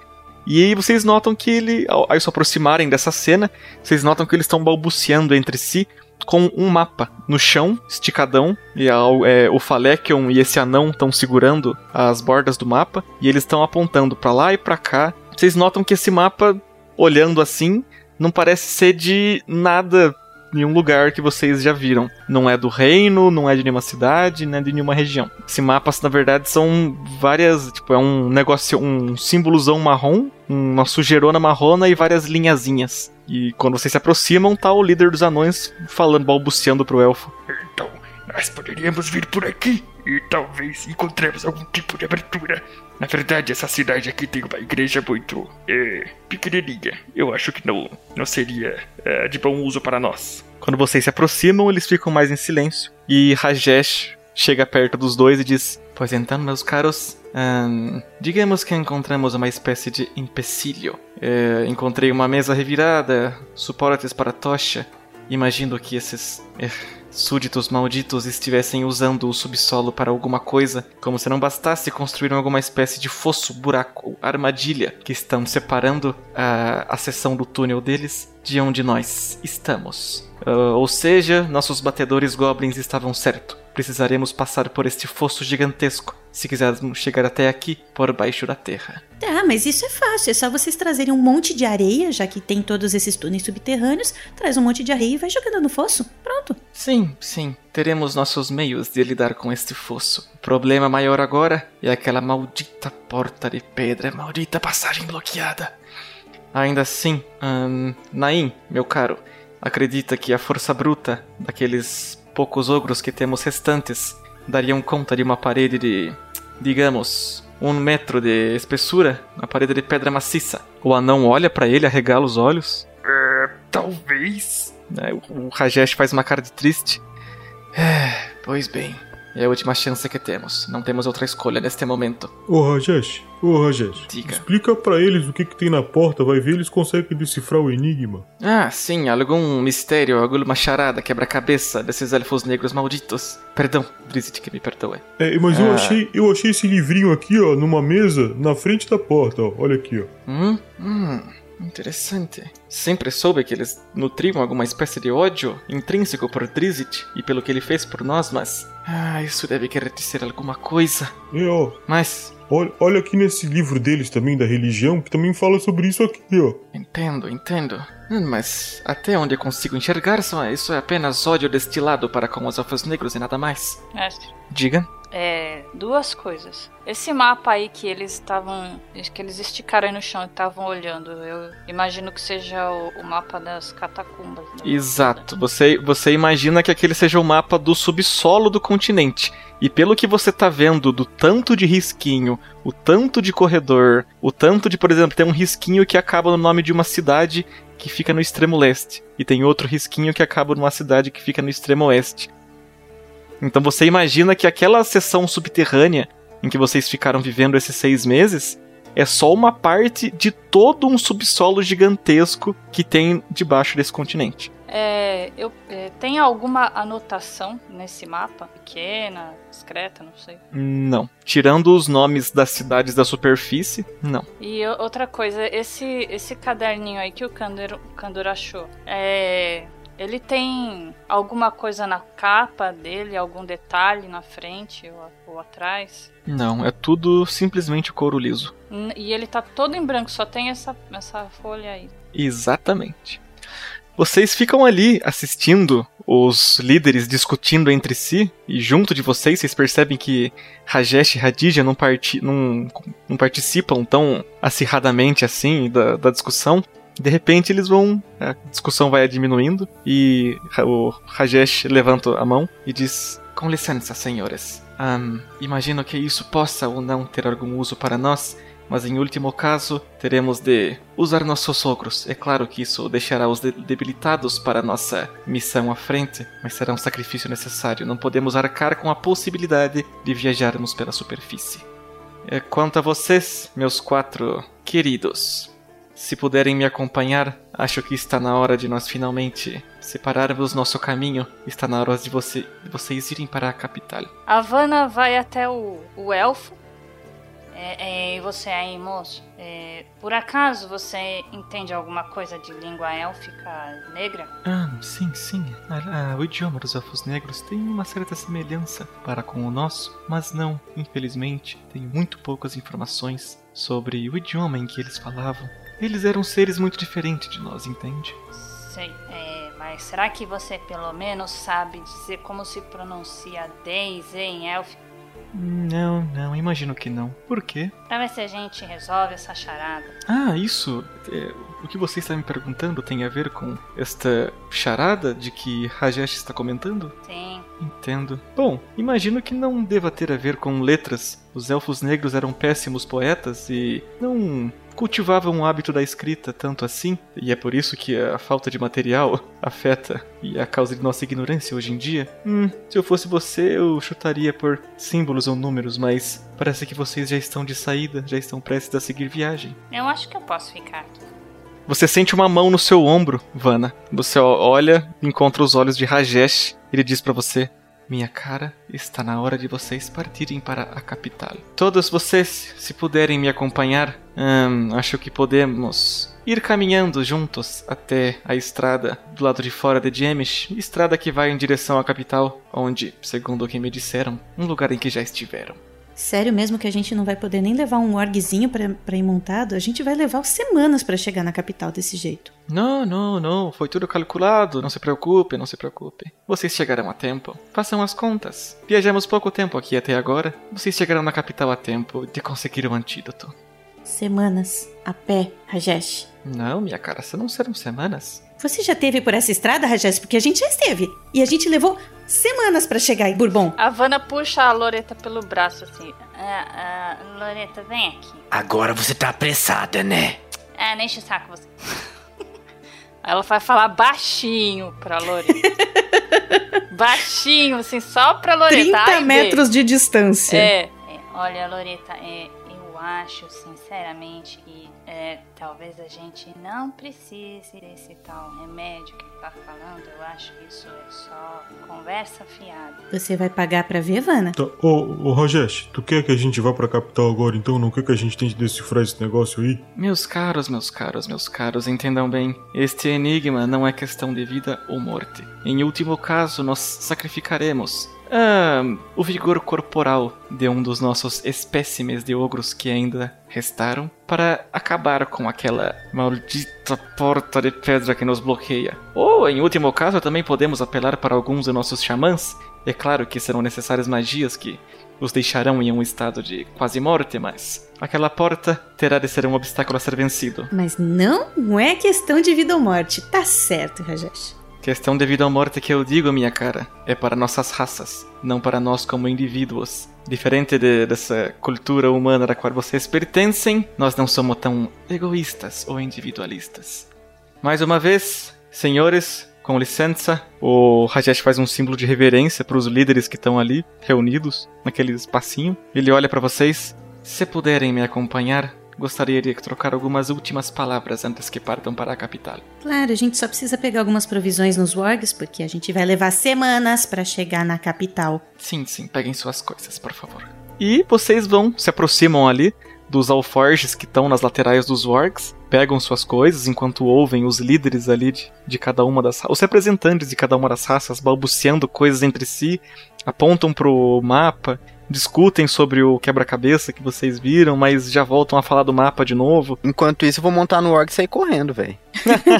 Speaker 8: E aí vocês notam que ele, ao, ao se aproximarem dessa cena, vocês notam que eles estão balbuciando entre si com um mapa no chão, esticadão, e é, o Falekion e esse anão estão segurando as bordas do mapa, e eles estão apontando para lá e para cá. Vocês notam que esse mapa, olhando assim, não parece ser de nada nenhum lugar que vocês já viram. Não é do reino, não é de nenhuma cidade, não é de nenhuma região. Esse mapas, na verdade, são várias. Tipo, é um negócio, um símbolozão marrom, uma sujeirona marrona e várias linhazinhas. E quando vocês se aproximam, tá o líder dos anões falando, balbuciando pro elfo.
Speaker 14: Nós poderíamos vir por aqui e talvez encontremos algum tipo de abertura. Na verdade, essa cidade aqui tem uma igreja muito é, pequenininha. Eu acho que não, não seria é, de bom uso para nós.
Speaker 8: Quando vocês se aproximam, eles ficam mais em silêncio. E Rajesh chega perto dos dois e diz: Pois então, meus caros, hum, digamos que encontramos uma espécie de empecilho. É, encontrei uma mesa revirada, suportes para tocha. Imagino que esses é, súditos malditos estivessem usando o subsolo para alguma coisa, como se não bastasse construir alguma espécie de fosso, buraco, armadilha que estão separando a, a seção do túnel deles de onde nós estamos. Uh, ou seja, nossos batedores goblins estavam certos. Precisaremos passar por este fosso gigantesco se quisermos chegar até aqui por baixo da terra.
Speaker 7: Tá, mas isso é fácil. É só vocês trazerem um monte de areia, já que tem todos esses túneis subterrâneos. Traz um monte de areia e vai jogando no fosso. Pronto.
Speaker 9: Sim, sim. Teremos nossos meios de lidar com este fosso. O problema maior agora é aquela maldita porta de pedra, maldita passagem bloqueada. Ainda assim, hum, Naim, meu caro, acredita que a força bruta daqueles poucos ogros que temos restantes dariam conta de uma parede de, digamos, um metro de espessura, uma parede de pedra maciça. O anão olha para ele, arregala os olhos.
Speaker 14: É, talvez.
Speaker 8: É, o Rajesh faz uma cara de triste.
Speaker 9: É, pois bem. É a última chance que temos. Não temos outra escolha neste momento.
Speaker 13: Ô Rajesh, ô Rajesh.
Speaker 9: Diga.
Speaker 13: Explica para eles o que, que tem na porta, vai ver eles conseguem decifrar o enigma.
Speaker 9: Ah, sim, algum mistério, alguma charada, quebra-cabeça desses elfos negros malditos. Perdão, Drizzt, que me perdoe.
Speaker 13: É, mas eu achei, eu achei esse livrinho aqui, ó, numa mesa, na frente da porta, ó. Olha aqui, ó.
Speaker 9: Hum, hum. Interessante. Sempre soube que eles nutriam alguma espécie de ódio intrínseco por Drizzt e pelo que ele fez por nós, mas. Ah, isso deve querer dizer alguma coisa.
Speaker 13: É, ó.
Speaker 9: Mas.
Speaker 13: Olha, olha aqui nesse livro deles também, da religião, que também fala sobre isso aqui, ó.
Speaker 9: Entendo, entendo. Hum, Mas até onde eu consigo enxergar, só isso é apenas ódio destilado para com os elfos negros e nada mais.
Speaker 6: Mestre,
Speaker 8: Diga.
Speaker 6: É, duas coisas. Esse mapa aí que eles estavam. que eles esticaram aí no chão e estavam olhando, eu imagino que seja o, o mapa das catacumbas. né?
Speaker 8: Exato. Você, você imagina que aquele seja o mapa do subsolo do continente. E pelo que você tá vendo do tanto de risquinho, o tanto de corredor, o tanto de, por exemplo, tem um risquinho que acaba no nome de uma cidade que fica no extremo leste. E tem outro risquinho que acaba numa cidade que fica no extremo oeste. Então você imagina que aquela seção subterrânea em que vocês ficaram vivendo esses seis meses é só uma parte de todo um subsolo gigantesco que tem debaixo desse continente.
Speaker 6: É, eu, é, tem alguma anotação nesse mapa? Pequena, discreta, não sei.
Speaker 8: Não. Tirando os nomes das cidades da superfície, não.
Speaker 6: E outra coisa, esse, esse caderninho aí que o Kandor, o Kandor achou, é, ele tem alguma coisa na capa dele, algum detalhe na frente ou, ou atrás?
Speaker 8: Não, é tudo simplesmente couro liso.
Speaker 6: N- E ele tá todo em branco, só tem essa, essa folha aí.
Speaker 8: Exatamente. Vocês ficam ali assistindo os líderes discutindo entre si, e junto de vocês, vocês percebem que Rajesh e Radija não, parti não, não participam tão acirradamente assim da, da discussão. De repente eles vão. A discussão vai diminuindo e o Rajesh levanta a mão e diz: Com licença, senhores. Ahn, imagino que isso possa ou não ter algum uso para nós, mas em último caso teremos de usar nossos sogros. É claro que isso deixará os de- debilitados para nossa missão à frente, mas será um sacrifício necessário. Não podemos arcar com a possibilidade de viajarmos pela superfície. É, quanto a vocês, meus quatro queridos, se puderem me acompanhar, acho que está na hora de nós finalmente separarmos nosso caminho. Está na hora de, você, de vocês irem para a capital.
Speaker 6: A Vanna vai até o, o elfo. É, é, e você aí, moço? é, por acaso você entende alguma coisa de língua élfica negra?
Speaker 8: Ah, sim, sim. Ah, o idioma dos elfos negros tem uma certa semelhança para com o nosso, mas não, infelizmente, tenho muito poucas informações sobre o idioma em que eles falavam. Eles eram seres muito diferentes de nós, entende?
Speaker 6: Sei, é, mas será que você pelo menos sabe dizer como se pronuncia Daisy em élfico?
Speaker 8: Não, não, imagino que não. Por quê?
Speaker 6: Pra ver se a gente resolve essa charada.
Speaker 8: Ah, isso. é, o que você está me perguntando tem a ver com esta charada de que Rajesh está comentando?
Speaker 6: Sim.
Speaker 8: Entendo. Bom, imagino que não deva ter a ver com letras. Os elfos negros eram péssimos poetas e não cultivavam o hábito da escrita tanto assim, e é por isso que a falta de material afeta e é a causa de nossa ignorância hoje em dia. Hum, se eu fosse você, eu chutaria por símbolos ou números, mas parece que vocês já estão de saída, já estão prestes a seguir viagem.
Speaker 6: Eu acho que eu posso ficar aqui.
Speaker 8: Você sente uma mão no seu ombro, Vanna. Você olha, encontra os olhos de Rajesh. Ele diz pra você: Minha cara, está na hora de vocês partirem para a capital. Todos vocês, se puderem me acompanhar, hum, acho que podemos ir caminhando juntos até a estrada do lado de fora de Jemish, estrada que vai em direção à capital, onde, segundo o que me disseram, um lugar em que já estiveram.
Speaker 7: Sério mesmo que a gente não vai poder nem levar um orgzinho pra, pra ir montado? A gente vai levar semanas pra chegar na capital desse jeito.
Speaker 8: Não, não, não, foi tudo calculado, não se preocupe, não se preocupe. Vocês chegarão a tempo. Façam as contas. Viajamos pouco tempo aqui até agora. Vocês chegarão na capital a tempo de conseguir o antídoto.
Speaker 7: Semanas a pé, Rajesh.
Speaker 8: Não, minha cara, se não serão semanas.
Speaker 7: Você já teve por essa estrada, Rajesh? Porque a gente já esteve. E a gente levou semanas pra chegar em Bourbon.
Speaker 6: A Vanna puxa a Loreta pelo braço assim. Ah, ah, Loreta, vem aqui.
Speaker 11: Agora você tá apressada, né?
Speaker 6: Ah, nem enche o saco você. Ela vai falar baixinho pra Loreta. baixinho, assim, só pra Loreta.
Speaker 7: 30
Speaker 6: Ai, vê.
Speaker 7: metros de distância.
Speaker 6: É. é, Olha, Loreta, é, eu acho, sinceramente, que é, talvez a gente não precise desse tal remédio que tá falando. Eu acho que isso é só conversa fiada.
Speaker 7: Você vai pagar pra ver, Vanna?
Speaker 13: Tá, ô, ô Rajesh, tu quer que a gente vá pra capital agora então? Não quer que a gente tente decifrar esse negócio aí?
Speaker 8: Meus caros, meus caros, meus caros, entendam bem. Este enigma não é questão de vida ou morte. Em último caso, nós sacrificaremos ah, o vigor corporal de um dos nossos espécimes de ogros que ainda restaram para acabar com aquela maldita porta de pedra que nos bloqueia. Ou, em último caso, também podemos apelar para alguns de nossos xamãs. É claro que serão necessárias magias que os deixarão em um estado de quase morte, mas aquela porta terá de ser um obstáculo a ser vencido.
Speaker 7: Mas não, é questão de vida ou morte. Tá certo, Rajesh.
Speaker 8: Questão de vida ou morte que eu digo, minha cara, é para nossas raças, não para nós como indivíduos. Diferente de, dessa cultura humana da qual vocês pertencem, nós não somos tão egoístas ou individualistas. Mais uma vez, senhores, com licença, o Rajesh faz um símbolo de reverência para os líderes que estão ali, reunidos, naquele espacinho. Ele olha para vocês. Se puderem me acompanhar, gostaria de trocar algumas últimas palavras antes que partam para a capital.
Speaker 7: Claro, a gente só precisa pegar algumas provisões nos wargs, porque a gente vai levar semanas para chegar na capital.
Speaker 8: Sim, sim, peguem suas coisas, por favor. E vocês vão, se aproximam ali dos alforges que estão nas laterais dos wargs, pegam suas coisas enquanto ouvem os líderes ali de, de cada uma das os representantes de cada uma das raças balbuciando coisas entre si, apontam pro mapa discutem sobre o quebra-cabeça que vocês viram, mas já voltam a falar do mapa de novo.
Speaker 5: Enquanto isso, eu vou montar no org e sair correndo, velho.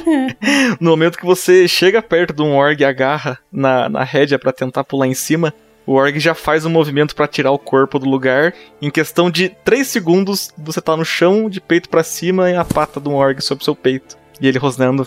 Speaker 8: no momento que você chega perto de um org e agarra na, na rédea para tentar pular em cima, o org já faz um movimento para tirar o corpo do lugar. Em questão de 3 segundos, você tá no chão, de peito para cima, e a pata de um org sobre seu peito. E ele rosnando.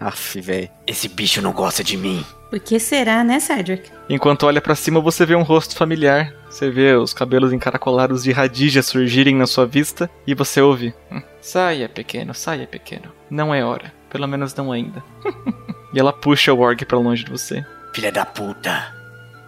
Speaker 11: Aff, velho. Esse bicho não gosta de mim.
Speaker 7: Por que será, né, Cedric?
Speaker 8: Enquanto olha para cima, você vê um rosto familiar. Você vê os cabelos encaracolados de Radija surgirem na sua vista e você ouve: "Hum, Saia, pequeno, saia, pequeno. Não é hora. Pelo menos não ainda. e ela puxa o org para longe de você.
Speaker 11: Filha da puta.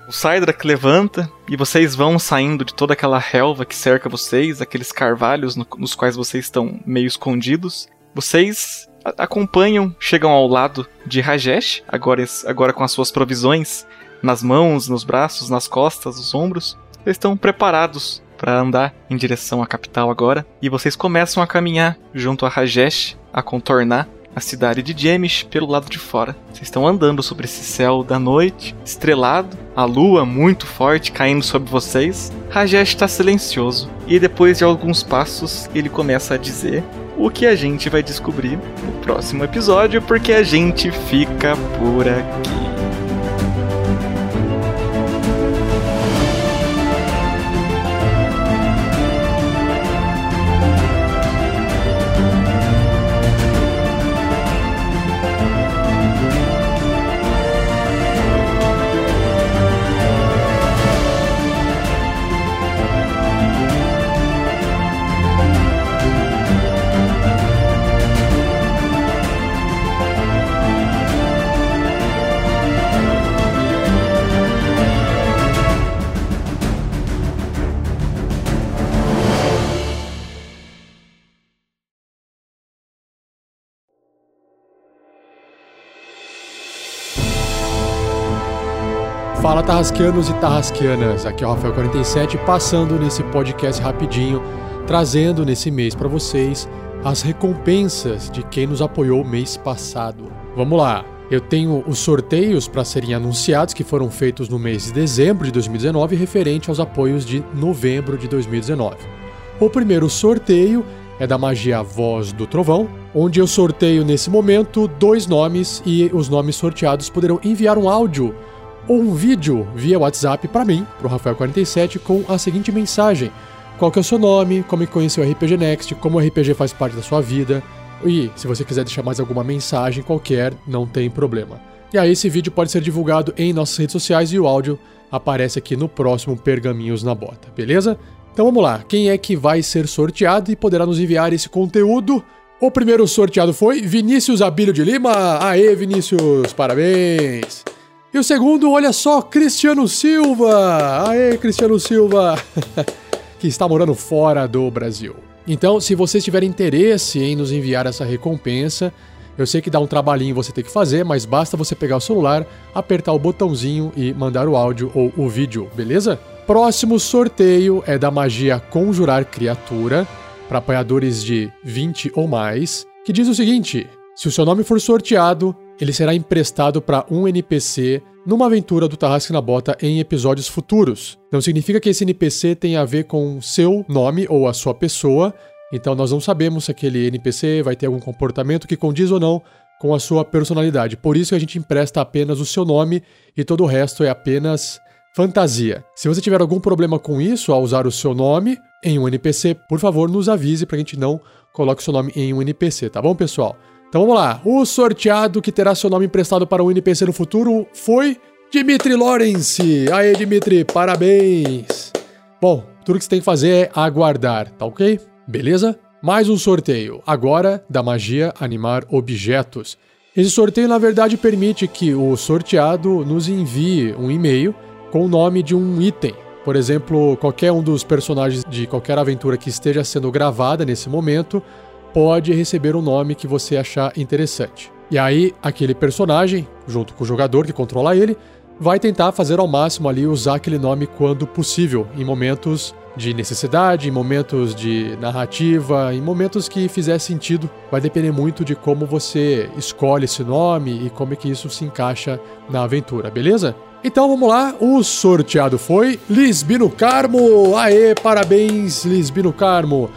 Speaker 8: O Cydrak levanta e vocês vão saindo de toda aquela relva que cerca vocês, aqueles carvalhos no- nos quais vocês estão meio escondidos. Vocês acompanham, chegam ao lado de Rajesh, agora, agora com as suas provisões nas mãos, nos braços, nas costas, nos ombros. Vocês estão preparados para andar em direção à capital agora. E vocês começam a caminhar junto a Rajesh, a contornar a cidade de Jemish pelo lado de fora. Vocês estão andando sobre esse céu da noite, estrelado, a lua muito forte caindo sobre vocês. Rajesh está silencioso e depois de alguns passos ele começa a dizer o que a gente vai descobrir no próximo episódio, porque a gente fica por aqui.
Speaker 1: Fala Tarrasqueanos e Tarrasqueanas, aqui é o Rafael47 passando nesse podcast rapidinho, trazendo nesse mês para vocês as recompensas de quem nos apoiou mês passado. Vamos lá, eu tenho os sorteios para serem anunciados que foram feitos no mês de dezembro de 2019 referente aos apoios de novembro de 2019. O primeiro sorteio é da magia Voz do Trovão, onde eu sorteio nesse momento dois nomes e os nomes sorteados poderão enviar um áudio um vídeo via WhatsApp para mim, pro Rafael47, com a seguinte mensagem: qual que é o seu nome, como conheceu o RPG Next, como o RPG faz parte da sua vida, e se você quiser deixar mais alguma mensagem qualquer, não tem problema. E aí esse vídeo pode ser divulgado em nossas redes sociais e o áudio aparece aqui no próximo Pergaminhos na Bota, beleza? Então vamos lá, quem é que vai ser sorteado e poderá nos enviar esse conteúdo? O primeiro sorteado foi Vinícius Abílio de Lima. Aê, Vinícius, parabéns! E o segundo, olha só, Cristiano Silva! Aê, Cristiano Silva! que está morando fora do Brasil. Então, se vocês tiverem interesse em nos enviar essa recompensa, eu sei que dá um trabalhinho você ter que fazer, mas basta você pegar o celular, apertar o botãozinho e mandar o áudio ou o vídeo, beleza? Próximo sorteio é da magia Conjurar Criatura, para apoiadores de 20 ou mais, que diz o seguinte: se o seu nome for sorteado, ele será emprestado para um NPC numa aventura do Tarrasque na Bota em episódios futuros. Não significa que esse NPC tenha a ver com seu nome ou a sua pessoa, então nós não sabemos se aquele NPC vai ter algum comportamento que condiz ou não com a sua personalidade. Por isso que a gente empresta apenas o seu nome e todo o resto é apenas fantasia. Se você tiver algum problema com isso ao usar o seu nome em um NPC, por favor, nos avise para a gente não coloque o seu nome em um NPC, tá bom, pessoal? Então vamos lá. O sorteado que terá seu nome emprestado para um NPC no futuro foi Dimitri Lawrence. Aê, Dimitri, parabéns. Bom, tudo que você tem que fazer é aguardar, tá ok? Beleza? Mais um sorteio, agora da magia animar objetos. Esse sorteio, na verdade, permite que o sorteado nos envie um e-mail com o nome de um item. Por exemplo, qualquer um dos personagens de qualquer aventura que esteja sendo gravada nesse momento pode receber um nome que você achar interessante. E aí, aquele personagem, junto com o jogador que controla ele, vai tentar fazer ao máximo ali usar aquele nome quando possível, em momentos de necessidade, em momentos de narrativa, em momentos que fizer sentido. Vai depender muito de como você escolhe esse nome e como é que isso se encaixa na aventura, beleza? Então vamos lá, o sorteado foi Lisbino Carmo! Aê, parabéns, Lisbino Carmo!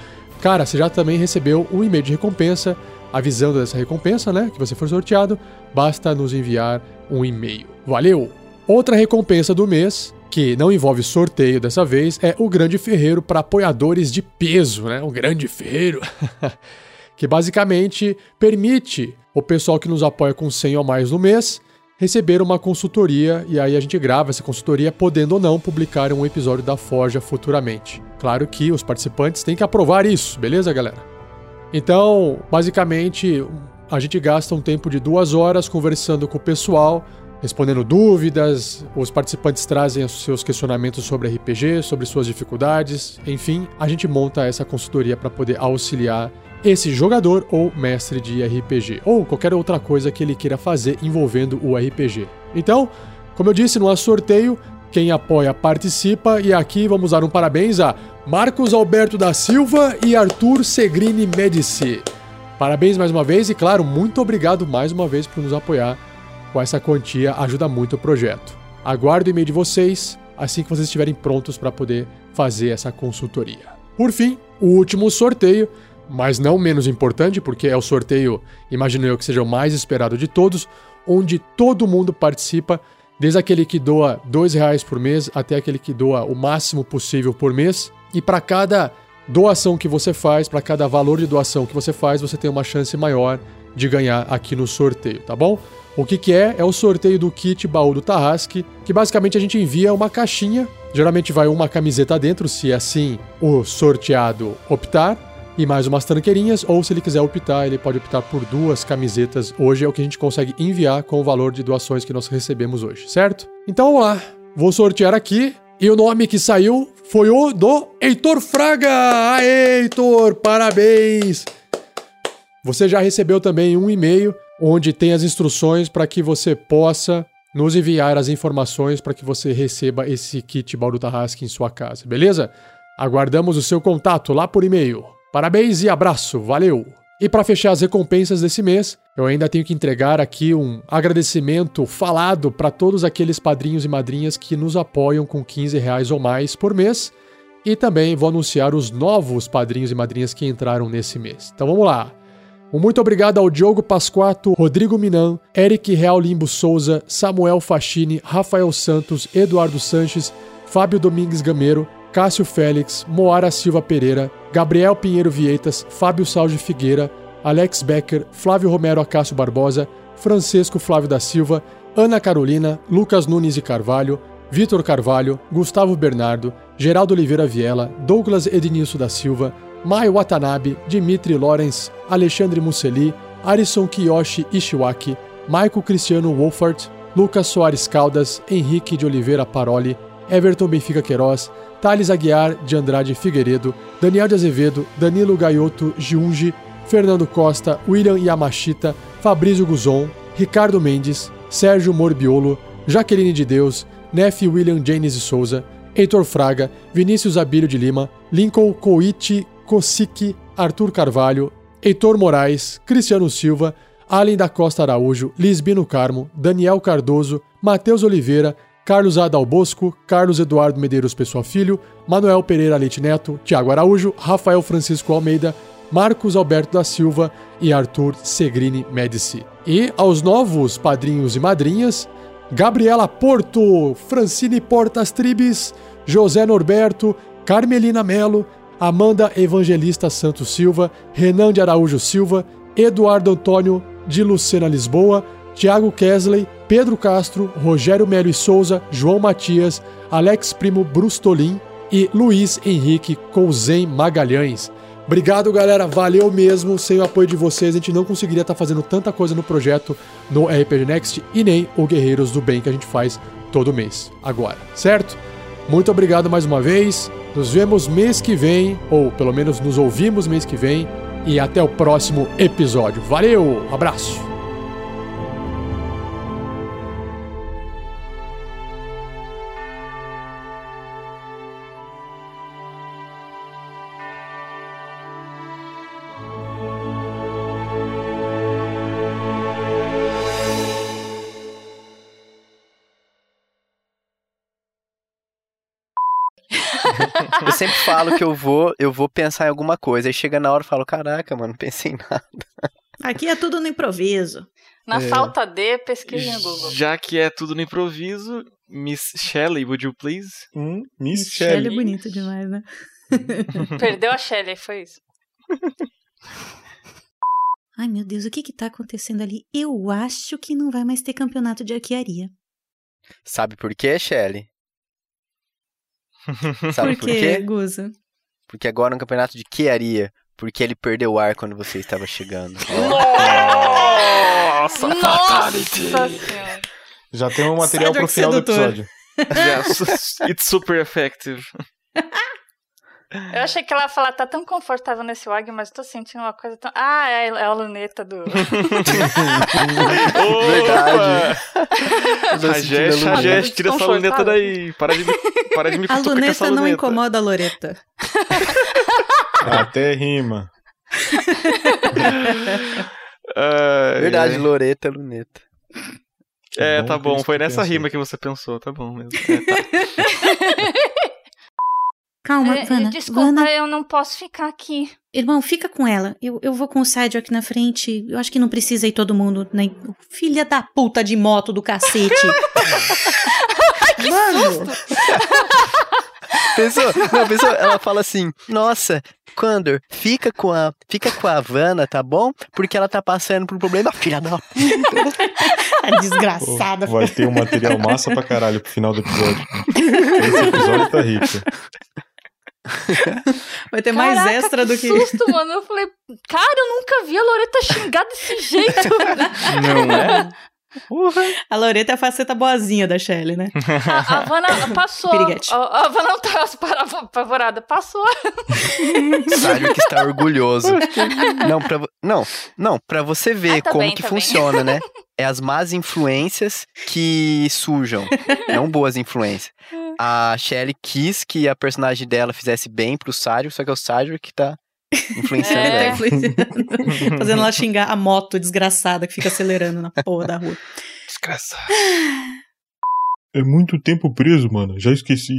Speaker 1: Cara, você já também recebeu um e-mail de recompensa avisando dessa recompensa, né? Que você foi sorteado. Basta nos enviar um e-mail. Valeu! Outra recompensa do mês, que não envolve sorteio dessa vez, é o Grande Ferreiro para apoiadores de peso, né? O Grande Ferreiro. que basicamente permite o pessoal que nos apoia com 100 ou mais no mês receber uma consultoria e aí a gente grava essa consultoria, podendo ou não publicar um episódio da Forja futuramente. Claro que os participantes têm que aprovar isso, beleza, galera? Então, basicamente, a gente gasta um tempo de duas horas conversando com o pessoal, respondendo dúvidas, os participantes trazem os seus questionamentos sobre RPG, sobre suas dificuldades, enfim, a gente monta essa consultoria para poder auxiliar esse jogador ou mestre de RPG, ou qualquer outra coisa que ele queira fazer envolvendo o RPG. Então, como eu disse, não há sorteio, quem apoia participa e aqui vamos dar um parabéns a Marcos Alberto da Silva e Arthur Segrini Medici. Parabéns mais uma vez e, claro, muito obrigado mais uma vez por nos apoiar com essa quantia, ajuda muito o projeto. Aguardo o e-mail de vocês assim que vocês estiverem prontos para poder fazer essa consultoria. Por fim, o último sorteio mas não menos importante, porque é o sorteio, imagino eu que seja o mais esperado de todos, onde todo mundo participa, desde aquele que doa dois reais por mês até aquele que doa o máximo possível por mês. E para cada doação que você faz, para cada valor de doação que você faz, você tem uma chance maior de ganhar aqui no sorteio, tá bom? O que, que é? É o sorteio do kit baú do Tarrasque, que basicamente a gente envia uma caixinha, geralmente vai uma camiseta dentro, se assim o sorteado optar, e mais umas tranqueirinhas, ou se ele quiser optar, ele pode optar por duas camisetas. Hoje é o que a gente consegue enviar com o valor de doações que nós recebemos hoje, certo? Então vamos lá, vou sortear aqui. E o nome que saiu foi o do Heitor Fraga! Aê, Heitor, parabéns! Você já recebeu também um e-mail onde tem as instruções para que você possa nos enviar as informações para que você receba esse kit Baldo Tarrasque em sua casa, beleza? Aguardamos o seu contato lá por e-mail. Parabéns e abraço, valeu! E para fechar as recompensas desse mês, eu ainda tenho que entregar aqui um agradecimento falado para todos aqueles padrinhos e madrinhas que nos apoiam com 15 reais ou mais por mês. E também vou anunciar os novos padrinhos e madrinhas que entraram nesse mês. Então vamos lá! Um muito obrigado ao Diogo Pasquato, Rodrigo Minan, Eric Real Limbo Souza, Samuel Fachini, Rafael Santos, Eduardo Sanches, Fábio Domingues Gameiro, Cássio Félix, Moara Silva Pereira, Gabriel Pinheiro Vieitas, Fábio Salge Figueira, Alex Becker, Flávio Romero Acácio Barbosa, Francisco Flávio da Silva, Ana Carolina, Lucas Nunes de Carvalho, Vitor Carvalho, Gustavo Bernardo, Geraldo Oliveira Viela, Douglas Ednilson da Silva, Mai Watanabe, Dimitri Lorenz, Alexandre Musseli, Arison Kiyoshi Ishiwaki, Maico Cristiano Wolfart, Lucas Soares Caldas, Henrique de Oliveira Paroli, Everton Benfica Queiroz, Thales Aguiar de Andrade Figueiredo, Daniel de Azevedo, Danilo Gaioto Giungi, Fernando Costa, William Yamashita, Fabrício Guzon, Ricardo Mendes, Sérgio Morbiolo, Jaqueline de Deus, Nef William Janes de Souza, Heitor Fraga, Vinícius Abílio de Lima, Lincoln Koichi Kosiki, Arthur Carvalho, Heitor Moraes, Cristiano Silva, Allen da Costa Araújo, Lisbino Carmo, Daniel Cardoso, Matheus Oliveira, Carlos Adal Bosco, Carlos Eduardo Medeiros Pessoa Filho, Manuel Pereira Leite Neto, Tiago Araújo, Rafael Francisco Almeida, Marcos Alberto da Silva e Arthur Segrini Medici. E aos novos padrinhos e madrinhas, Gabriela Porto, Francine Portas Tribes, José Norberto, Carmelina Melo, Amanda Evangelista Santos Silva, Renan de Araújo Silva, Eduardo Antônio de Lucena Lisboa, Tiago Kesley, Pedro Castro, Rogério Melo e Souza, João Matias, Alex Primo Brustolin e Luiz Henrique Couzen Magalhães. Obrigado, galera. Valeu mesmo. Sem o apoio de vocês, a gente não conseguiria estar fazendo tanta coisa no projeto no RPG Next e nem o Guerreiros do Bem que a gente faz todo mês. Agora, certo? Muito obrigado mais uma vez. Nos vemos mês que vem, ou pelo menos nos ouvimos mês que vem. E até o próximo episódio. Valeu! Abraço!
Speaker 5: Eu sempre falo que eu vou, eu vou pensar em alguma coisa. Aí chega na hora e falo, caraca, mano, não pensei em nada.
Speaker 7: Aqui é tudo no improviso.
Speaker 6: Na
Speaker 8: É.
Speaker 6: falta de, pesquise no Google.
Speaker 8: Já que é tudo no improviso, Miss Shelley, would you please?
Speaker 10: Hum, Miss
Speaker 7: Shelley é bonito demais, né?
Speaker 6: Perdeu a Shelly, foi isso.
Speaker 7: Ai, meu Deus, o que que tá acontecendo ali? Eu acho que não vai mais ter campeonato de arquearia.
Speaker 5: Sabe por quê, Shelly? Sabe
Speaker 7: por
Speaker 5: por
Speaker 7: quê? Guza?
Speaker 5: Porque agora é um campeonato de quearia. Porque ele perdeu o ar quando você estava chegando.
Speaker 8: Nossa,
Speaker 6: fatality.
Speaker 10: Já tem um material pro
Speaker 8: Cedric
Speaker 10: final do
Speaker 8: sedutor.
Speaker 10: episódio.
Speaker 8: Yes, it's super effective.
Speaker 6: Eu achei que ela ia falar, tá tão confortável nesse WAG, mas tô sentindo uma coisa tão. Ah, é, é a luneta do.
Speaker 5: Verdade.
Speaker 8: Rajesh, Rajesh, tira essa luneta daí. Para de, me- para de me
Speaker 7: A luneta
Speaker 8: essa
Speaker 7: não
Speaker 8: luneta.
Speaker 7: incomoda a Loreta.
Speaker 10: Até rima.
Speaker 8: Ai,
Speaker 5: Verdade,
Speaker 8: ai.
Speaker 5: Loreta, luneta.
Speaker 8: É, tá bom. Foi nessa rima que você pensou, tá bom mesmo. É, tá.
Speaker 7: Calma,
Speaker 6: É,
Speaker 7: Vana.
Speaker 6: Desculpa,
Speaker 7: Vana,
Speaker 6: eu não posso ficar aqui.
Speaker 7: irmão, fica com ela. Eu, eu vou com o Side aqui na frente. Eu acho que não precisa ir todo mundo. Né? Filha da puta de moto do cacete. Mano,
Speaker 5: Pensou? Não, pensou? Ela fala assim: Nossa, Condor, fica com a, fica com a Havana, tá bom? Porque ela tá passando por um problema, filha da puta.
Speaker 7: a desgraçada.
Speaker 10: Vai ter um material massa pra caralho pro final do episódio. Esse episódio tá rico.
Speaker 7: Vai ter mais
Speaker 6: Caraca,
Speaker 7: extra do que.
Speaker 6: susto, mano. Eu falei, cara, eu nunca vi a Loreta xingar desse jeito.
Speaker 8: Não é?
Speaker 7: A Loreta é a faceta boazinha da Shelly, né?
Speaker 6: A, a Vanna passou.
Speaker 7: Piriguete.
Speaker 6: A, a Vanna não tá apavorada. Passou.
Speaker 5: Sábio que está orgulhoso. Não, pra, não, não, pra você ver
Speaker 6: Ah, tá
Speaker 5: como
Speaker 6: bem,
Speaker 5: que
Speaker 6: tá bem.
Speaker 5: funciona, né? É as más influências que sujam, não boas influências. A Shelly quis que a personagem dela fizesse bem pro Sário, só que é o Sário que tá influenciando
Speaker 6: É.
Speaker 7: Tá
Speaker 5: ela.
Speaker 7: influenciando. Fazendo ela xingar a moto desgraçada que fica acelerando na porra da rua.
Speaker 8: Desgraçado.
Speaker 13: É muito tempo preso, mano. Já esqueci.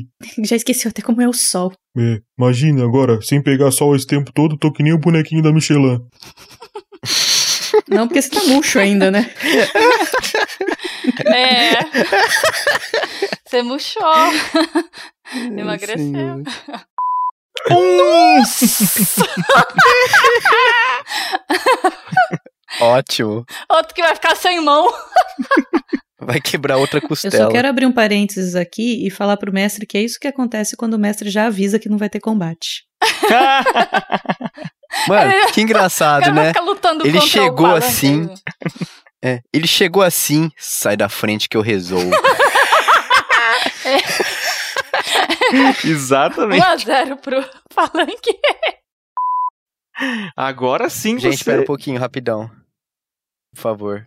Speaker 7: Já esqueceu até como é o sol.
Speaker 13: É, imagina agora, sem pegar sol esse tempo todo, tô que nem o bonequinho da Michelin.
Speaker 7: Não, porque você tá murcho ainda, né?
Speaker 6: É. Você murchou. Emagreceu.
Speaker 5: Ótimo.
Speaker 6: Outro que vai ficar sem mão.
Speaker 5: Vai quebrar outra
Speaker 7: Eu
Speaker 5: costela.
Speaker 7: só quero abrir um parênteses aqui e falar pro mestre que é isso que acontece quando o mestre já avisa que não vai ter combate.
Speaker 5: Mano, que engraçado, né? Ele chegou assim. É, ele chegou assim, sai da frente que eu resolvo.
Speaker 8: Exatamente.
Speaker 6: 1x0 pro Palanque.
Speaker 8: Agora sim
Speaker 5: Gente,
Speaker 8: você...
Speaker 5: espera um pouquinho, rapidão. Por favor.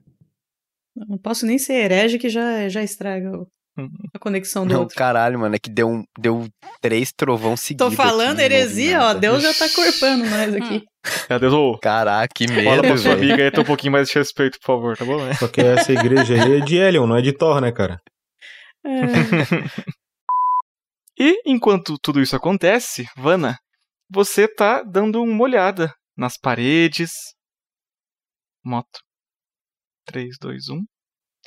Speaker 7: Não posso nem ser herege que já, já estraga o- a conexão do
Speaker 5: Não,
Speaker 7: outro.
Speaker 5: caralho, mano, é que deu, deu três trovão seguidos.
Speaker 7: Tô falando heresia, ó. Deus já tá corpando nós aqui.
Speaker 8: Meu Deus, ô,
Speaker 5: Caraca, que medo,
Speaker 8: fala pra sua
Speaker 5: velho.
Speaker 8: amiga aí, tem um pouquinho mais de respeito, por favor, tá bom? né?
Speaker 10: Só que essa igreja aí é de Elion, não é de Thor, né, cara?
Speaker 8: E enquanto tudo isso acontece, Vanna, você tá dando uma olhada nas paredes. Moto. 3, 2, 1.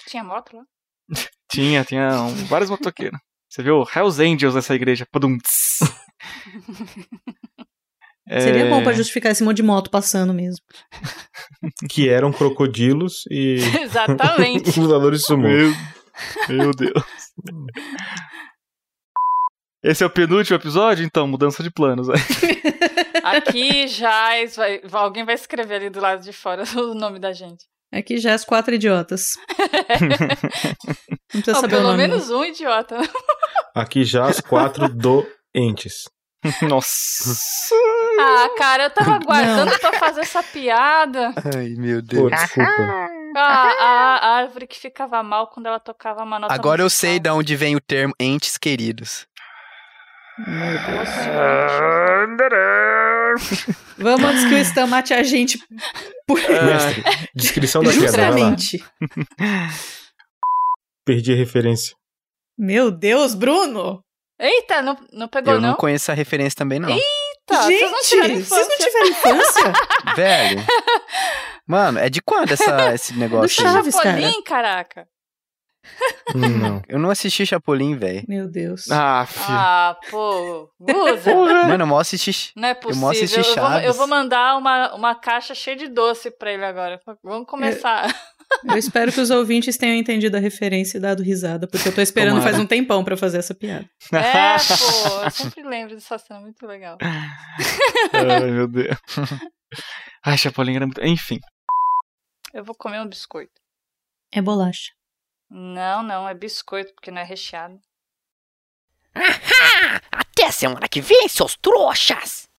Speaker 6: Tinha moto lá?
Speaker 8: Tinha, tinha um- vários motoqueiros. Você viu Hells Angels nessa igreja. Pudum, tss.
Speaker 7: Seria
Speaker 8: É,
Speaker 7: bom pra justificar esse monte de moto passando mesmo.
Speaker 10: Que eram crocodilos e.
Speaker 6: Exatamente.
Speaker 10: lutadores de sumô.
Speaker 8: Meu, meu Deus. Esse é o penúltimo episódio, então, mudança de planos.
Speaker 6: Aqui já vai, alguém vai escrever ali do lado de fora o nome da gente.
Speaker 7: Aqui já as quatro idiotas. Não precisa
Speaker 6: Ó,
Speaker 7: saber o
Speaker 6: pelo
Speaker 7: nome. não.
Speaker 6: menos um idiota.
Speaker 10: Aqui já as quatro doentes.
Speaker 8: Nossa.
Speaker 6: Ah, cara, eu tava aguardando pra fazer essa piada.
Speaker 5: Ai, meu
Speaker 10: Pô,
Speaker 5: Deus.
Speaker 10: desculpa.
Speaker 6: A, a- a árvore que ficava mal quando ela tocava uma nota
Speaker 5: Agora eu
Speaker 6: musical.
Speaker 5: sei de onde vem o termo entes queridos.
Speaker 7: Vamos antes que o Stan mate a gente por...
Speaker 10: Mestre, descrição da queda, vai lá.
Speaker 7: Justamente.
Speaker 10: Perdi a referência.
Speaker 7: Meu Deus, Bruno!
Speaker 6: Eita, não, não pegou
Speaker 5: Eu não
Speaker 6: não?
Speaker 5: conheço a referência também, não.
Speaker 6: Vocês não tiveram
Speaker 7: gente, vocês não
Speaker 6: infância.
Speaker 7: tiveram infância?
Speaker 5: Velho. Mano, é de quando essa, esse negócio aí?
Speaker 7: Chaves, cara.
Speaker 6: Chapolin, caraca.
Speaker 10: Não.
Speaker 5: Eu não assisti Chapolin, velho.
Speaker 7: Meu Deus.
Speaker 8: Ah, filho.
Speaker 6: Ah, pô. Guza.
Speaker 5: Mano, eu mal assisti.
Speaker 6: Não é
Speaker 5: Eu
Speaker 6: possível.
Speaker 5: assisti
Speaker 6: Eu, vou, eu vou mandar uma, uma caixa cheia de doce pra ele agora. Vamos começar.
Speaker 7: Eu espero que os ouvintes tenham entendido a referência e dado risada, porque eu tô esperando
Speaker 5: Tomara.
Speaker 7: faz um tempão pra fazer essa piada.
Speaker 6: É, pô. Eu sempre lembro dessa cena, muito legal.
Speaker 8: Ai, meu Deus. Ai, Chapolin era muito. Enfim.
Speaker 6: Eu vou comer um biscoito.
Speaker 7: É bolacha.
Speaker 6: Não, não, é biscoito, porque não é recheado.
Speaker 11: Até semana que vem, seus trouxas!